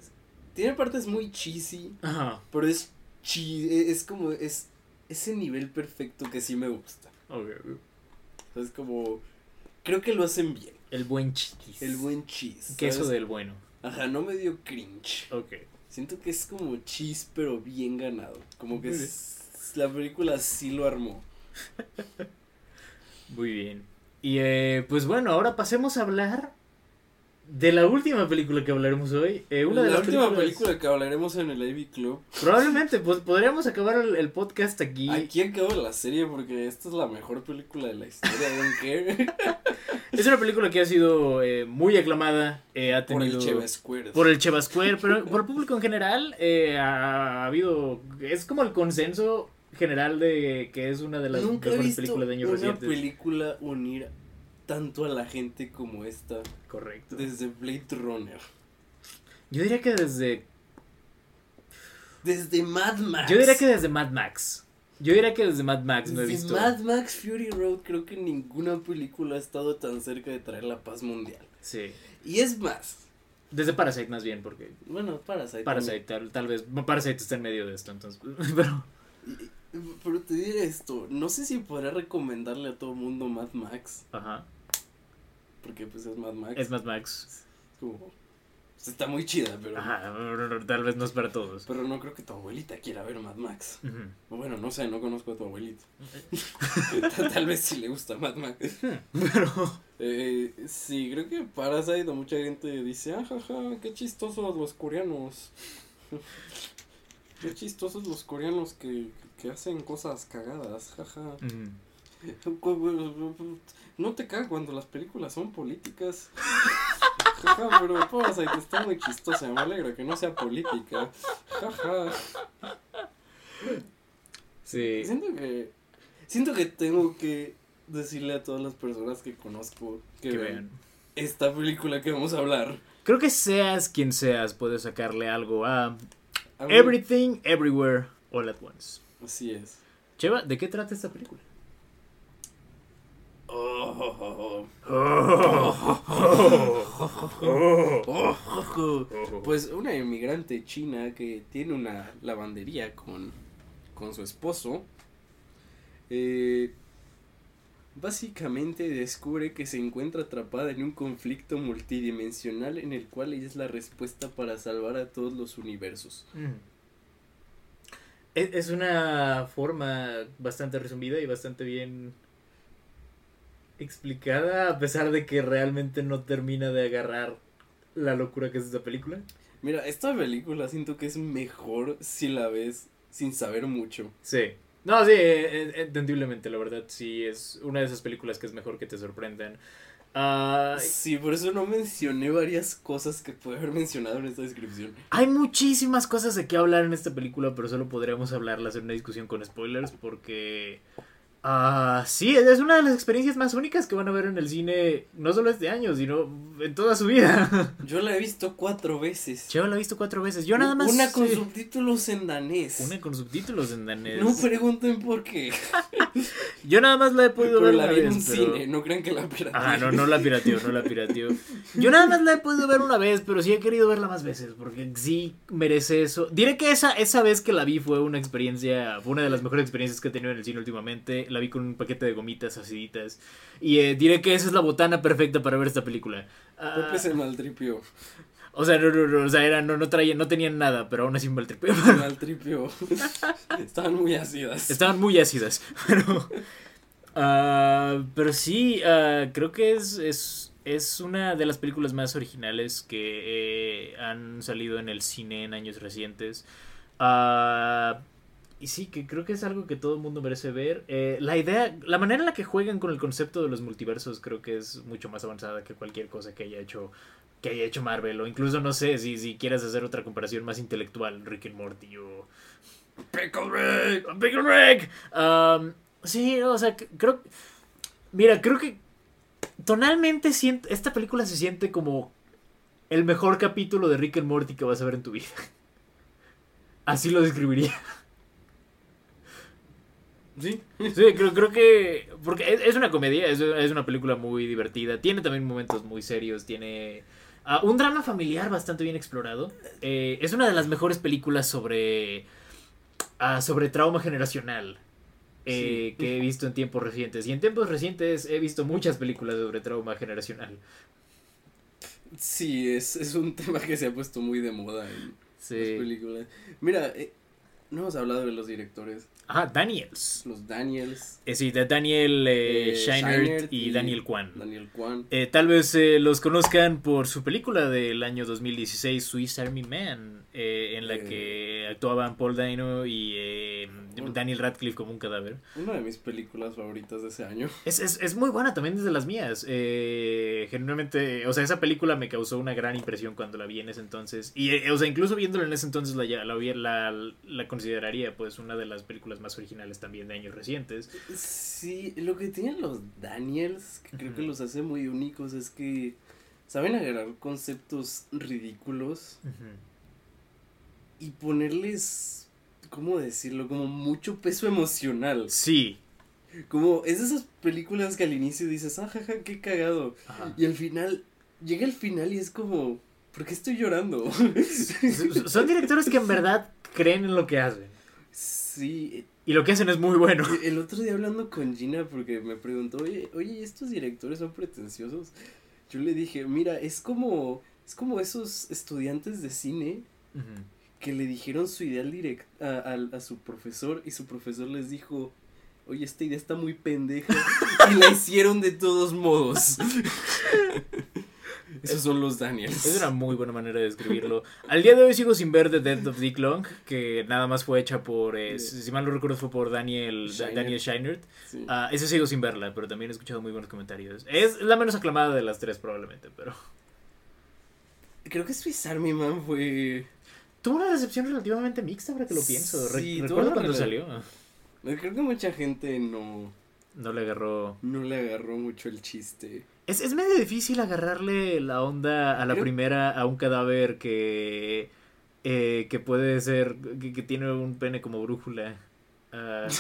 Tiene partes muy cheesy, Ajá. pero es chi e, es como. Es ese nivel perfecto que sí me gusta. Ok. Es como. Creo que lo hacen bien. El buen chiquis. El buen cheese. Queso ¿sabes? del bueno. Ajá, no me dio cringe. Ok. Siento que es como cheese, pero bien ganado. Como que es- la película sí lo armó. <laughs> Muy bien. Y eh, pues bueno, ahora pasemos a hablar de la última película que hablaremos hoy. Eh, una de la las última película que hablaremos en el AV Club. Probablemente, pues podríamos acabar el, el podcast aquí. Aquí acaba la serie porque esta es la mejor película de la historia. Don't care. <laughs> Es una película que ha sido eh, muy aclamada. eh, ha Por el tenido. Cheva Square. por el Cheva Square, pero por el público en general eh, ha, ha habido. Es como el consenso general de que es una de las Nunca he mejores visto películas de años una recientes. película unir tanto a la gente como esta Correcto. desde Blade Runner. Yo diría que desde. Desde Mad Max. Yo diría que desde Mad Max. Yo diría que desde Mad Max no he Desde visto. Mad Max Fury Road creo que ninguna película ha estado tan cerca de traer la paz mundial. Sí. Y es más, Desde Parasite más bien, porque. bueno, Parasite. Parasite, tal, tal vez. Parasite está en medio de esto, entonces. <laughs> Pero. Pero te diré esto, no sé si podré recomendarle a todo mundo Mad Max, Ajá. Porque pues es Mad Max. Es Mad Max. como, pues, está muy chida, pero, Ajá. Tal vez no es para todos. pero no creo que tu abuelita quiera ver Mad Max. O Bueno, no sé, no conozco a tu abuelita. <laughs> Tal vez sí le gusta Mad Max. Pero. Eh, sí, creo que Parasite o mucha gente dice, ah, jaja, qué chistosos los coreanos. <laughs> qué chistosos los coreanos que, que hacen cosas cagadas, jaja. Ujú. No te cago cuando las películas son políticas. <laughs> Jaja, pero Parasite está muy chistosa, me alegra que no sea política. Jaja. Sí. Siento que. Siento que tengo que decirle a todas las personas que conozco que, Que vean. esta película que vamos a hablar. Creo que seas quien seas, puedes sacarle algo a Everything, Everywhere, All at Once. Así es. Cheva, ¿de qué trata esta película? Pues una inmigrante china que tiene una lavandería con, con su esposo. eh, básicamente descubre que se encuentra atrapada en un conflicto multidimensional en el cual ella es la respuesta para salvar a todos los universos. Mm. Es, es una forma bastante resumida y bastante bien explicada, a pesar de que realmente no termina de agarrar la locura que es esta película. Mira, esta película siento que es mejor si la ves sin saber mucho. Sí. No, sí, eh, eh, entendiblemente, la verdad, sí, es una de esas películas que es mejor que te sorprendan. Ah, Sí, por eso no mencioné varias cosas que pude haber mencionado en esta descripción. hay muchísimas cosas de qué hablar en esta película, pero solo podríamos hablarlas en una discusión con spoilers porque... Ah, sí, es una de las experiencias más únicas que van a ver en el cine, no solo este año, sino en toda su vida. <laughs> Yo la he visto cuatro veces. Yo la he visto cuatro veces, yo nada más... Una con eh, subtítulos en danés. una con subtítulos en danés. No pregunten por qué. <laughs> Yo nada más la he podido Pero ver la una vi en vez, pero- cine, no crean que la pirateé. Ah, no, no la pirateó, no la pirateó. Yo nada más la he podido ver una vez, pero sí he querido verla más veces, porque sí merece eso. Diré que esa, esa vez que la vi fue una experiencia, fue una de las mejores experiencias que he tenido en el cine últimamente. La vi con un paquete de gomitas aciditas. Y eh, diré que esa es la botana perfecta para ver esta película. Ah, Pepe se maltripió. o sea, no, no, no, o sea, era, no, no, traía, no tenían nada, pero aún así. Se maltripió. <laughs> Estaban muy ácidas. Estaban muy ácidas, <laughs> pero... ah, pero sí, ah, creo que es, es, es una de las películas más originales que eh, han salido en el cine en años recientes. Ah, y sí, que creo que es algo que todo el mundo merece ver. Eh, la idea, la manera en la que juegan con el concepto de los multiversos creo que es mucho más avanzada que cualquier cosa que haya hecho que haya hecho Marvel o incluso no sé si, si quieres hacer otra comparación más intelectual Rick and Morty o Pickle Rick. Pickle Rick. Um, sí, o sea, creo. Mira, creo que tonalmente siento, esta película se siente como el mejor capítulo de Rick and Morty que vas a ver en tu vida. <laughs> Así lo describiría. Sí. Sí, creo, creo que. Porque es, es una comedia, es, es una película muy divertida. Tiene también momentos muy serios. Tiene ah, un drama familiar bastante bien explorado. Eh, es una de las mejores películas sobre. ah, sobre trauma generacional. eh, Sí. que he visto en tiempos recientes. Y en tiempos recientes he visto muchas películas sobre trauma generacional. Sí, es, es un <laughs> tema que se ha puesto muy de moda en las películas. Mira, eh, no hemos hablado de los directores. Ah, Daniels. Los Daniels. Eh, sí, de Daniel eh, eh, Scheinert Scheinert y, Daniel Kwan. Daniel Kwan. Eh, tal vez eh, los conozcan por su película del año 2016, Swiss Army Man, eh, en la Eh. que actuaban Paul Dano y eh, Daniel Radcliffe como un cadáver. Una de mis películas favoritas de ese año. Es, es, es muy buena también desde las mías. Eh, genuinamente, o sea, esa película me causó una gran impresión cuando la vi en ese entonces. Y, eh, o sea, incluso viéndola en ese entonces la, la, la, la consideraría pues una de las películas más originales también de años recientes. Sí, lo que tienen los Daniels, que creo que los hace muy únicos, es que saben agarrar conceptos ridículos y ponerles, ¿cómo decirlo? Como mucho peso emocional. Sí. Como es de esas películas que al inicio dices, ah, jaja, qué cagado. Ajá. Y al final, llega el final y es como, ¿por qué estoy llorando? Son directores que en verdad creen en lo que hacen. sí, Y lo que hacen es muy bueno. el otro día hablando con Gina porque me preguntó, oye, oye, ¿estos directores son pretenciosos? Yo le dije, mira, es como, es como esos estudiantes de cine Ujú. Que le dijeron su idea al direct a, a su profesor y su profesor les dijo, oye, esta idea está muy pendeja <laughs> y la hicieron de todos modos. <laughs> Esos son los Daniels. Es una muy buena manera de describirlo. Al día de hoy sigo sin ver The Death of Dick Long, que nada más fue hecha por, eh, si mal no recuerdo, fue por Daniel. Daniel Scheinert. Sí. Ese sigo sin verla, pero también he escuchado muy buenos comentarios. Es la menos aclamada de las tres probablemente, pero... Creo que Swiss Army Man fue... Tuvo una recepción relativamente mixta, ahora que lo pienso. Re- Sí, recuerdo cuando salió. Creo que mucha gente no, No le agarró... no le agarró mucho el chiste. Es, es medio difícil agarrarle la onda a la primera a un cadáver que. eh, que puede ser. Que, que tiene un pene como brújula. Ah, <laughs>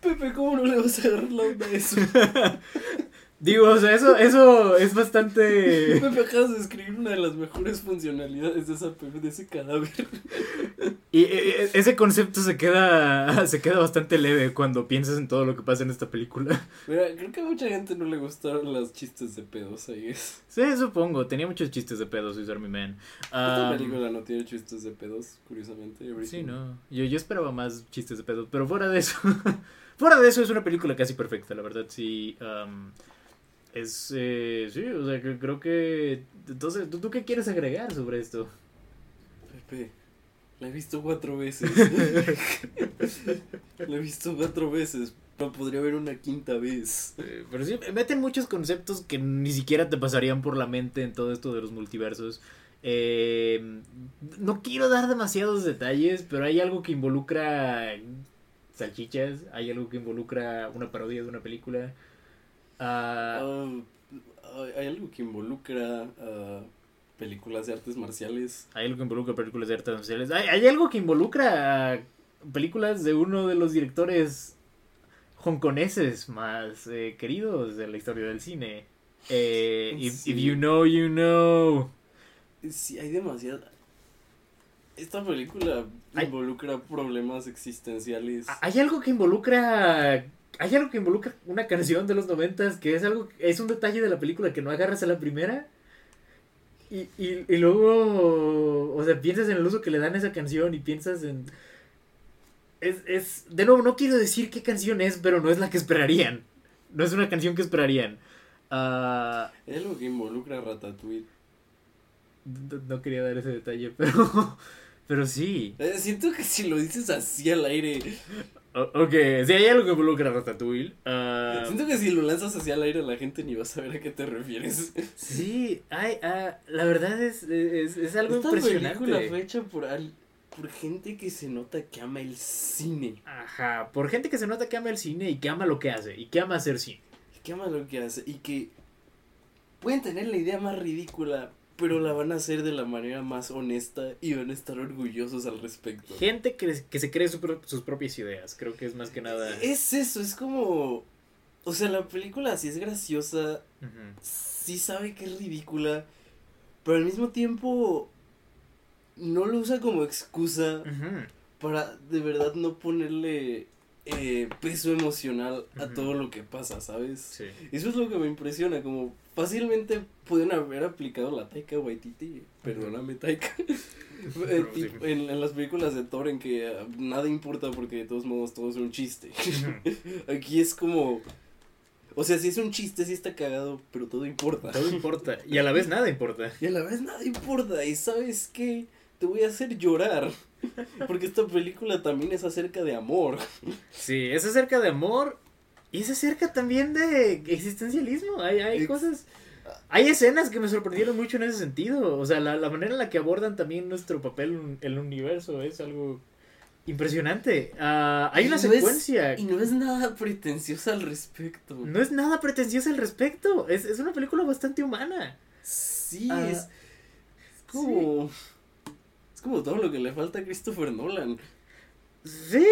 Pepe, ¿cómo no le vas a agarrar la onda a eso? <laughs> digo, o sea, eso, eso es bastante. <laughs> Pepe, acabas de describir una de las mejores funcionalidades de, esa, de ese cadáver. Y eh, ese concepto se queda. <laughs> se queda bastante leve cuando piensas en todo lo que pasa en esta película. Mira, creo que a mucha gente no le gustaron los chistes de pedos ahí. Es. Sí, supongo. Tenía muchos chistes de pedos, Swiss Army Man. Esta Ah, película no tiene chistes de pedos, curiosamente. Sí, no. Yo, yo esperaba más chistes de pedos, pero fuera de eso. <laughs> fuera de eso es una película casi perfecta, la verdad, sí. am, es. eh, sí, o sea, que creo que. Entonces, ¿tú, tú qué quieres agregar sobre esto? Pepe, la he visto cuatro veces. <laughs> la he visto cuatro veces. No podría haber una quinta vez. Eh, Pero sí, meten muchos conceptos que ni siquiera te pasarían por la mente en todo esto de los multiversos. Eh, no quiero dar demasiados detalles, pero hay algo que involucra salchichas, hay algo que involucra una parodia de una película. Ah, Ah, hay- algo que involucra a películas de artes marciales. hay algo que involucra películas de artes marciales. Hay, hay algo que involucra películas de uno de los directores hongkoneses más eh, queridos de la historia del cine. Eh, if, Sí. if you know, you know. Sí, hay demasiada. Esta película Hay- involucra problemas existenciales. Hay algo que involucra. Hay algo que involucra una canción de los noventas que es algo. Es un detalle de la película que no agarras a la primera. Y, y, y luego. O sea, piensas en el uso que le dan a esa canción y piensas en. Es, es. De nuevo, no quiero decir qué canción es, pero no es la que esperarían. No es una canción que esperarían. Ah, Hay algo que involucra a Ratatouille. no, no quería dar ese detalle, <laughs> pero. Pero sí. Eh, siento que si lo dices así al aire. O- ok, sí, hay algo que involucra a Ratatouille. Ah, Siento que si lo lanzas así al aire la gente ni va a saber a qué te refieres. Sí, ay, ah, la verdad es, es, es algo Esta impresionante. película fue hecha por, al- por gente que se nota que ama el cine. Ajá, por gente que se nota que ama el cine y que ama lo que hace y que ama hacer cine. Que ama lo que hace y que pueden tener la idea más ridícula, pero la van a hacer de la manera más honesta y van a estar orgullosos al respecto. Gente que, que se cree su pro- sus propias ideas, creo que es más que nada. Es eso, es como... O sea, la película sí es graciosa, sí sabe que es ridícula, pero al mismo tiempo no lo usa como excusa para de verdad no ponerle eh, peso emocional a todo lo que pasa, ¿sabes? Sí. Eso es lo que me impresiona, como fácilmente pueden haber aplicado la Taika Waititi, perdóname Taika, <laughs> Eh, en, en las películas de Thor en que ah, nada importa porque de todos modos todo es un chiste. <laughs> Aquí es como, o sea, si es un chiste, sí está cagado, pero todo importa. Todo importa y a la vez nada importa. Y a la vez nada importa, y sabes qué, te voy a hacer llorar, porque esta película también es acerca de amor. Sí, es acerca de amor y es acerca también de existencialismo. Hay, hay Ex- cosas. Hay escenas que me sorprendieron mucho en ese sentido. O sea, la, la manera en la que abordan también nuestro papel en el universo es algo impresionante. Ah, hay Y una no es- secuencia. Y no es nada pretenciosa al respecto. No es nada pretenciosa al respecto. Es, es una película bastante humana. Sí, Ah, es, es como. Es como todo lo que le falta a Christopher Nolan. Sí.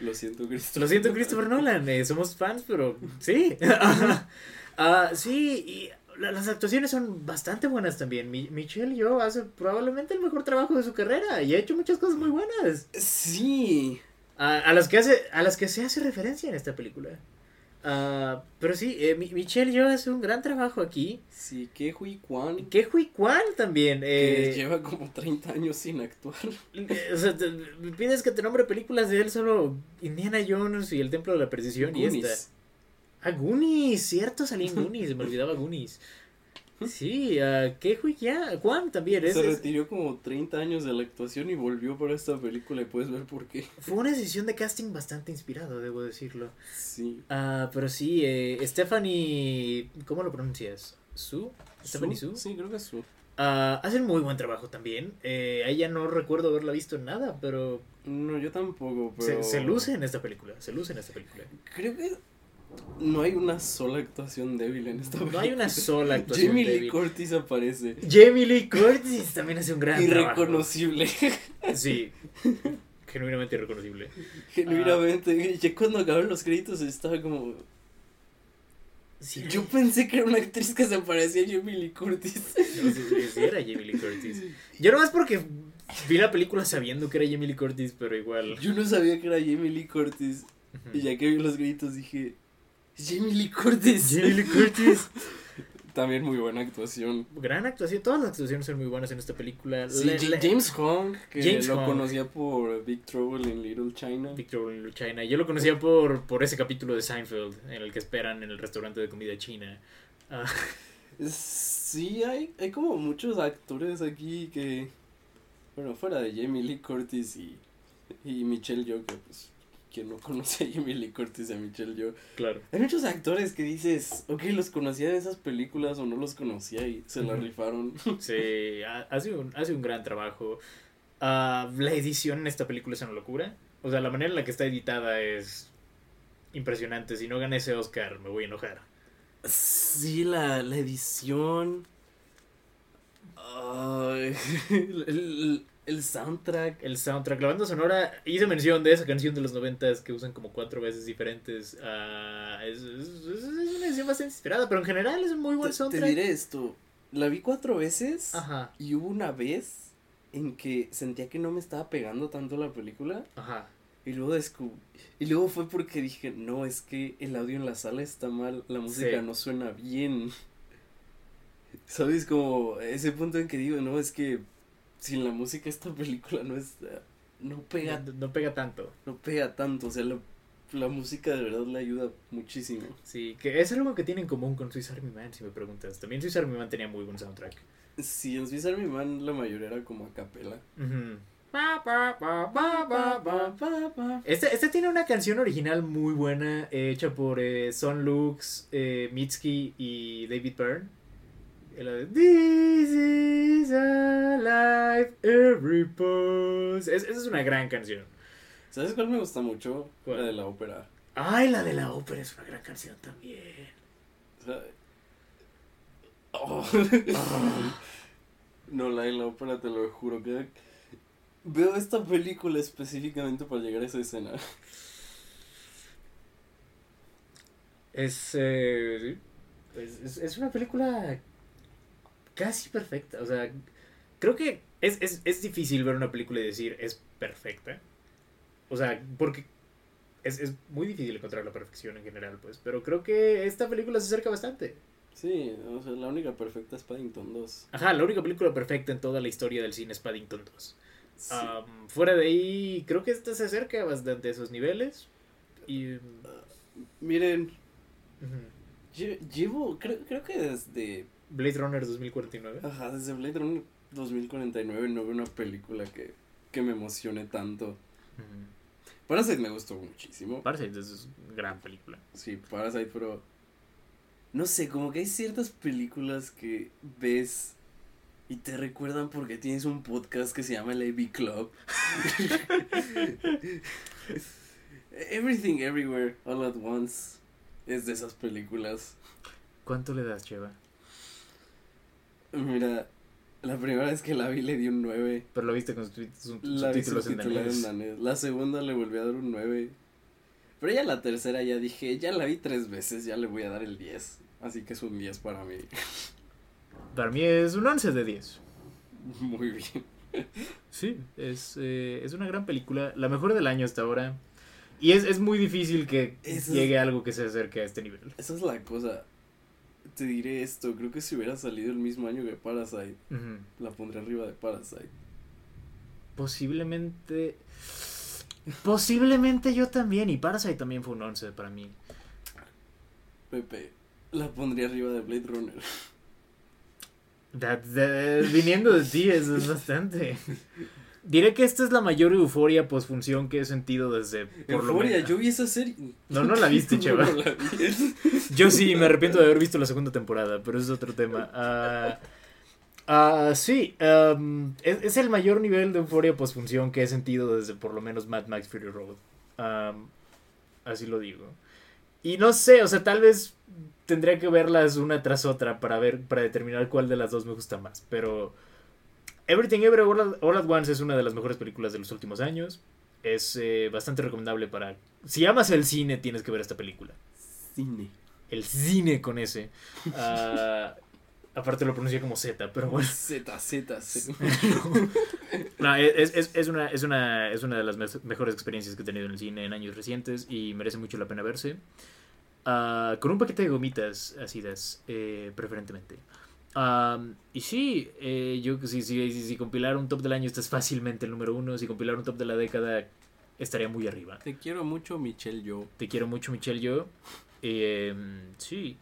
Lo siento, Christopher. Lo siento, Christopher Nolan. eh, somos fans, pero sí. <laughs> Ah, sí, y la- las actuaciones son bastante buenas también. Mi- Michelle Yeoh hace probablemente el mejor trabajo de su carrera y ha hecho muchas cosas muy buenas. Sí. A, a las que hace a las que se hace referencia en esta película. Ah, pero sí, eh, Mi- Michelle Yeoh hace un gran trabajo aquí. Sí, que Hui Kwan. Que Hui Kwan también. Que eh, lleva como 30 años sin actuar. eh, o sea, te- pides que te nombre películas de él solo Indiana Jones y el Templo de la Perdición y esta. Ah, Goonies, cierto, salí en Goonies, me olvidaba Goonies. Sí, uh, ¿qué Hui ya? Juan también, es, Se retiró como 30 años de la actuación y volvió para esta película y puedes ver por qué. fue una decisión de casting bastante inspirado, debo decirlo. Sí. Ah, pero sí, eh, Stephanie, ¿cómo lo pronuncias? ¿Su? ¿Stephanie Su? Sí, creo que es su. Ah, hacen muy buen trabajo también. Eh, a ella no recuerdo haberla visto en nada, pero No, yo tampoco, se, pero... se luce en esta película. Se luce en esta película. Creo que no hay una sola actuación débil en esta película. No hay una sola <laughs> actuación Jamie Lee débil. Curtis aparece. Jamie Lee Curtis también hace un gran trabajo. Irreconocible. <laughs> Sí, genuinamente irreconocible. Genuinamente. Ya cuando acabaron los créditos estaba como... Sí, Yo pensé que era una actriz que se parecía a Jamie Lee Curtis. no sé si si era Jamie Lee Curtis. Yo nomás porque vi la película sabiendo que era Jamie Lee Curtis, pero igual. Yo no sabía que era Jamie Lee Curtis. Y ya que vi los gritos dije... Jamie Lee Curtis. Jamie Lee Curtis. <laughs> También muy buena actuación. Gran actuación. Todas las actuaciones son muy buenas en esta película. Sí, Le- Ja- le- James Hong, que James lo Hong. conocía por Big Trouble in Little China. Victor in China. Yo lo conocía por, por ese capítulo de Seinfeld en el que esperan en el restaurante de comida china. Ah, Sí, hay, hay como muchos actores aquí que, bueno, fuera de Jamie Lee Curtis y, y Michelle Yeoh, pues, quien no conoce a Jamie Lee Curtis y a Michelle Yeoh. claro. Hay muchos actores que dices, ok, los conocía de esas películas o no los conocía y se la rifaron. <laughs> Sí, ha- hace un, hace un gran trabajo. Ah, la edición en esta película es una locura. O sea, la manera en la que está editada es impresionante. Si no gana ese Oscar, me voy a enojar. Sí, la, la edición. <laughs> El, el- el soundtrack. El soundtrack, la banda sonora, hice mención de esa canción de los noventas que usan como cuatro veces diferentes. Ah, es, es- es- es una edición bastante inspirada, pero en general es un muy buen Te, te soundtrack. diré esto, la vi cuatro veces Ajá, y hubo una vez en que sentía que no me estaba pegando tanto la película ajá. y luego descubrí, y luego fue porque dije, no, es que el audio en la sala está mal, la música Sí. no suena bien. <laughs> ¿Sabes? Como ese punto en que digo, no, es que sin la música esta película no es, no pega, No, no pega tanto. no pega tanto, o sea, la, la música de verdad le ayuda muchísimo. Sí, que es algo que tiene en común con Swiss Army Man, si me preguntas. También Swiss Army Man tenía muy buen soundtrack. Sí, en Swiss Army Man la mayoría era como a capela. Ujú. Este, este tiene una canción original muy buena, eh, hecha por eh, Son Lux, eh, Mitski y David Byrne. Eh, la de, This is a life, every pose. Es- esa es una gran canción. ¿Sabes cuál me gusta mucho? ¿Cuál? La de la ópera. Ay, la de la ópera es una gran canción también. Oh. Ah. no, la de la ópera, te lo juro que veo esta película específicamente para llegar a esa escena. Es, eh, es, es- es una película casi perfecta. O sea, creo que es, es, es difícil ver una película y decir es perfecta. O sea, porque es, es muy difícil encontrar la perfección en general, pues. Pero creo que esta película se acerca bastante. Sí, o sea, la única perfecta es Paddington 2. Ajá, la única película perfecta en toda la historia del cine es Paddington 2. Sí. Am, fuera de ahí, creo que esta se acerca bastante a esos niveles. Y. Miren, ujú. lle- llevo, creo, creo que desde, Blade Runner 2049. ajá, desde Blade Runner 2049 no veo una película que, que me emocione tanto. Ujú. Parasite me gustó muchísimo. Parasite es una gran película. Sí, Parasite, pero no sé, como que hay ciertas películas que ves y te recuerdan porque tienes un podcast que se llama el AV Club. <laughs> Everything Everywhere All at Once es de esas películas. ¿Cuánto le das, Cheva? Mira, la primera vez que la vi le di un 9. Pero lo viste con sus La subtítulos en danés. danés. La segunda le volví a dar un 9. Pero ya la tercera ya dije, ya la vi tres veces, ya le voy a dar el 10. Así que es un 10 para mí. Para mí es un 11 de 10. Muy bien. Sí, es, eh, es una gran película. La mejor del año hasta ahora. Y es, es muy difícil que Eso es- llegue algo que se acerque a este nivel. Esa es la cosa. Te diré esto, creo que si hubiera salido el mismo año que Parasite, la pondré arriba de Parasite. Posiblemente. Posiblemente yo también. Y Parasite también fue un 11 para mí. Pepe, la pondría arriba de Blade Runner. That- that- viniendo de ti, eso es bastante. <laughs> Diré que esta es la mayor euforia posfunción que he sentido desde. Por lo Euforia, menos- yo vi esa serie. No, no la viste, chaval. <laughs> no la vi. <laughs> Yo sí, me arrepiento de haber visto la segunda temporada, pero eso es otro tema. Ah, Ah, sí, um, es, es el mayor nivel de euforia posfunción que he sentido desde por lo menos Mad Max Fury Road. Um, así lo digo. Y no sé, o sea, tal vez tendría que verlas una tras otra para ver, para determinar cuál de las dos me gusta más. Pero Everything Everywhere All at, All at Once es una de las mejores películas de los últimos años. Es eh, bastante recomendable para... Si amas el cine, tienes que ver esta película. Cine. El cine con ese. Ah, aparte lo pronuncia como Z, pero bueno. Z, Z, Z. <laughs> No, es, es- es una, es, una, es una de las mejores experiencias que he tenido en el cine en años recientes y merece mucho la pena verse. Ah, con un paquete de gomitas ácidas, eh, preferentemente. Am, y sí, eh, yo si, si, si, si compilar un top del año, este es fácilmente el número uno. Si compilar un top de la década, estaría muy arriba. Te quiero mucho, Michelle Yo. Te quiero mucho, Michelle, yo. Eh, sí.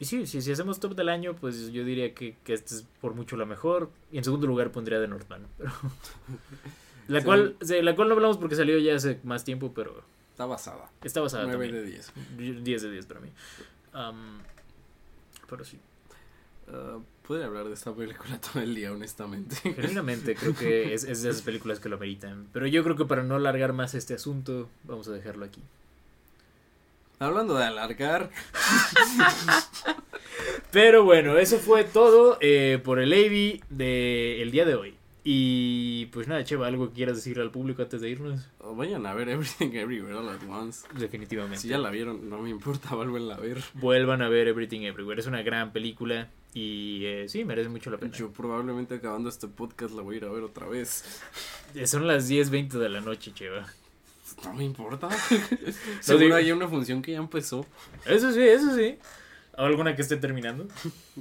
Y sí, si, si hacemos top del año, pues yo diría que, que este es por mucho la mejor. Y en segundo lugar pondría The Northman. Pero... <laughs> la, Sí. cual, sí, la cual no hablamos porque salió ya hace más tiempo, pero Está basada. está basada 9 también. de 10. 10 de 10 para mí. Pero sí. Ah, Puede hablar de esta película <laughs> todo el día, honestamente. Genuinamente creo que <laughs> es, es de esas películas que lo ameritan. Pero yo creo que para no alargar más este asunto, vamos a dejarlo aquí. Hablando de alargar, <laughs> Pero bueno, eso fue todo eh, por el AV del día de hoy. Y pues nada, Cheva, ¿algo que quieras decir al público antes de irnos? vayan a ver Everything <laughs> Everywhere All at Once. Definitivamente. Si ya la vieron, no me importa, <laughs> vuelven a ver. Vuelvan a ver Everything Everywhere. Es una gran película y eh, sí, merece mucho la pena. Yo probablemente acabando este podcast la voy a ir a ver otra vez. Eh, Son las 10.20 de la noche, Cheva. No me importa. <laughs> Seguro hay una función que ya empezó. Eso sí, eso sí. ¿Alguna que esté terminando?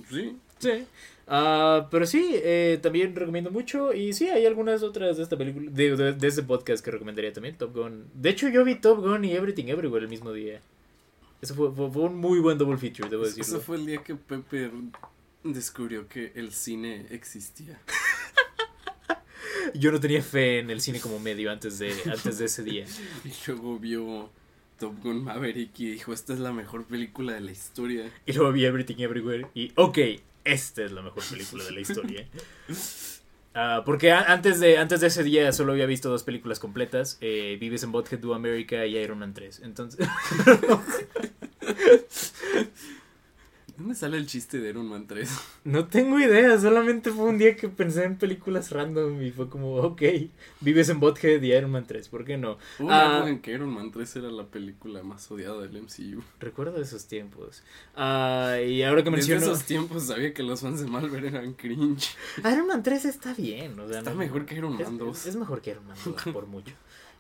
Sí. Sí. Ah, pero sí, eh, también recomiendo mucho. Y sí, hay algunas otras de esta película, de, de, de este podcast que recomendaría también. Top Gun. De hecho, yo vi Top Gun y Everything Everywhere el mismo día. Eso fue, fue, fue un muy buen double feature, debo decirlo. Ese fue el día que Pepe descubrió que el cine existía. <laughs> Yo no tenía fe en el cine como medio antes de, antes de ese día. <laughs> Y luego vio Top Gun Maverick y dijo, esta es la mejor película de la historia. Y luego vi Everything Everywhere y, ok, esta es la mejor película de la historia. <laughs> Ah, porque antes de, antes de ese día solo había visto dos películas completas, eh, Vives en Bothead Do America y Iron Man 3. Entonces, <laughs> <laughs> ¿Dónde sale el chiste de Iron Man 3? <laughs> no tengo idea, solamente fue un día que pensé en películas random y fue como, ok, Vives en Bothead y Iron Man 3, ¿por qué no? Hubo Ah. época en que Iron Man 3 era la película más odiada del MCU. Recuerdo esos tiempos. Ah, y ahora que menciono... esos tiempos sabía que los fans de Marvel eran cringe. <laughs> Iron Man 3 está bien, o sea, Está no- mejor que Iron Man es, 2. Es mejor que Iron Man 2 <laughs> por mucho.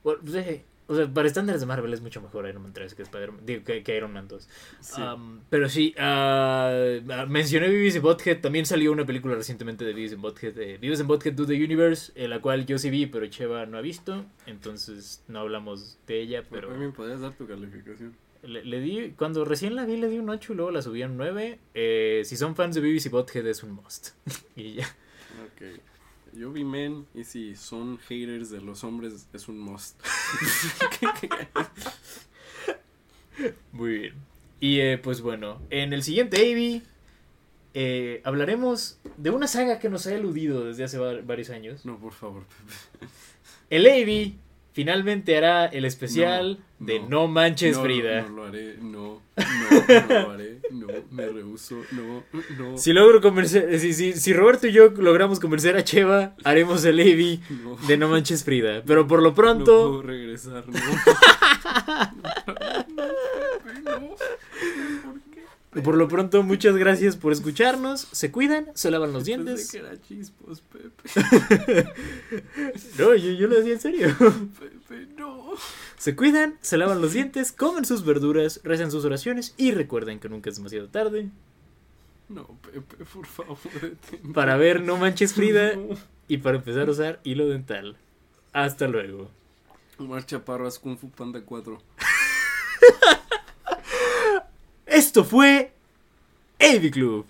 Bueno, pues, eh, o sea, para estándares de Marvel es mucho mejor Iron Man 3 que, Spider-Man- digo, que, que Iron Man 2. Sí. Um, pero sí, ah, mencioné Beavis y Butthead. También salió una película recientemente de Beavis y Butthead. eh, Beavis and Butthead Do the Universe, eh, la cual yo sí vi, pero Cheva no ha visto. Entonces no hablamos de ella, pero. ¿Me podrías dar tu calificación? le, le di, cuando recién la vi le di un 8 y luego la subí a un 9. Eh, si son fans de Beavis y Butthead es un must. <laughs> y ya. Ok. Yo vi Men y si son haters de los hombres es un must. <laughs> Muy bien. Y eh, pues bueno, en el siguiente AV eh, hablaremos de una saga que nos ha eludido desde hace va- varios años. No, por favor, Pepe. <laughs> El AV finalmente hará el especial No, de no. No Manches no, Frida. No, lo haré, no, no, no lo haré, no, me rehuso, no, no. Si logro convencer, si, si, si Roberto y yo logramos convencer a Cheva, haremos el no, de No Manches Frida. Pero por lo no pronto, puedo regresar, no. <laughs> Pepe, no. ¿Por qué? Por lo pronto, muchas gracias por escucharnos. Se cuidan, se lavan los dientes. que era chispos, Pepe. <laughs> No, yo, yo lo decía en serio. Pepe, no. Se cuidan, se lavan los dientes, comen sus verduras, rezan sus oraciones y recuerden que nunca es demasiado tarde No, Pepe, por favor, detente. para ver No Manches Frida <laughs> No. y para empezar a usar hilo dental. Hasta luego. Omar Chaparras Kung Fu Panda 4. <laughs> Esto fue AV Club.